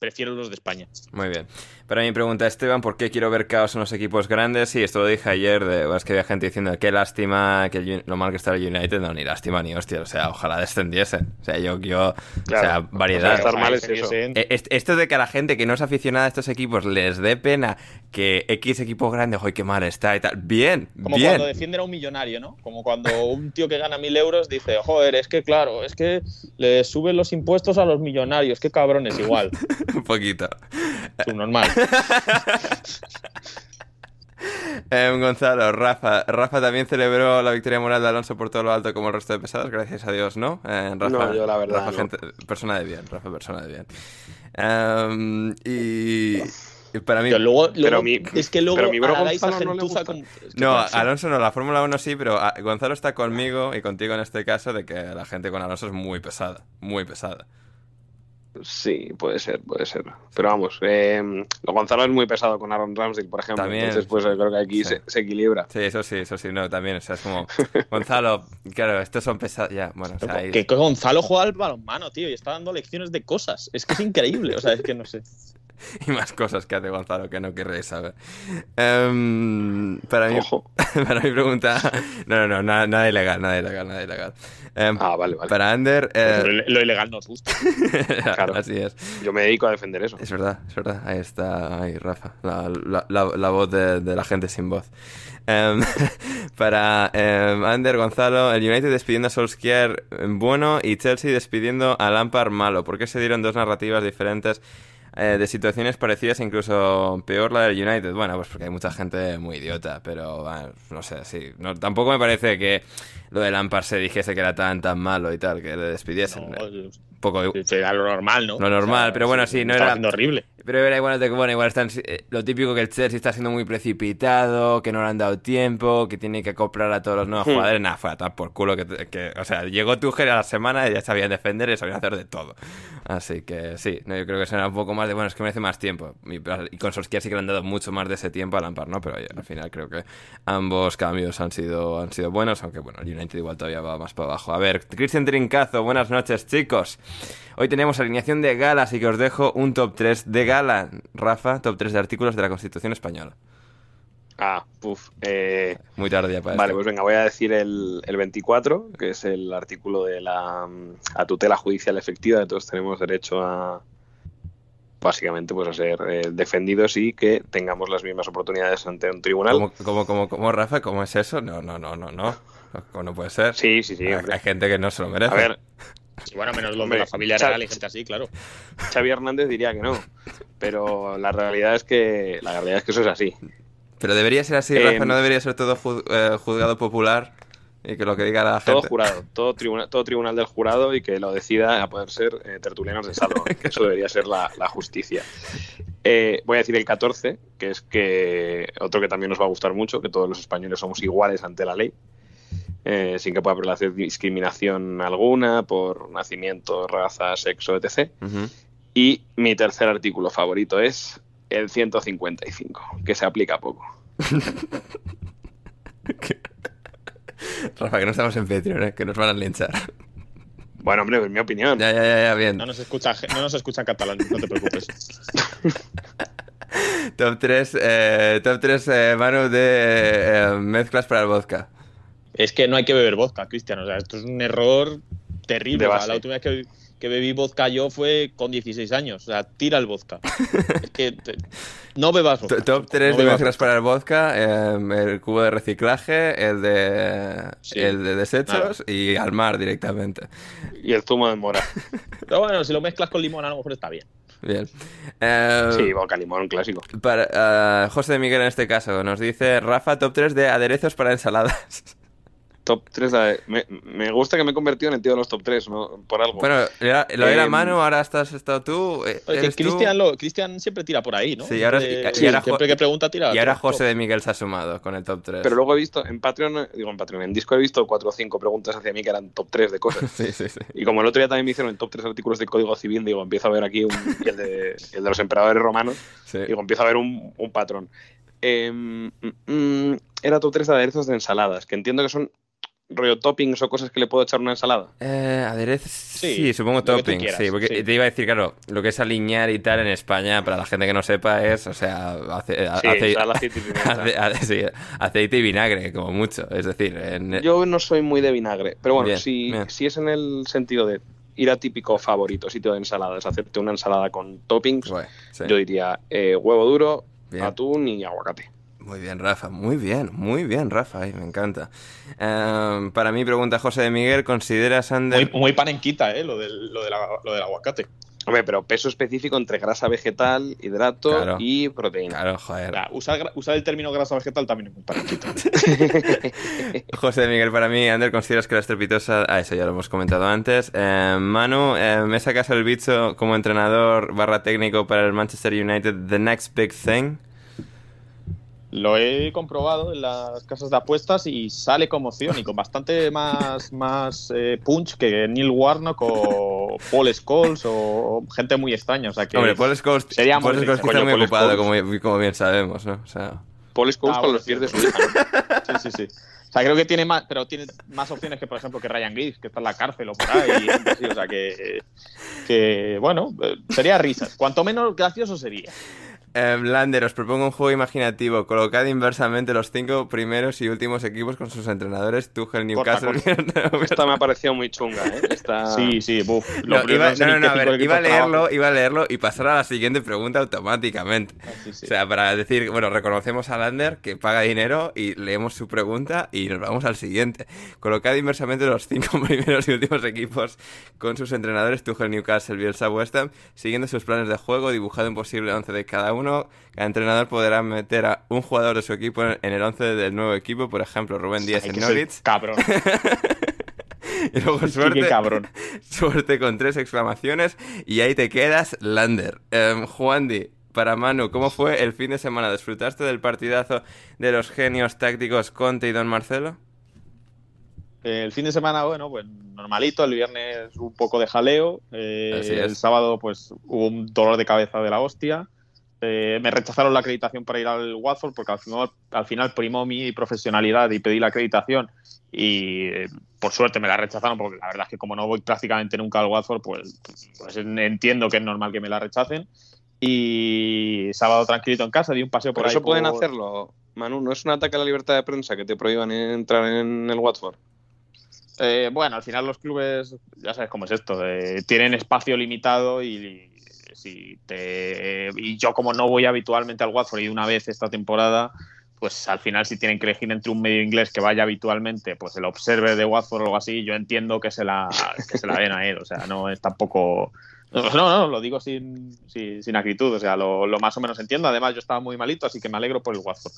prefiero los de España. Muy bien. Para mi pregunta, Esteban, ¿por qué quiero ver caos en los equipos grandes? Sí, esto lo dije ayer, de, es que había gente diciendo qué lástima, que el- lo mal que está el United. No, ni lástima ni hostia, o sea, ojalá descendiesen. O sea, yo, yo o sea, Claro. variedad. O sea, estar mal es eso. est- Esto de que la gente que no es aficionada a estos equipos les dé pena que X equipo grande, joder, qué mal está y tal. Bien, Como bien. cuando defienden a un millonario, ¿no? Como cuando un tío que gana mil euros dice, joder, es que claro, es que le suben los impuestos a los millonarios, qué cabrones, igual. Un poquito. Subnormal. Em, Gonzalo, Rafa. Rafa también celebró la victoria moral de Alonso por todo lo alto como el resto de pesados, gracias a Dios, ¿no? Eh, Rafa, No, yo la verdad Rafa, no. gente- persona de bien, Rafa, persona de bien. Em, y, para mí... Pero luego, luego- Pero mi- es que luego pero mi bro Allardyce Gonzalo no le gentuza gusta. como- es que No, no sé. Alonso no, la Fórmula 1 sí, pero ah, Gonzalo está conmigo y contigo en este caso de que la gente con Alonso es muy pesada, muy pesada. Sí, puede ser, puede ser. Pero vamos, eh, lo Gonzalo es muy pesado con Aaron Ramsdale, por ejemplo. También, Entonces, pues creo que aquí sí. se, se equilibra. Sí, eso sí, eso sí, no, también, o sea, es como, Gonzalo, claro, estos son pesados, ya, bueno, o sea, ahí- Que Gonzalo juega al balonmano, tío, y está dando lecciones de cosas. Es que es increíble, o sea, es que no sé. y más cosas que hace Gonzalo que no querréis saber. Em, para, Ojo. para mi pregunta, no, no, no, nada, nada ilegal, nada ilegal, nada ilegal. Em, Ah, vale, vale. Para Ander, eh, Lo, lo ilegal nos gusta. Claro. así es. Yo me dedico a defender eso. Es verdad, es verdad. Ahí está, ahí Rafa, la, la, la, la voz de, de la gente sin voz. Em, para em, Ander Gonzalo, el United despidiendo a Solskjaer em, bueno y Chelsea despidiendo a Lampard malo. ¿Por qué se dieron dos narrativas diferentes eh, de situaciones parecidas, incluso peor la del United? Bueno, pues porque hay mucha gente muy idiota, pero bueno, no sé, sí. No, tampoco me parece que lo de Lampard se dijese que era tan tan malo y tal, que le despidiesen. No, Un poco era lo normal, ¿no? Lo normal, pero bueno, sí, no era- horrible. pero era igual, de que, bueno, igual están, eh, lo típico que el Chelsea está siendo muy precipitado, que no le han dado tiempo, que tiene que acoplar a todos los nuevos Hmm. jugadores. Nada, fue a tomar por culo. Que, que- o sea, llegó Tuchel a la semana y ya sabían defender y sabían hacer de todo. Así que sí, no, yo creo que será un poco más de, bueno, es que merece más tiempo. Y, y con Solskjaer sí que le han dado mucho más de ese tiempo a Lampard, ¿no? Pero al final creo que ambos cambios han sido, han sido buenos, aunque bueno, el United igual todavía va más para abajo. A ver, Cristian Trincazo, buenas noches, chicos. Hoy tenemos alineación de gala, así que os dejo un top 3 de gala. Rafa, top 3 de artículos de la Constitución Española. Ah, puf. Eh, Muy tardía para vale, esto. pues venga, voy a decir el, el 24, que es el artículo de la mm, a tutela judicial efectiva, de todos tenemos derecho a básicamente pues a ser eh, defendidos y que tengamos las mismas oportunidades ante un tribunal. ¿Cómo, cómo, cómo, cómo, Rafa? ¿Cómo es eso? No, no, no, no, no. ¿Cómo no puede ser? Sí, sí, sí. hay, hay gente que no se lo merece. A ver, Sí, bueno, menos los de la familia real y gente así, claro. Xavi Hernández diría que no, pero la realidad es que la realidad es que eso es así. Pero debería ser así, Eh, Rafa, no debería ser todo eh, juzgado popular y que lo que diga la Todo gente. jurado, todo tribunal, todo tribunal del jurado y que lo decida a poder ser eh, tertulianos de salvo. Eso debería ser la, la justicia. Eh, voy a decir el 14, que es que otro que también nos va a gustar mucho, que todos los españoles somos iguales ante la ley, eh, sin que pueda prevalecer discriminación alguna por nacimiento, raza, sexo, etc. Y mi tercer artículo favorito es el 155, que se aplica poco. Rafa, que no estamos en Patreon, ¿eh? que nos van a linchar. Bueno, hombre, es mi opinión. ya, ya, ya, ya, bien. No nos escucha, no nos escucha en catalán, no te preocupes. Top 3, eh, top 3 eh, Manu, de eh, mezclas para el vodka. Es que no hay que beber vodka, Cristian. O sea, esto es un error terrible. O sea, la última vez que, que bebí vodka yo fue con 16 años. O sea, tira el vodka. es que te- no bebas vodka. To- Top chico, 3 no de mezclas para el vodka, eh, el cubo de reciclaje, el de, Sí. el de desechos y al mar directamente. Y el zumo de mora. Pero bueno, si lo mezclas con limón a lo mejor está bien. Bien. Eh, Sí, boca limón, clásico. Para, ah, José de Miguel en este caso nos dice Rafa top 3 de aderezos para ensaladas. Top 3 de... me, me gusta que me he convertido en el tío de los top 3, ¿no? Por algo. Bueno, era- lo era Em, Manu, ahora estás estado tú. eh, Cristian, siempre tira por ahí, ¿no? Sí, ahora- Siempre- y- y ahora siempre que pregunta tira. y ahora José top. de Miguel se ha sumado con el top 3. Pero luego he visto en Patreon, digo en Patreon, en Disco he visto 4 o 5 preguntas hacia mí que eran top 3 de cosas. Sí, sí, sí. Y como el otro día también me hicieron el top 3 artículos de Código Civil, digo, empiezo a ver aquí un, el, de, el de los emperadores romanos, sí. digo, empiezo a ver un, un patrón. Em, mm, mm, era top 3 de aderezos de ensaladas, que entiendo que son rollo toppings o cosas que le puedo echar una ensalada? Eh, aderezos, sí, Sí, supongo toppings, quieras, sí, porque sí. te iba a decir, claro, lo que es aliñar y tal en España, para la gente que no sepa, es, o sea, ace- Sí, ace- sal, aceite y ace- ace- sí, aceite y vinagre, como mucho, es decir, en- Yo no soy muy de vinagre, pero bueno, Bien, si, bien. si es en el sentido de ir a típico favorito sitio de ensaladas, hacerte una ensalada con toppings, sí. yo diría eh, huevo duro, Bien. atún y aguacate. Muy bien, Rafa, muy bien, muy bien, Rafa, ay, me encanta. Em, para mí, pregunta José de Miguel, ¿consideras Ander... Muy, muy panenquita, ¿eh? Lo del, lo, de la- lo del aguacate. Hombre, pero peso específico entre grasa vegetal, hidrato Claro. y proteína. Claro, joder. Usar, usar el término grasa vegetal también es muy panenquita. José de Miguel, para mí, Ander, ¿consideras que la estrepitosa... Ah, eso ya lo hemos comentado antes. Eh, Manu, eh, ¿me sacas el bicho como entrenador barra técnico para el Manchester United The Next Big Thing? Lo he comprobado en las casas de apuestas y sale como opción y con bastante más, más eh, punch que Neil Warnock o Paul Scholes o gente muy extraña. O sea que Hombre, Paul Scholes, sería Paul Scholes está muy Paul ocupado, Scholes. como, como bien sabemos, ¿no? O sea... Paul Scholes Ah, con bueno, los pies de sí. su hija. ¿no? Sí, sí, sí. O sea, creo que tiene más, pero tiene más opciones que, por ejemplo, que Ryan Giggs, que está en la cárcel o por ahí. y o sea, que, que, bueno, eh, sería risas. Cuanto menos gracioso sería. Eh, Lander, os propongo un juego imaginativo. Colocad inversamente los cinco primeros y últimos equipos con sus entrenadores. Tuchel, Newcastle... Esta me ha parecido muy chunga, ¿eh? Esta... Sí, sí, buf. No, iba, no no, no, a cinco ver, equipos iba a leerlo, iba a leerlo y pasar a la siguiente pregunta automáticamente. Ah, sí, sí. O sea, para decir, bueno, reconocemos a Lander que paga dinero y leemos su pregunta y nos vamos al siguiente. Colocad inversamente los cinco primeros y últimos equipos con sus entrenadores Tuchel, Newcastle, Bielsa, West Ham, siguiendo sus planes de juego, dibujado un posible 11 de cada uno. Cada entrenador podrá meter a un jugador de su equipo en el 11 del nuevo equipo, por ejemplo, Rubén Díaz en Norwich. Cabrón. Y luego suerte. cabrón. Suerte con tres exclamaciones y ahí te quedas, Lander. Em, Juandi, para Manu, ¿cómo fue el fin de semana? ¿Disfrutaste del partidazo de los genios tácticos Conte y Don Marcelo? El fin de semana, bueno, pues normalito. El viernes un poco de jaleo. eh, el sábado, pues hubo un dolor de cabeza de la hostia. Eh, me rechazaron la acreditación para ir al Watford porque al final, al final primó mi profesionalidad y pedí la acreditación. Y eh, por suerte me la rechazaron porque la verdad es que como no voy prácticamente nunca al Watford, pues, pues entiendo que es normal que me la rechacen. Y sábado tranquilito en casa, di un paseo por, Por ahí eso pueden por- hacerlo, Manu. ¿No es un ataque a la libertad de prensa que te prohíban entrar en el Watford? Eh, bueno, al final los clubes, ya sabes cómo es esto, tienen espacio limitado y, y si te, y yo como no voy habitualmente al Watford y una vez esta temporada, pues al final si tienen que elegir entre un medio inglés que vaya habitualmente, pues el Observer de Watford o algo así, yo entiendo que se la, que se la den a él, o sea, no es tampoco... No, no, lo digo sin, sin, sin o sea, lo, lo más o menos entiendo. Además, yo estaba muy malito, así que me alegro por el Watford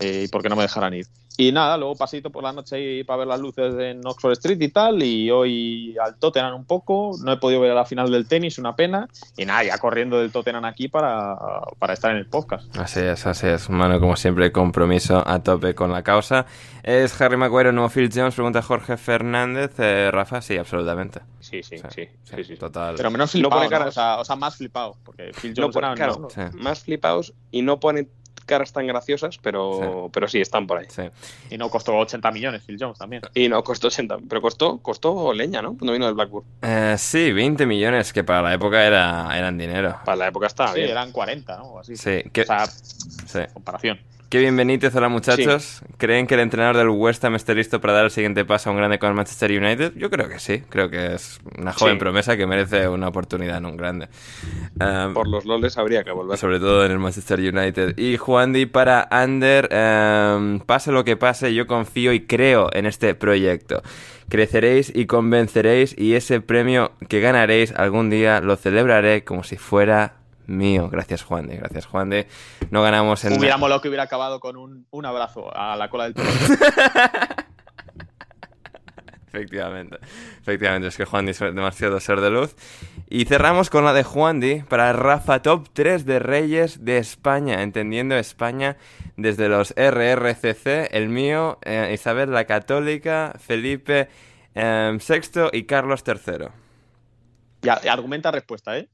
eh, y porque no me dejaran ir. Y nada, luego pasito por la noche ahí para ver las luces en Oxford Street y tal, y hoy al Tottenham un poco, no he podido ver a la final del tenis, una pena, y nada, ya corriendo del Tottenham aquí para, para estar en el podcast. Así es, así es. Manu, como siempre, compromiso a tope con la causa. ¿Es Harry Maguire o nuevo Phil Jones? Pregunta Jorge Fernández. Eh, Rafa, sí, absolutamente. Sí, sí, sí. sí, sí. Total. Pero menos No flipado, pone ¿no? caras. O, sea, o sea, más flipado, porque Phil No Jones pone- era- claro, no, Sí. más flipados y no pone caras tan graciosas, pero, pero sí, están por ahí. Sí. y no costó 80 millones Phil Jones también. Y no costó 80, pero costó, costó leña, ¿no? Cuando vino del Blackburn. Eh, sí, 20 millones, que para la época era, eran dinero. Para la época estaba sí, bien. eran 40, ¿no? O así. Sí, que- O sea, sí. comparación. Kevin Benítez, hola muchachos. ¿Creen que el entrenador del West Ham esté listo para dar el siguiente paso a un grande con el Manchester United? Yo creo que sí. Creo que es una joven Sí. promesa que merece una oportunidad en un grande. Um, Por los loles habría que volver. sobre todo en el Manchester United. Y Juan Di para Ander, um, pase lo que pase, yo confío y creo en este proyecto. Creceréis y convenceréis y ese premio que ganaréis algún día lo celebraré como si fuera mío. Gracias Juan Di, gracias Juan Di. No ganamos en... Hubiera molado que hubiera acabado con un, un abrazo a la cola del toro. Efectivamente, efectivamente, es que Juan Di es demasiado ser de luz. Y cerramos con la de Juan Di para Rafa Top 3 de Reyes de España, entendiendo España desde los RRCC, el mío, eh, Isabel la Católica, Felipe eh, VI y Carlos III. Ya, argumenta respuesta, ¿eh?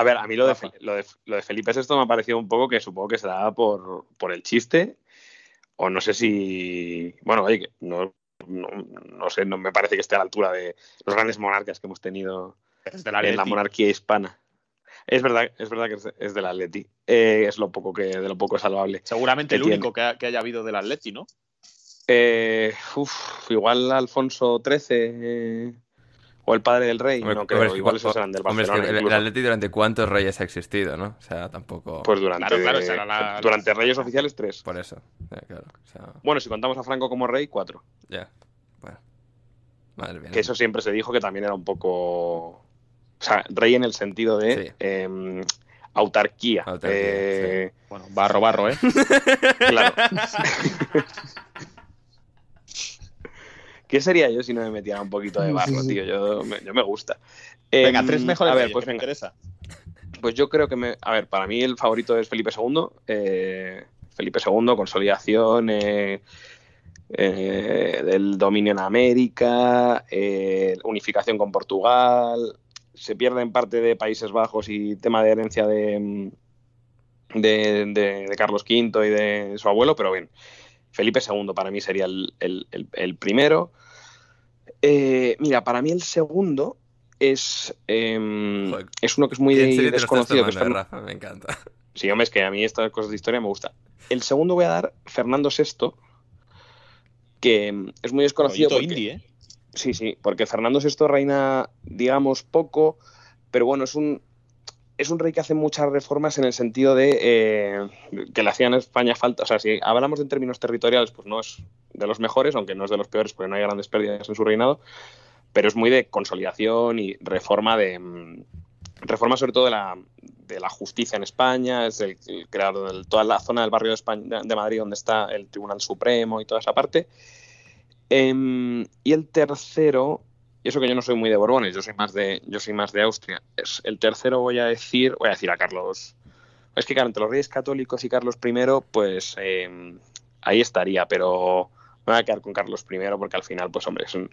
A ver, a mí lo de, lo de, lo de Felipe VI me ha parecido un poco que supongo que se da por, por el chiste. O no sé si. Bueno, oye, no no, no sé, no me parece que esté a la altura de los grandes monarcas que hemos tenido en la monarquía hispana. Es verdad, es verdad que es, del Atleti. Eh, es lo poco que, de lo poco salvable. Seguramente el tiene. único que, ha- que haya habido del Atleti, ¿no? Eh, uf, igual Alfonso XIII eh, o el padre del rey, Hombre, no creo. hombre, igual esos eran del hombre, es que Barcelona. el. Atleti durante cuántos reyes ha existido, ¿no? O sea, tampoco... Pues durante, Claro, claro, la- durante Reyes Oficiales, tres. Por eso. Ya, claro. O sea, Bueno, si contamos a Franco como rey, cuatro. ya. Bueno. Madre mía. Que eso siempre se dijo que también era un poco. O sea, rey en el sentido de Sí. em, autarquía. Autarquía, Eh, Bueno, barro, barro, ¿eh? Claro. ¿Qué sería yo si no me metiera un poquito de barro, tío? Yo me, yo me gusta. Venga, Em, tres mejores A ver, pues que me venga. interesa. Pues yo creo que me. A ver, para mí el favorito es Felipe II. eh, Felipe II, consolidación eh, eh, del dominio en América, eh, unificación con Portugal. Se pierde en parte de Países Bajos y tema de herencia de, de, de- de Carlos V y de su abuelo, pero bien. Felipe II para mí sería el, el- el- el primero. Eh, mira, para mí el segundo es, em, Joder, es uno que es muy ¿En serio te lo estás desconocido. que es tomando, Fern- Rafa? Me encanta. Sí, hombre, es que a mí estas cosas de historia me gusta. El segundo voy a dar Fernando VI, que mm, es muy desconocido. Porque- indie, ¿eh? Sí, sí, porque Fernando VI reina, digamos, poco, pero bueno, es un, es un rey que hace muchas reformas en el sentido de eh, que le hacían a España falta. O sea, si hablamos en términos territoriales, pues no es de los mejores, aunque no es de los peores, porque no hay grandes pérdidas en su reinado, pero es muy de consolidación y reforma de. mm, Reforma sobre todo de la, de la justicia en España, es el, el creador de toda la zona del barrio de, España, de Madrid donde está el Tribunal Supremo y toda esa parte. Em, y el tercero, y eso que yo no soy muy de Borbones, yo soy más de, yo soy más de Austria. Es, el tercero voy a decir, voy a decir a Carlos. Es que claro, entre los Reyes Católicos y Carlos I, pues em, ahí estaría, pero me voy a quedar con Carlos I porque al final, pues hombre, es un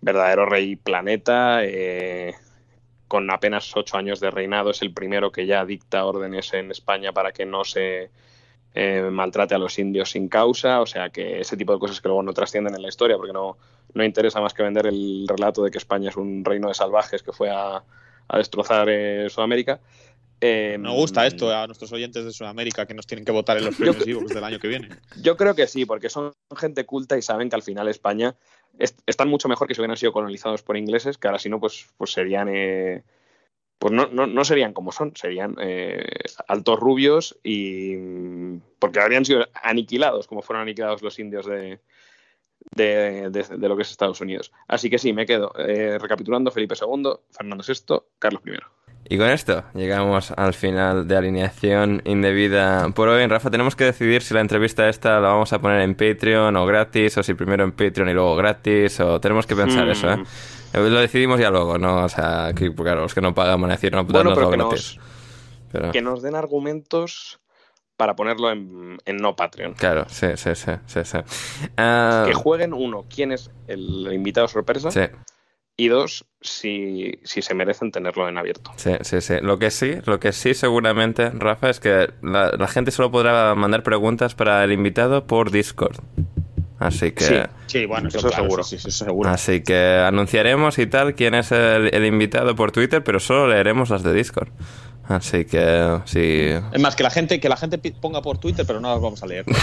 verdadero rey planeta. eh, con apenas ocho años de reinado, es el primero que ya dicta órdenes en España para que no se eh, maltrate a los indios sin causa, o sea que ese tipo de cosas que luego no trascienden en la historia, porque no, no interesa más que vender el relato de que España es un reino de salvajes que fue a, a destrozar eh, Sudamérica. Eh, Nos gusta esto a nuestros oyentes de Sudamérica que nos tienen que votar en los premios Evox del año que viene. Yo creo que sí, porque son gente culta y saben que al final España est- están mucho mejor que si hubieran sido colonizados por ingleses, que ahora si no, pues, pues serían. eh, pues no, no, no serían como son, serían eh, altos rubios y. porque habrían sido aniquilados, como fueron aniquilados los indios de, de, de- de lo que es Estados Unidos. Así que sí, me quedo. eh, recapitulando: Felipe II, Fernando VI, Carlos I. Y con esto llegamos al final de alineación indebida por hoy. Rafa, tenemos que decidir si la entrevista esta la vamos a poner en Patreon o gratis, o si primero en Patreon y luego gratis, o tenemos que pensar Hmm. eso, ¿eh? Lo decidimos ya luego, ¿no? O sea, que, claro, los que no pagan van a decir, no, Bueno, pero que. Pero, Que nos den argumentos para ponerlo en, en no Patreon. claro, sí, sí, sí, sí, sí. Ah, Que jueguen, uno, quién es el invitado sorpresa. sí, Y dos, si, si se merecen tenerlo en abierto. sí, sí, sí. Lo que sí, lo que sí seguramente, Rafa, es que la, la gente solo podrá mandar preguntas para el invitado por Discord. Así que... Sí. Sí, bueno, eso, Eso claro, seguro. Sí, sí, eso seguro. Así que anunciaremos y tal quién es el, el invitado por Twitter, pero solo leeremos las de Discord. Así que sí. Es más, que la gente, que la gente ponga por Twitter, pero no las vamos a leer.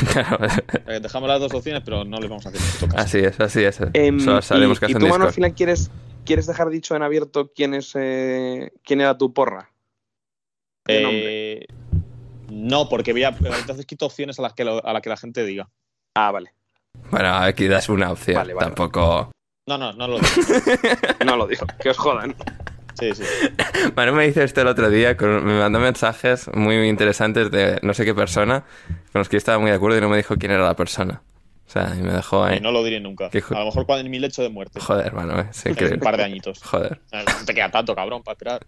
Eh, Dejamos las dos opciones, pero no les vamos a hacer mucho caso. así es, así es. Em, solo sabemos que y tú, Manu, final quieres, quieres dejar dicho en abierto quién es eh, quién era tu porra. Eh, no, porque voy a, entonces quito opciones a las que, lo- a la que la gente diga. Ah, vale. Bueno, aquí das una opción. Vale, vale, Tampoco. No, no, no lo digo. No lo digo, que os jodan. Sí, sí. Manu me dice esto el otro día, con- me mandó mensajes muy interesantes de no sé qué persona, con los que yo estaba muy de acuerdo y no me dijo quién era la persona. O sea, y me dejó ahí. Y no lo diré nunca. Qué A lo mejor cuando en mi lecho de muerte. Joder, mano, es En un par de añitos. Joder. Eh, No te queda tanto, cabrón, para esperar.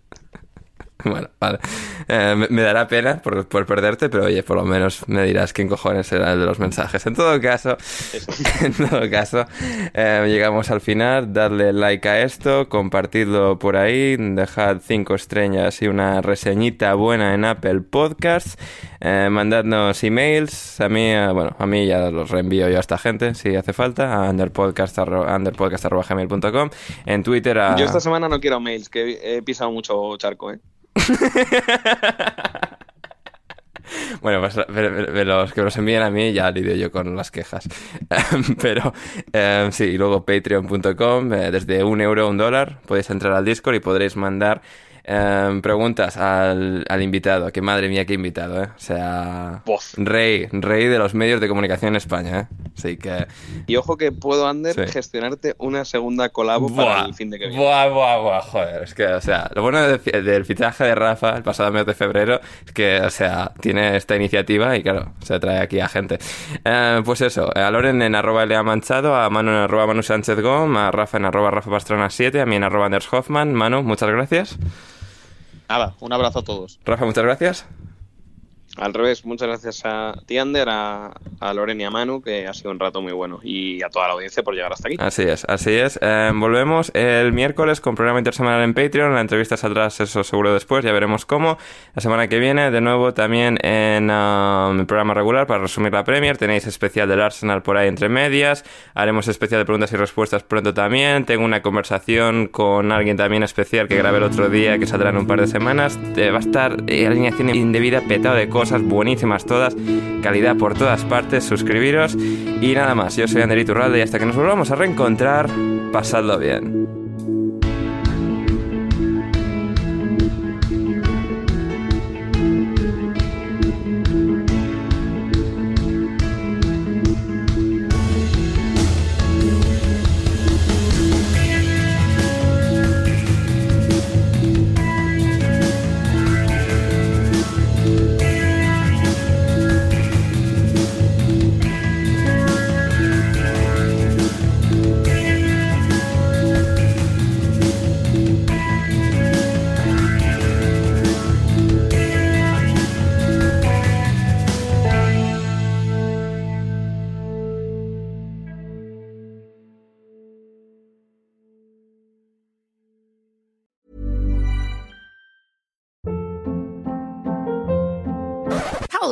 Bueno, vale. Eh, me, me dará pena por, por perderte, pero oye, por lo menos me dirás quién cojones era el de los mensajes. En todo caso, en todo caso, eh, llegamos al final. Dadle like a esto, compartidlo por ahí, dejad cinco estrellas y una reseñita buena en Apple Podcasts. Eh, mandadnos emails. A mí, eh, bueno, a mí ya los reenvío yo a esta gente si hace falta. A underpodcast.gmail.com En Twitter a... Yo esta semana no quiero mails, que he pisado mucho charco, ¿eh? Bueno, pues los que los envíen a mí ya lidio yo con las quejas. Pero eh, sí, y luego patreon.com, eh, desde un euro a un dólar, podéis entrar al Discord y podréis mandar eh, preguntas al, al invitado. Que madre mía, qué invitado, ¿eh? O sea, Voz. rey, rey de los medios de comunicación en España, ¿eh? Así que... Y ojo que puedo, Ander, Sí. gestionarte una segunda colabo para el fin de que viene. Buah, buah, buah, joder. Es que, o sea, lo bueno de- del fichaje de Rafa el pasado mes de febrero es que, o sea, tiene esta iniciativa y, claro, se trae aquí a gente. Eh, pues eso, a Loren en arroba Lea Manchado, a Manu en arroba Manu Sánchez Gom, a Rafa en arroba Rafa Pastrana 7, a mí en arroba Anders Hoffman. Manu, muchas gracias. Nada, un abrazo a todos. Rafa, muchas gracias. Al revés, muchas gracias a ti, Ander, a, a Loren y a Manu, que ha sido un rato muy bueno. Y a toda la audiencia por llegar hasta aquí. Así es, así es. Eh, volvemos el miércoles con programa intersemanal en Patreon. La entrevista saldrá, eso seguro después, ya veremos cómo. La semana que viene, de nuevo, también en um, el programa regular para resumir la Premier. Tenéis especial del Arsenal por ahí entre medias. Haremos especial de preguntas y respuestas pronto también. Tengo una conversación con alguien también especial que grabé el otro día, que saldrá en un par de semanas. Eh, va a estar eh, alineación indebida, petado de cosas buenísimas todas. Calidad por todas partes. Suscribiros. Y nada más. Yo soy Ander Iturralde y hasta que nos volvamos a reencontrar, pasadlo bien.